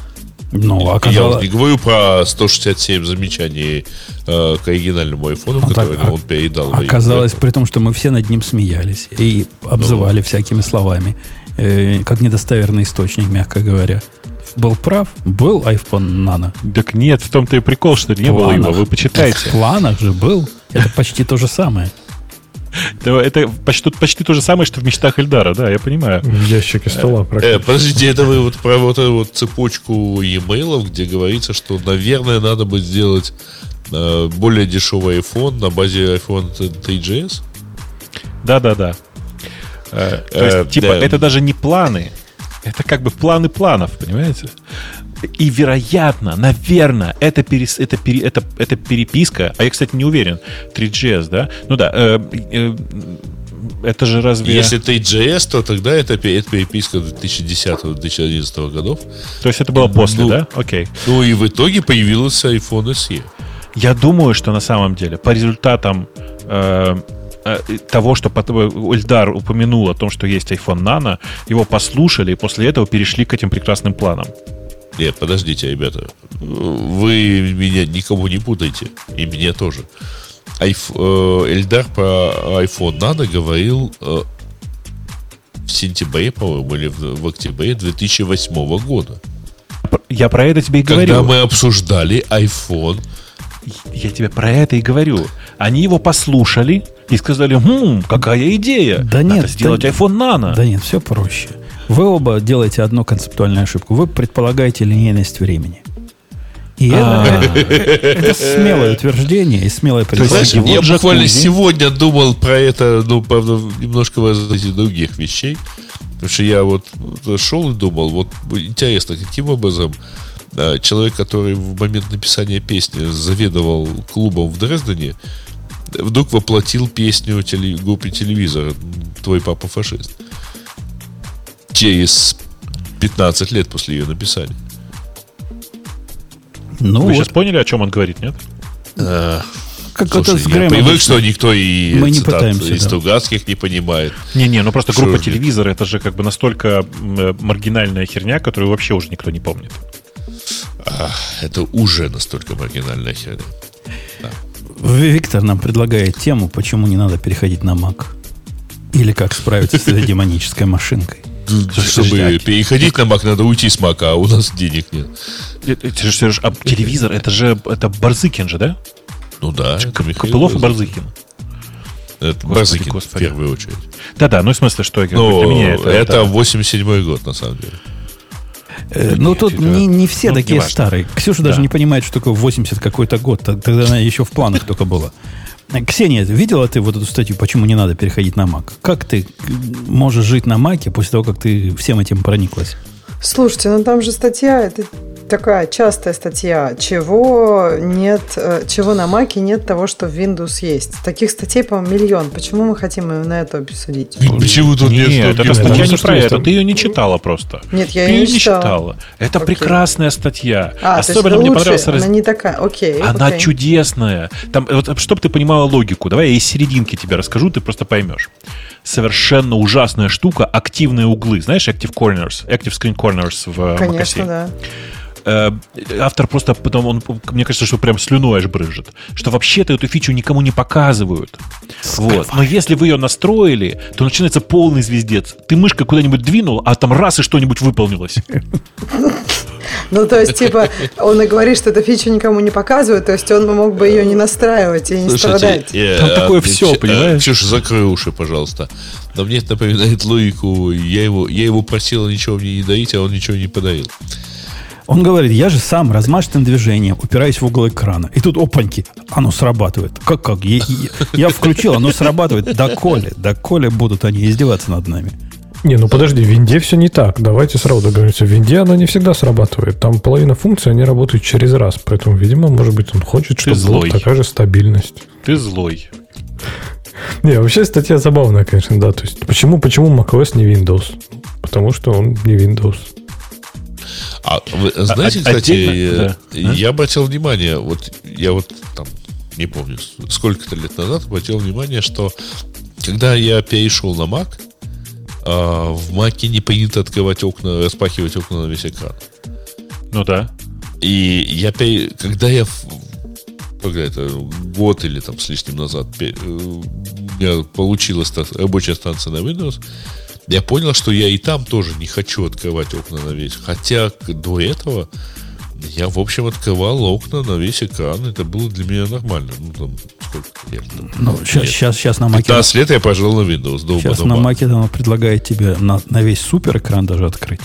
Ну, Я вот оказалось, не говорю про 167 замечаний э, к оригинальному айфону, Ну, который так, он передал. оказалось, при том, что мы все над ним смеялись и обзывали всякими словами, э, как недостоверный источник, мягко говоря. Был прав. Был iPhone Nano. Так нет, в том-то и прикол, что не было его. Вы почитайте. В планах же был. Это почти то же самое. Это, это почти, почти то же самое, что в мечтах Эльдара, да, я понимаю. В ящике стола Э, практически. подождите, это вы вот про вот эту вот цепочку e-mail, где говорится, что, наверное, надо бы сделать э, более дешевый iPhone на базе iPhone 3GS? Да-да-да. Э, То Э, есть, типа, да. это даже не планы. Это как бы планы планов, понимаете? И, вероятно, наверное, это, перес- это, пере- это, это переписка, а я, кстати, не уверен, 3GS, да? Ну да, э, э, это же разве... Если 3GS, то тогда это, это переписка 2010-2011 годов. То есть это было после, Ну, да? Окей. Ну и в итоге появился iPhone SE. Я думаю, что на самом деле по результатам э, того, что Эльдар упомянул о том, что есть iPhone Nano, его послушали и после этого перешли к этим прекрасным планам. Нет, подождите, ребята. Вы меня никому не путайте. И мне тоже. Айф- э, Эльдар про iPhone Nano говорил э, в сентябре, по-моему, или в, в октябре 2008 года. Я про это тебе и Когда говорю. мы обсуждали iPhone. Я тебе про это и говорю. Они его послушали и сказали, хм, какая идея. Да Надо нет, сделать да- iPhone Nano. Да нет, все проще. Вы оба делаете одну концептуальную ошибку. Вы предполагаете линейность времени. И А. это, это смелое утверждение и смелое предположение. я буквально сегодня думал про это, ну, правда, немножко из других вещей. Потому что я вот шел и думал, вот интересно, каким образом человек, который в момент написания песни заведовал клубом в Дрездене, вдруг воплотил песню теле- группе телевизора «Твой папа фашист». Через 15 лет после ее написания. Ну, Вы вот, сейчас поняли, о чем он говорит, нет? Э, как слушай, это с я привык, что никто и Мы не цитат пытаемся, из да. Стругацких не понимает. Не-не, ну просто Что группа ж, телевизора это же как бы настолько э, маргинальная херня, которую вообще уже никто не помнит. Это уже настолько маргинальная херня. Виктор нам предлагает тему, почему не надо переходить на Mac. Или как справиться с этой демонической машинкой. Чтобы подожди, а- переходить на Mac, надо уйти с Мака, а у нас денег нет. Сереж, а телевизор это же это Барзыкин же, да? Ну да, Копылов и Барзыкин. Это Барзыкин, в первую очередь. Да-да, ну в смысле, что я говорю, Ну, для меня это, это, 87 год, на самом деле. Э, Ну, Нет, тут это- не, не все ну, такие неважно. старые. Ксюша даже Да. не понимает, что такое 80 какой-то год. Тогда она еще в планах только была. Ксения, видела ты вот эту статью, почему не надо переходить на Mac? Как ты можешь жить на Маке после того, как ты всем этим прониклась? Слушайте, ну там же статья, это такая частая статья, чего нет, э, чего на Маке нет того, что в Windows есть. Таких статей, по-моему, миллион. Почему мы хотим именно это обсудить? Почему тут Нет, нет? это статья не про это. Ты ее не читала просто. Нет, я Ты ее не читала. читала. Это Окей. прекрасная статья. А, Особенно мне раз- она не такая, окей. Она окей. чудесная. Там, вот, чтобы ты понимала логику, давай я из серединки тебе расскажу, ты просто поймешь. Совершенно ужасная штука, активные углы. Знаешь, Active Corners, Active Screen Corners в э, Конечно, да. Э, Автор просто потом, он, мне кажется, что прям слюной аж брызжет. Что вообще-то эту фичу никому не показывают. Вот. Но если вы ее настроили, то начинается полный звездец. Ты мышкой куда-нибудь двинул, а там раз и что-нибудь выполнилось. Ну, то есть, типа, он и говорит, что эту фичу никому не показывают, то есть он мог бы ее не настраивать и не страдать. э, Там такое всё, Ксю- э, понимаешь? Ксюша, закрой уши, пожалуйста. Но мне это напоминает логику. Я его, я его просил ничего мне не дарить, а он ничего не подарил. Он говорит, я же сам размашистым движением упираюсь в угол экрана. И тут, опаньки, оно срабатывает. Как, как? Я, я- я включил, оно срабатывает. Доколе, доколе будут они издеваться над нами. Не, ну подожди, в винде все не так. Давайте сразу договоримся. В винде она не всегда срабатывает. Там половина функций, они работают через раз. Поэтому, видимо, может быть, он хочет, чтобы была злой. такая же стабильность. Ты злой. Не, вообще статья забавная, конечно, да. То есть, почему, почему macOS не Windows? Потому что он не Windows. А вы знаете, а- кстати, отдельно- э, да. я обратил внимание, вот я вот там, не помню, сколько-то лет назад обратил внимание, что когда я перешел на Mac, а, в Mac не принято открывать окна, распахивать окна на весь экран. Ну да. И я пере- когда я когда это год или там с лишним назад э, у меня получилась рабочая станция на Windows, я понял, что я и там тоже не хочу открывать окна на весь. Хотя до этого я, в общем, открывал окна на весь экран. Это было для меня нормально. Ну, там, сколько лет? Ну, сейчас, сейчас, сейчас на Mac... 15 лет я пожил на Windows. Сейчас на Mac оно предлагает тебе на, на весь супер экран даже открыть.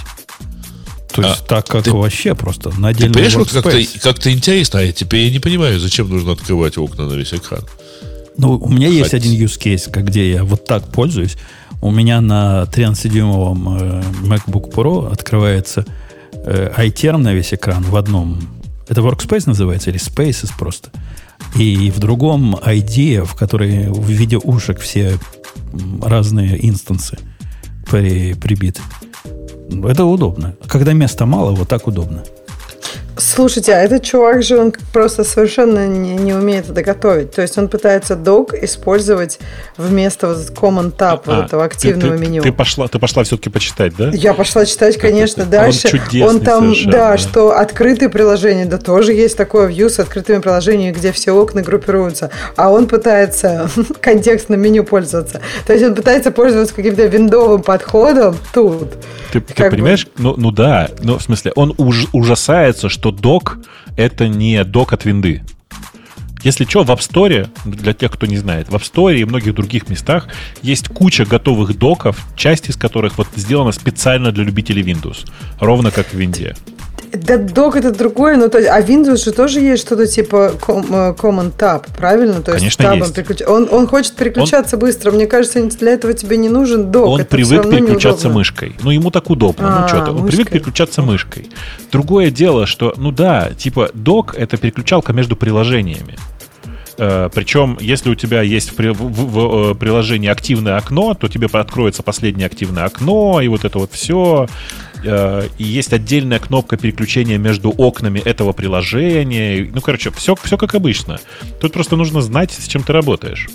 То есть а, так, как ты, вообще просто на отдельный Ты понимаешь, вот как-то, как-то интересно, а теперь я не понимаю, зачем нужно открывать окна на весь экран. Ну, у меня Хоть... есть один use case, где я вот так пользуюсь. У меня на 13-дюймовом э, MacBook Pro открывается э, iTerm на весь экран в одном. Это Workspace называется или Spaces просто. И в другом IDEA, в которой в виде ушек все разные инстансы при, прибиты. Это удобно. Когда места мало, вот так удобно. Слушайте, а этот чувак же, он просто совершенно не, не умеет это готовить. То есть он пытается док использовать вместо вот Common Tab, а, вот этого активного ты, ты, меню. Ты пошла, ты пошла все-таки почитать, да? Я пошла читать, конечно, дальше. Он, он там, да, что открытые приложения, да тоже есть такое view с открытыми приложениями, где все окна группируются. А он пытается контекстным меню пользоваться. То есть он пытается пользоваться каким-то виндовым подходом тут. Ты, ты понимаешь? Бы... Ну, ну да, ну в смысле, он уж, ужасается, что что док — это не док от винды. Если что, в App Store, для тех, кто не знает, в App Store и многих других местах есть куча готовых доков, часть из которых вот сделана специально для любителей Windows, ровно как в Винде. Да, док это другое, но то, а Windows же тоже есть что-то типа э, Common Tab, правильно? То есть Конечно, есть. Переключ... Он, он хочет переключаться он... быстро. Мне кажется, для этого тебе не нужен док. Он это привык переключаться неудобно. мышкой. Ну, ему так удобно. Ну, а, ну, что-то. Он привык переключаться мышкой. Другое дело, что, ну да, типа док это переключалка между приложениями. Э, Причем, если у тебя есть в, в, в, в приложении активное окно, то тебе откроется последнее активное окно, и вот это вот все. Э, и есть отдельная кнопка переключения между окнами этого приложения. Ну, короче, все, все как обычно. Тут просто нужно знать, с чем ты работаешь.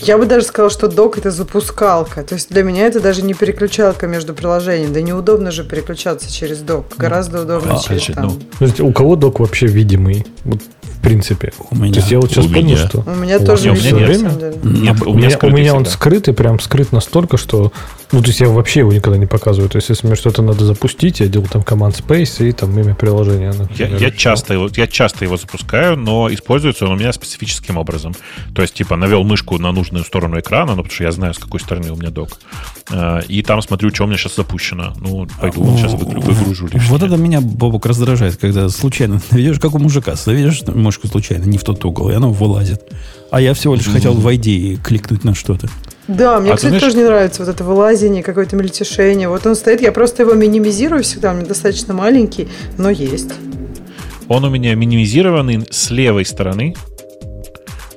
Я бы даже сказала, что док это запускалка. То есть для меня это даже не переключалка между приложениями. Да неудобно же переключаться через док. Гораздо удобнее а, через там. Ну, у кого док вообще видимый? Вот в принципе. У меня. То есть я вот сейчас у помню, меня. что... У меня тоже у меня нет. Время? Нет, у меня, у меня он скрытый, прям скрыт настолько, что ну, то есть я вообще его никогда не показываю. То есть, если мне что-то надо запустить, я делаю там команд Space и там имя приложения. Например, я, я, часто его, я часто его запускаю, но используется он у меня специфическим образом. То есть, типа, навел мышку на нужную сторону экрана, ну, потому что я знаю, с какой стороны у меня док. А, и там смотрю, что у меня сейчас запущено. Ну, пойду вот сейчас выгружу лишнее. Вот это меня, Бобок, раздражает, когда случайно наведешь, как у мужика, заведешь мышку случайно, не в тот угол, и она вылазит. А я всего лишь хотел войти и кликнуть на что-то. Да, мне, а кстати, знаешь... тоже не нравится вот это вылазение, какое-то мельтешение. Вот он стоит, я просто его минимизирую всегда, он достаточно маленький, но есть. Он у меня минимизированный с левой стороны.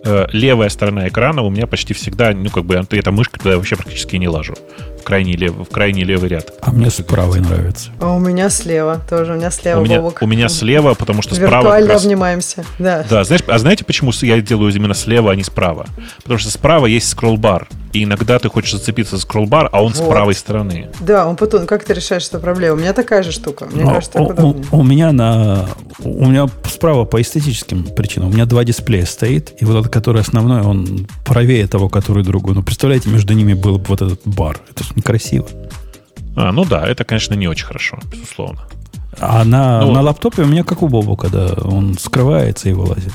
Э, левая сторона экрана у меня почти всегда, ну, как бы, эта мышка туда вообще практически не лажу в крайний, лев, в крайний левый ряд. А мне с правой нравится. А у меня слева тоже. У меня слева у меня, Бобок. У меня слева, потому что справа... Виртуально раз... обнимаемся. Да. да, знаешь, а знаете, почему я делаю именно слева, а не справа? Потому что справа есть скролл-бар. И иногда ты хочешь зацепиться за скролл-бар, а он вот. с правой стороны. Да, он потом... Как ты решаешь эту проблему? У меня такая же штука. Мне Но кажется, так у, у, у меня на... У меня справа по эстетическим причинам. У меня два дисплея стоит, и вот этот, который основной, он правее того, который другой. Ну, представляете, между ними был бы вот этот бар. Это некрасиво. А, ну да, это, конечно, не очень хорошо, безусловно. А на, ну, на лаптопе у меня как у Бобу, когда он скрывается и вылазит.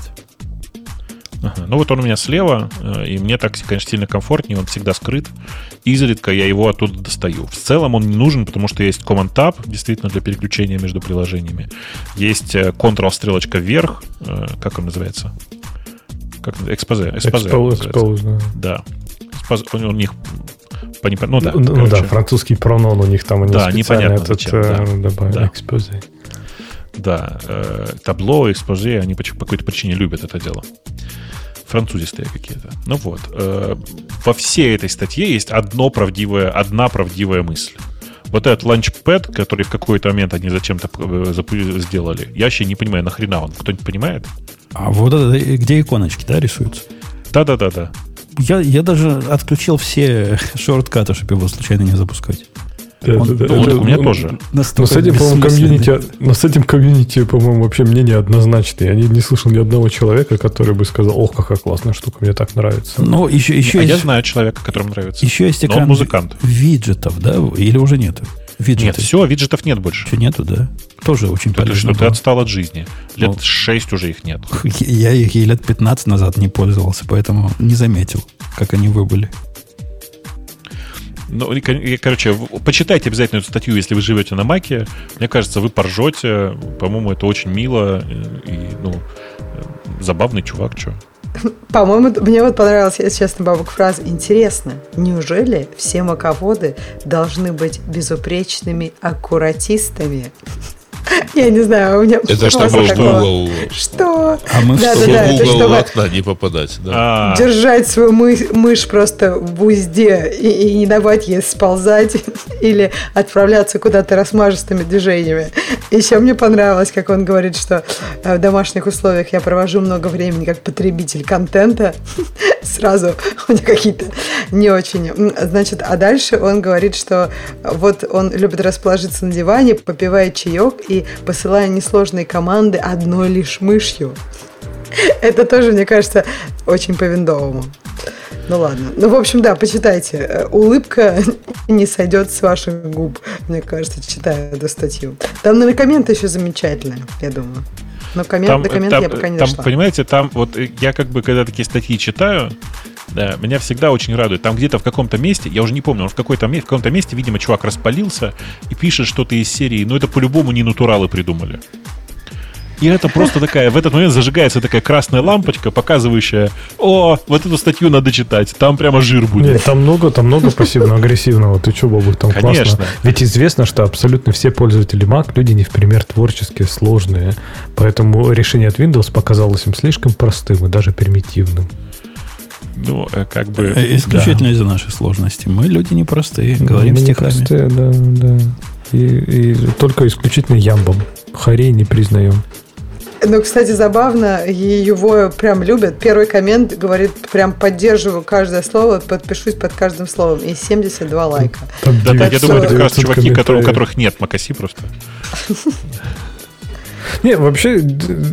Ага. Ну вот он у меня слева, э, и мне так, конечно, сильно комфортнее, он всегда скрыт. Изредка я его оттуда достаю. В целом он не нужен, потому что есть Command Tab, действительно, для переключения между приложениями. Есть э, Ctrl-стрелочка вверх, э, как он называется? Как экспозе. Экспозе. Expose, да. да. у них по непон... Ну да, ну, ну да, французский пронон у них там они да, непонятно этот зачем, да. Э, добавили, да. экспозе. Да, э, табло, экспозе, они по, по какой-то причине любят это дело. Французистые какие-то. Ну вот. Э, во всей этой статье есть одно правдивое, одна правдивая мысль. Вот этот ланчпэд, который в какой-то момент они зачем-то э, сделали, я вообще не понимаю, нахрена он. Кто-нибудь понимает? А вот это, где иконочки, да, рисуются? Да-да-да-да я, я даже отключил все шорткаты, чтобы его случайно не запускать. Да, Он- да, да. Это, так у меня ну, тоже. Но с этим, по-моему, комьюнити, но с этим комьюнити, по-моему, вообще мнение однозначное. Я не, не слышал ни одного человека, который бы сказал, ох, какая классная штука, мне так нравится. Ну, еще, еще а я есть, знаю человека, которому нравится. еще есть Но он экран музыкант. виджетов, да? Или уже нету? Виджеты. Нет, все, виджетов нет больше. Еще нету, да? Тоже очень Да ты полезно что, ты отстал от жизни. Лет Ну. 6 уже их нет. Я их и лет 15 назад не пользовался, поэтому не заметил, как они выбыли. Ну, короче, почитайте обязательно эту статью, если вы живете на Маке. Мне кажется, вы поржете. По-моему, это очень мило. И, ну, э, забавный чувак, что. По-моему, мне вот понравилась, если честно, бабок фраза. Интересно, неужели все маководы должны быть безупречными аккуратистами? Я не знаю, у меня Это чтобы в угол, Что? А мы Да, что? да, да, угол чтобы окна не попадать. Да. А, держать свою мы- мышь просто в узде и, и не давать ей сползать или отправляться куда-то размажистыми движениями. Еще мне понравилось, как он говорит, что э, в домашних условиях я провожу много времени как потребитель контента. Сразу у меня какие-то не очень. Значит, а дальше он говорит, что вот он любит расположиться на диване, попивая чаек и посылая несложные команды одной лишь мышью. Это тоже, мне кажется, очень по-виндовому. Ну ладно. Ну, в общем, да, почитайте. Э, Улыбка не сойдет с ваших губ, мне кажется, читая эту статью. Там на комменты еще замечательные, я думаю. Но коммент, там, до коммента там- я пока не там, дошла. понимаете, там вот э, я как бы, когда такие статьи читаю, да, меня всегда очень радует. Там где-то в каком-то месте, я уже не помню, он в, какой-то, в каком-то месте, видимо, чувак распалился и пишет что-то из серии, ну это по-любому не натуралы придумали. И это просто такая, в этот момент зажигается такая красная лампочка, показывающая, о, вот эту статью надо читать, там прямо жир будет. Нет, там много, там много пассивно-агрессивного. Ты что, Бобук, там Конечно. классно. Ведь известно, что абсолютно все пользователи Mac люди не в пример творческие, сложные. Поэтому решение от Windows показалось им слишком простым и даже примитивным. Ну, э, как бы... Э, Исключительно из-за нашей сложности. Мы люди непростые, говорим Мы не стихами. простые, да, да. И, и только исключительно ямбом. Харей не признаем. Ну, кстати, забавно, его прям любят. Первый коммент говорит, прям поддерживаю каждое слово, подпишусь под каждым словом. И 72 лайка. Да, так, я думаю, это как раз 900 чуваки, которые, у которых нет Макаси просто. Не, вообще,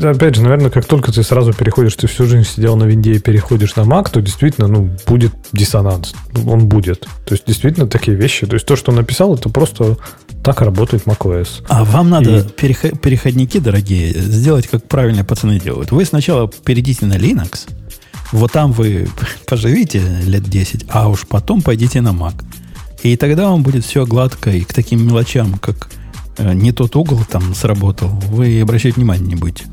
опять же, наверное, как только ты сразу переходишь, ты всю жизнь сидел на винде и переходишь на Mac, то действительно, ну, будет диссонанс. Он будет. То есть, действительно, такие вещи. То есть, то, что он написал, это просто так работает macOS. А вам надо И- перехо- переходники, дорогие, сделать, как правильно пацаны делают. Вы сначала перейдите на Linux, вот там вы поживите лет 10, а уж потом пойдите на Mac. И тогда вам будет все гладко, и к таким мелочам, как э, не тот угол там сработал, вы обращать внимания не будете.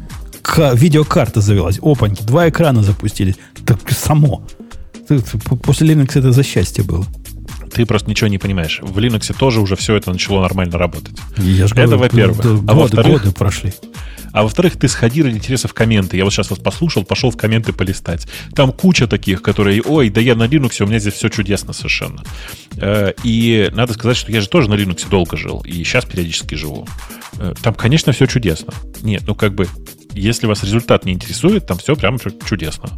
Ка- видеокарта завелась, опаньки, два экрана запустились. Так само. После Linux это за счастье было. Ты просто ничего не понимаешь. В Linux тоже уже все это начало нормально работать. Я ж Это во-первых. да, А во-вторых- годы прошли. А во-вторых, ты сходи ради интереса в комменты. Я вот сейчас вас послушал, пошел в комменты полистать. Там куча таких, которые, ой, да я на Linux, у меня здесь все чудесно совершенно. Э, И надо сказать, что я же тоже на Linux долго жил, и сейчас периодически живу. Э, Там, конечно, все чудесно. Нет, ну как бы, если вас результат не интересует, там все прям чу- чудесно.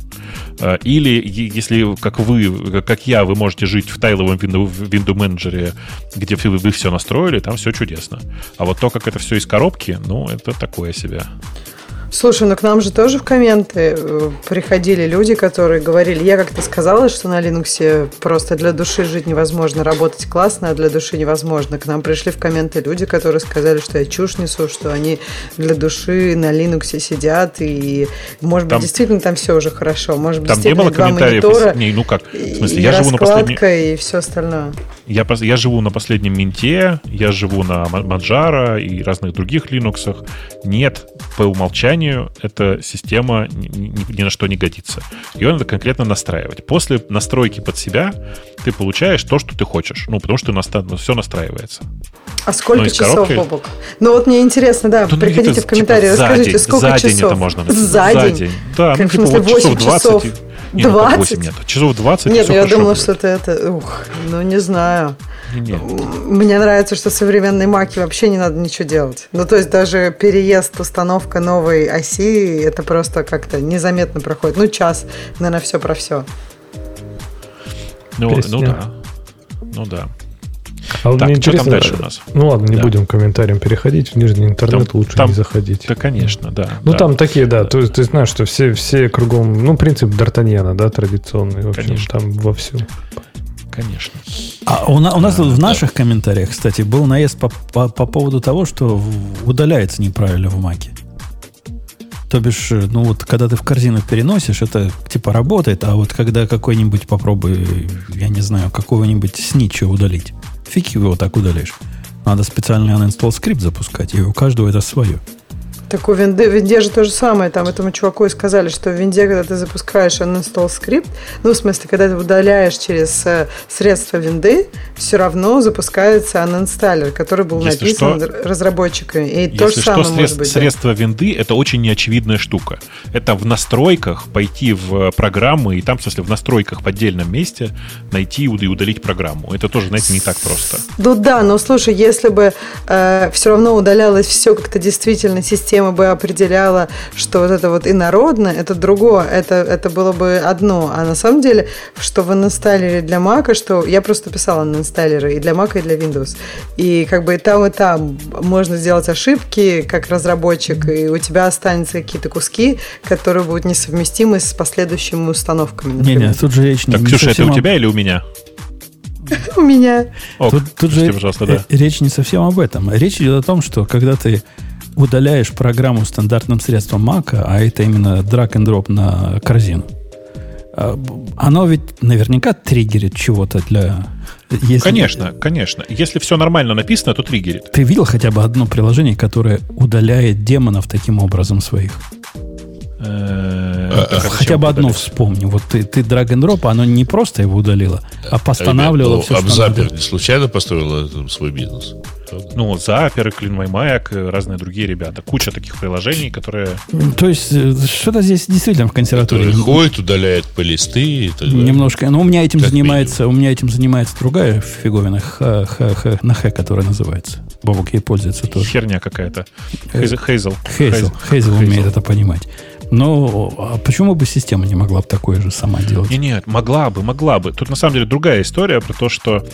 Э, Или если, как вы, как я, вы можете жить в тайловом window, window менеджере, где вы, вы все настроили, там все чудесно. А вот то, как это все из коробки, ну, это такое себе. Слушай, ну к нам же тоже в комменты э, приходили люди, которые говорили, я как-то сказала, что на Linux просто для души жить невозможно, работать классно, а для души невозможно. К нам пришли в комменты люди, которые сказали, что я чушь несу, что они для души на Linux сидят, и может быть Там- действительно там все уже хорошо, может быть Там не было два комментариев. монитора, Не, ну как? В смысле, и я живу на раскладка, и все остальное. Я, я живу на последнем Минте, я живу на Ма- Manjaro и разных других Linux. Нет, по умолчанию эта система ни, ни- ни на что не годится. Ее надо конкретно настраивать. После настройки под себя ты получаешь то, что ты хочешь. Ну, потому что все настраивается. А сколько Ну, часов, коробки? Бобок? Ну вот мне интересно, да, Ну, приходите где-то, в комментарии, типа, за расскажите, день- сколько за часов? день это можно написать. За, день? Да, Как, ну, в типа, смысле, вот часов 8 20. часов? Не, ну, как 8 20? нет. Часов 20 и Нет, ну я хорошо думала, будет. что это, это, ух, ну не знаю. Не, не. Мне нравится, что современные маки вообще не надо ничего делать. Ну, то есть даже переезд, установка новой оси, это просто как-то незаметно проходит. Ну, час, наверное, все про все. Ну, ну да. Ну да. А вот Так, мне что там интересно, дальше у нас? Ну ладно, не Да. будем к комментариям переходить. В нижний интернет Там- лучше там- не заходить. Да, конечно, да. Ну, да. там такие, да. То есть ты знаешь, что все, все кругом, ну, принцип Д'Артаньяна, да, традиционный. В общем, Конечно. там вовсю. Конечно. А у, на- у нас тут в наших комментариях, кстати, был наезд по, по, по поводу того, что удаляется неправильно в маке. То бишь, э, ну вот, когда ты в корзину переносишь, это типа работает, а вот когда какой-нибудь попробуй, я не знаю, какого-нибудь снича удалить, фиг его так удалишь. Надо специальный uninstall скрипт запускать, и у каждого это свое. Так у винды, в винде же то же самое. Там этому чуваку и сказали, что в винде, когда ты запускаешь uninstall скрипт, ну, в смысле, когда ты удаляешь через э, средства винды, все равно запускается uninstaller, который был Если написан что- разработчиками. И то же Если что, самое может средств- быть. да. средства винды это очень неочевидная штука. Это в настройках пойти в программы и там, в смысле, в настройках в отдельном месте найти и удалить программу. Это тоже, знаете, не так просто. Ну да, но слушай, если бы все равно удалялось все как-то действительно, система бы определяла, что вот это вот инородное, это другое, это, это было бы одно. А на самом деле, что в инсталлере для Мака, что я просто писала на инсталлеры и для Мака, и для Windows. И как бы и там, и там можно сделать ошибки, как разработчик, и у тебя останутся какие-то куски, которые будут несовместимы с последующими установками. например. Не-не, тут же речь не, Так, не Ксюша, это совсем у об- тебя или у меня? У меня. Ок, Тут, тут же да. речь не совсем об этом. Речь идет о том, что когда ты удаляешь программу стандартным средством Mac, а это именно drag and drop на корзину, а, оно ведь наверняка триггерит чего-то для... Если- Конечно, конечно. Если все нормально написано, то триггерит. Ты видел хотя бы одно приложение, которое удаляет демонов таким образом своих? Э, А, а хотя бы одно вспомни. Вот ты, ты drag and drop, оно не просто его удалило, а постанавливало Ребят, все, ну, что не случайно построил свой бизнес? Ну, Запер, Clean My Mac, и разные другие ребята. Куча таких приложений, которые... То есть, э, что-то здесь действительно в консерватории Который ходит, удаляет полисты и так далее. Немножко. Но у меня этим Как занимается, у меня этим занимается другая фиговина х, х, х, на Х, которая называется. Бобок ей пользуется тоже. Херня какая-то. Э. Хейзел. Хейзел Хейзел. умеет это понимать. Но а почему бы система не могла бы такое же сама делать? Не, нет, могла бы, могла бы. Тут на самом деле другая история про то, что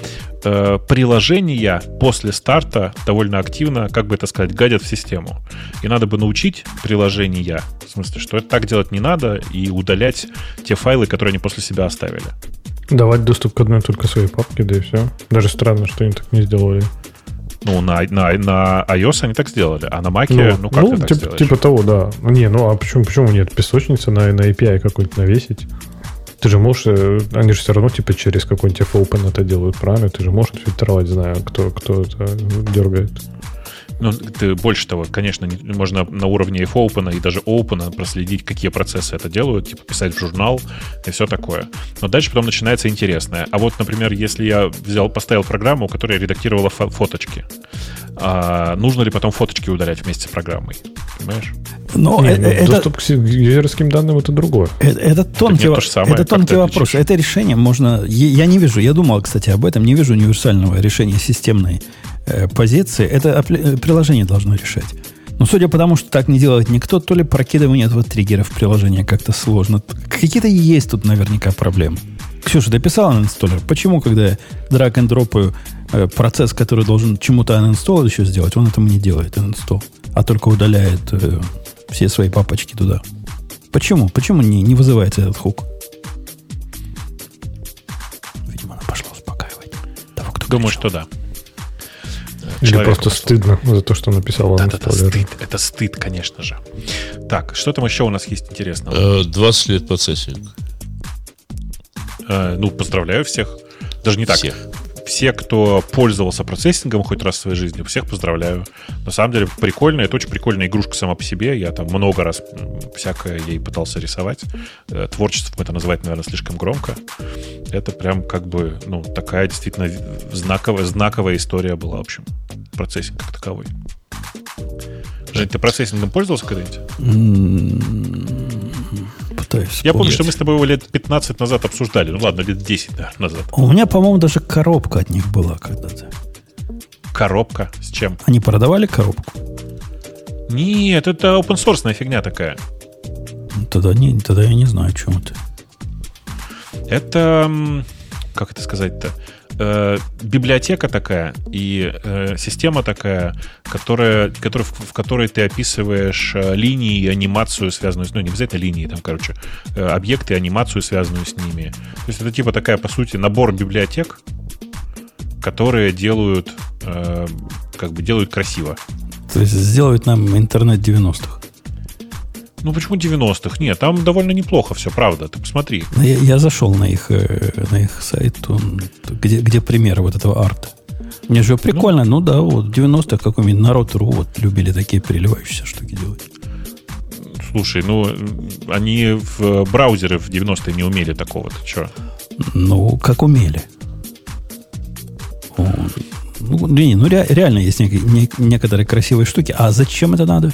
э, приложения после старта довольно активно, как бы это сказать, гадят в систему. И надо бы научить приложения, в смысле, что это так делать не надо, и удалять те файлы, которые они после себя оставили. Давать доступ к одной только своей папке, да и все. Даже странно, что они так не сделали. Ну, на, на, на iOS они так сделали, а на Mac, Ну, ну, как ну, ты так типа, сделаешь? типа того, да. Не, ну а почему, почему нет? Песочница на, на API какой-нибудь навесить. Ты же можешь, э, они же все равно типа через какой-нибудь F-Open это делают, правильно? Ты же можешь фильтровать, знаю, кто, кто это дергает. Ну, ты, больше того, конечно, не- можно на уровне F-Open и даже Open проследить, какие процессы это делают, типа писать в журнал и все такое. Но дальше потом начинается интересное. А вот, например, если я взял, поставил программу, которая редактировала фо- фоточки, а нужно ли потом фоточки удалять вместе с программой? Понимаешь? Но Не, э- ну, э, это, доступ к юзерским данным это другое. э- это тонкий, нет, во- то же самое, это тонкий вопрос. Это решение можно... Я я не вижу, я думал, кстати, об этом, не вижу универсального решения системной позиции. Это э, приложение должно решать. Но судя по тому, что так не делает никто, то ли прокидывание этого триггера в приложение как-то сложно. Какие-то есть тут наверняка проблемы. Ксюша, ты писала на инсталлер? Почему, когда я drag and дропаю э, процесс, который должен чему-то uninstall еще сделать, он этому не делает uninstall, а только удаляет э, все свои папочки туда? Почему? Почему не, не вызывается этот хук? Видимо, она пошла успокаивать того, кто Думаю, кричал. что да. Или просто стыдно за то, что написал Да, он да, да, стыд. Это стыд, конечно же. Так, что там еще у нас есть интересного? Э, 20 лет процессинг. Э, ну, поздравляю всех. Даже не так. Всех. Все, кто пользовался процессингом хоть раз в своей жизни, всех поздравляю. На самом деле прикольно, это очень прикольная игрушка сама по себе. Я там много раз всякое ей пытался рисовать. Э, Творчеством это называть, наверное, слишком громко. Это прям как бы, ну, такая действительно знаковая, знаковая история была, в общем, процессинг как таковой. Жень, ты процессингом пользовался когда-нибудь? Пытаюсь Я помню, что мы с тобой его лет 15 назад обсуждали. Ну ладно, лет 10 да, назад. У меня, по-моему, даже коробка от них была когда-то. Коробка с чем? Они продавали коробку? Нет, это open source фигня такая. Ну, Тогда, не, тогда я не знаю, о чем это. Это, как это сказать-то, э, библиотека такая и э, система такая, которая, которая, в, в которой ты описываешь э, линии и анимацию, связанную с... Ну, не обязательно линии, там, короче, э, объекты, анимацию, связанную с ними. То есть это типа такая, по сути, набор библиотек, которые делают, э, как бы делают красиво. То есть сделают нам интернет 90-х. Ну почему 90-х? Нет, там довольно неплохо все, правда. Ты посмотри. Ну, Я, я зашел на их, э, на их сайт, он- где, где примеры вот этого арта. Мне же прикольно, ну, да, вот в 90-х какой-нибудь народ РУ вот любили такие переливающиеся штуки делать. Слушай, ну они в браузеры в 90-е не умели такого. Ты что? Ну, как умели. Ну, не, ну ре- реально есть нек- не- некоторые красивые штуки. А зачем это надо?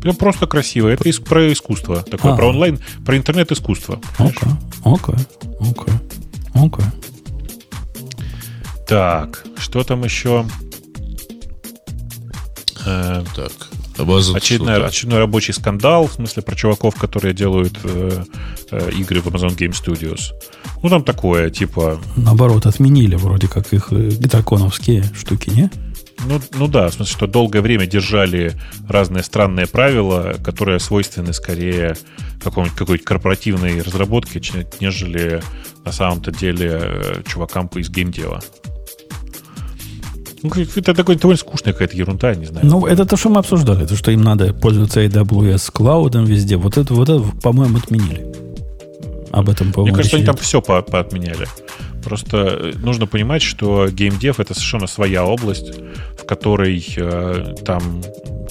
Прям просто красиво. Это ис- про искусство. Такое, А. про онлайн, про интернет-искусство. Окей, окей, окей, окей. Так, что там еще? Э, Так, Amazon очередной, что-то. очередной рабочий скандал, в смысле про чуваков, которые делают э, э, игры в Amazon Game Studios. Ну, там такое, типа, Наоборот, отменили вроде как их э, драконовские штуки, не? Ну, ну да, в смысле, что долгое время держали разные странные правила, которые свойственны скорее какой-нибудь корпоративной разработке, нежели на самом-то деле э, чувакам из геймдева. Ну, это такой довольно скучная какая-то ерунда, не знаю. Ну, это то, что мы обсуждали, то, что им надо пользоваться AWS клаудом везде. Вот это, вот это, по-моему, отменили. Об этом, Мне по-моему, кажется, речь они там все по поотменяли. Просто э, нужно понимать, что геймдев это совершенно своя область, в которой э, там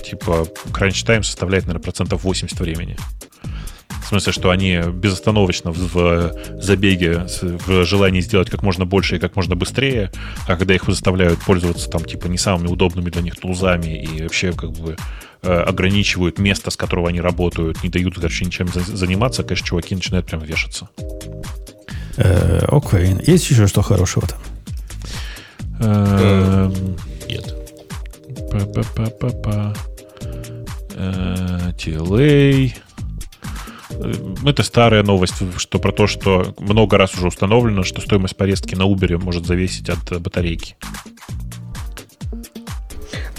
типа crunch time составляет, наверное, процентов 80 времени. В смысле, что они безостановочно в, в забеге, в желании сделать как можно больше и как можно быстрее, а когда их заставляют пользоваться там типа не самыми удобными для них тулзами и вообще как бы э, ограничивают место, с которого они работают, не дают, короче, ничем за- заниматься, конечно, чуваки начинают прям вешаться. Э, окей. Есть еще что хорошего там? Эм, Нет. Па-па-па-па-па. Э, TLA. Э, Это старая новость, что про то, что много раз уже установлено, что стоимость поездки на Uber может зависеть от э, батарейки.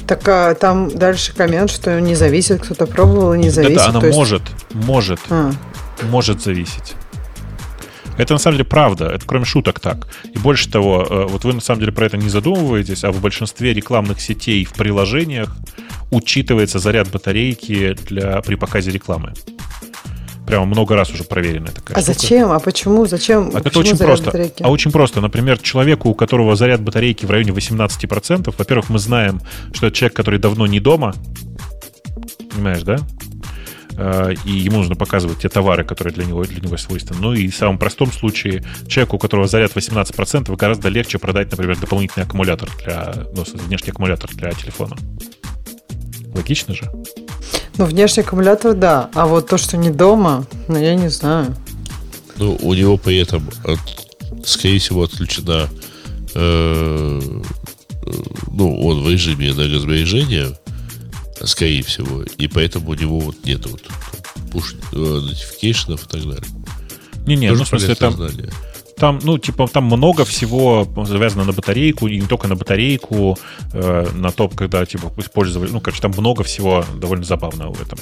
Так а, там дальше коммент, что не зависит, кто-то пробовал и не зависит. Да-да, она то есть- может, может, А, может зависеть. Это на самом деле правда, это кроме шуток так. И больше того, э, вот вы на самом деле про это не задумываетесь, а в большинстве рекламных сетей в приложениях учитывается заряд батарейки для, при показе рекламы. Прямо много раз уже проверенная такая а штука. зачем? А почему? Зачем? А это Почему очень заряд просто. батарейки? А очень просто. Например, человеку, у которого заряд батарейки в районе 18%, во-первых, мы знаем, что это человек, который давно не дома. Понимаешь, да? Э, И ему нужно показывать те товары, которые для него, для него свойственны. Ну и в самом простом случае, человеку, у которого заряд 18%, гораздо легче продать, например, дополнительный аккумулятор для, ну, внешний аккумулятор для телефона. Логично же? Ну, внешний аккумулятор, да. А вот то, что не дома, ну, я не знаю. Ну, у него при этом, от- скорее всего, отключена э, э, ну, он в режиме энергосбережения, скорее всего, и поэтому у него вот нет вот push notification и так далее. Не-не, ну, в смысле, там, знание. Там, ну, типа, там много всего завязано на батарейку, и не только на батарейку, э, на то, когда, типа, использовали, ну, короче, там много всего довольно забавного в этом.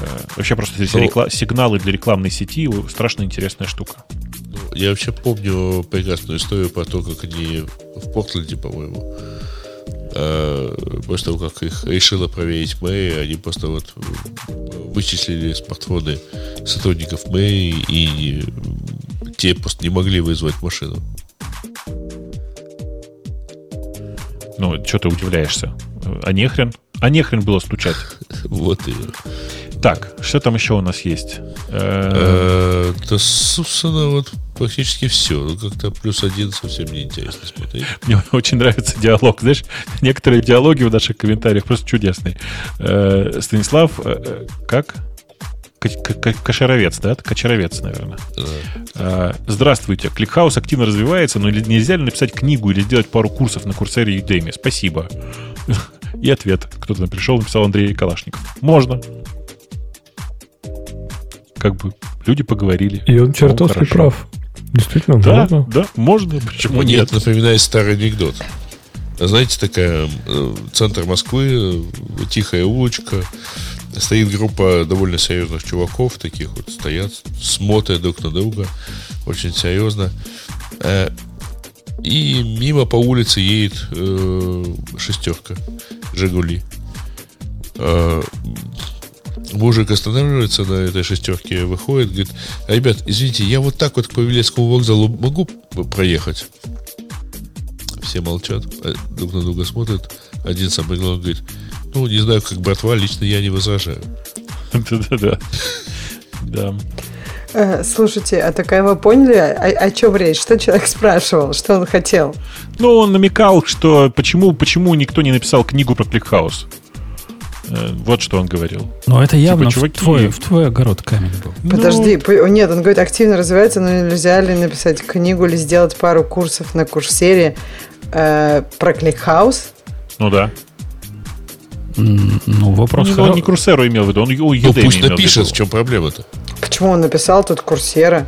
Э, вообще просто эти Ну- рекла- сигналы для рекламной сети страшно интересная штука. Ну, Я вообще помню прекрасную историю про то, как они в Портленде, по-моему, э, после того, как их решила проверить мэрия, они просто вот вычислили смартфоны сотрудников мэрии, и те просто не могли вызвать машину. Ну, что ты удивляешься? А нехрен? А нехрен было стучать. Вот и... Так, что там еще у нас есть? Э, Э, Да, собственно, вот практически все. Ну, как-то плюс один совсем не интересно смотреть. Мне очень нравится диалог. Знаешь, некоторые диалоги в наших комментариях просто чудесные. Э, Станислав, э, э, как? Кошаровец, да? Кочаровец, наверное. Э, Здравствуйте. Кликхаус активно развивается, но нельзя ли написать книгу или сделать пару курсов на Курсере и Udemy? Спасибо. И ответ. Кто-то нам пришел, написал Андрей Калашников. Можно. Как бы люди поговорили. И он чертовски прав. Действительно, Да, можно. да, можно, почему Мне нет? напоминает старый анекдот. Знаете, такая э, центр Москвы, э, тихая улочка, стоит группа довольно серьезных чуваков, таких вот стоят, смотрят друг на друга, очень серьезно. Э, И мимо по улице едет шестерка Жигули. Э, Мужик останавливается на этой шестерке, выходит, говорит, «А, ребят, извините, я вот так вот к Павелецкому вокзалу могу проехать? Все молчат, а друг на друга смотрят. Один самый главный говорит, ну, не знаю, как братва, лично я не возражаю. Да-да-да. Да. Э, Слушайте, а такая вы поняли, о, о чем речь? Что человек спрашивал, что он хотел? Ну, он намекал, что почему, почему никто не написал книгу про ClickHouse. Э, Вот что он говорил. Но это явно в, чуваки- твой, в твой огород камень был. Подожди, п- нет, он говорит, активно развивается, но нельзя ли написать книгу или сделать пару курсов на Coursera э, про ClickHouse? Ну да. Ну, вопрос Он, он не Coursera имел в виду, он у Ну, Udemy пусть имел в напишет, виду. в чем проблема-то. Почему он написал тут Coursera?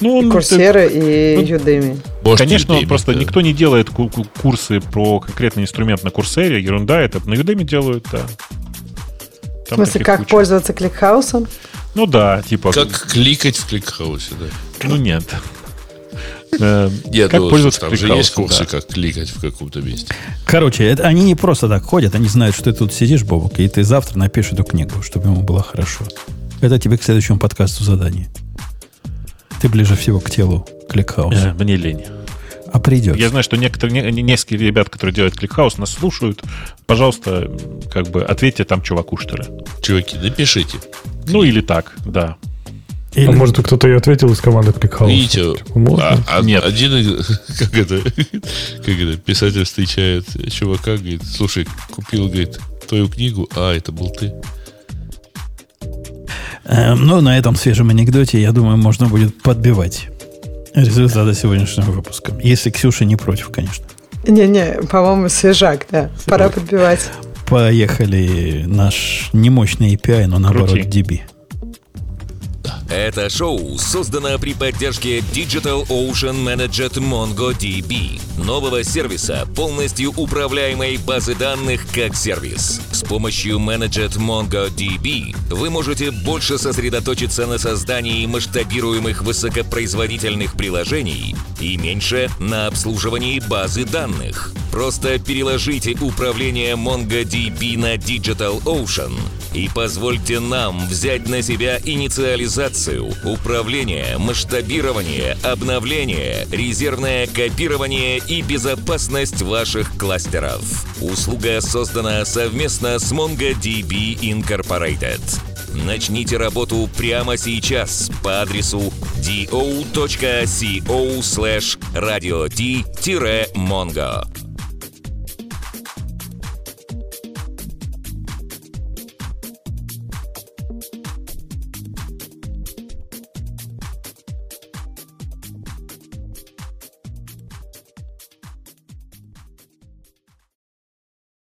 Ну, он, Coursera и ну, Udemy. Может, Конечно, он Udemy, просто да. никто не делает ку- ку- курсы про конкретный инструмент на Coursera, ерунда это. На Udemy делают, да. В Там смысле, таких как куча. пользоваться ClickHouse ом? Ну да, типа. Как кликать в ClickHouse е, да. Ну нет. Э, Нет, как пользоваться там же есть курсы, как кликать в каком-то месте. Короче, это, они не просто так ходят, они знают, что ты тут сидишь, Бобок, и ты завтра напишешь эту книгу, чтобы ему было хорошо. Это тебе к следующему подкасту задание. Ты ближе всего к телу ClickHouse а. Э, Мне лень. А придет. Я знаю, что некоторые, не- несколько ребят, которые делают ClickHouse, нас слушают. Пожалуйста, как бы ответьте там чуваку, что ли. Чуваки, напишите. Ну или так, да. Или- А может, кто-то и ответил из команды ClickHouse. Видите, Типа, можно? а- а- Нет. один, из- как это, как это, писатель встречает чувака, говорит, слушай, купил, говорит, твою книгу, а, это был ты. Эм, ну, на этом свежем анекдоте, я думаю, можно будет подбивать результаты сегодняшнего выпуска. Если Ксюша не против, конечно. Не-не, по-моему, свежак, да. Пора подбивать. Поехали наш немощный API, но наоборот Крути. DB. Это шоу создано при поддержке Digital Ocean Managed MongoDB, нового сервиса, полностью управляемой базы данных как сервис. С помощью Managed MongoDB вы можете больше сосредоточиться на создании масштабируемых высокопроизводительных приложений и меньше на обслуживании базы данных. Просто переложите управление MongoDB на Digital Ocean и позвольте нам взять на себя инициализацию, управление, масштабирование, обновление, резервное копирование и безопасность ваших кластеров. Услуга создана совместно с MongoDB Incorporated. Начните работу прямо сейчас по адресу do.co slash radio-mongo.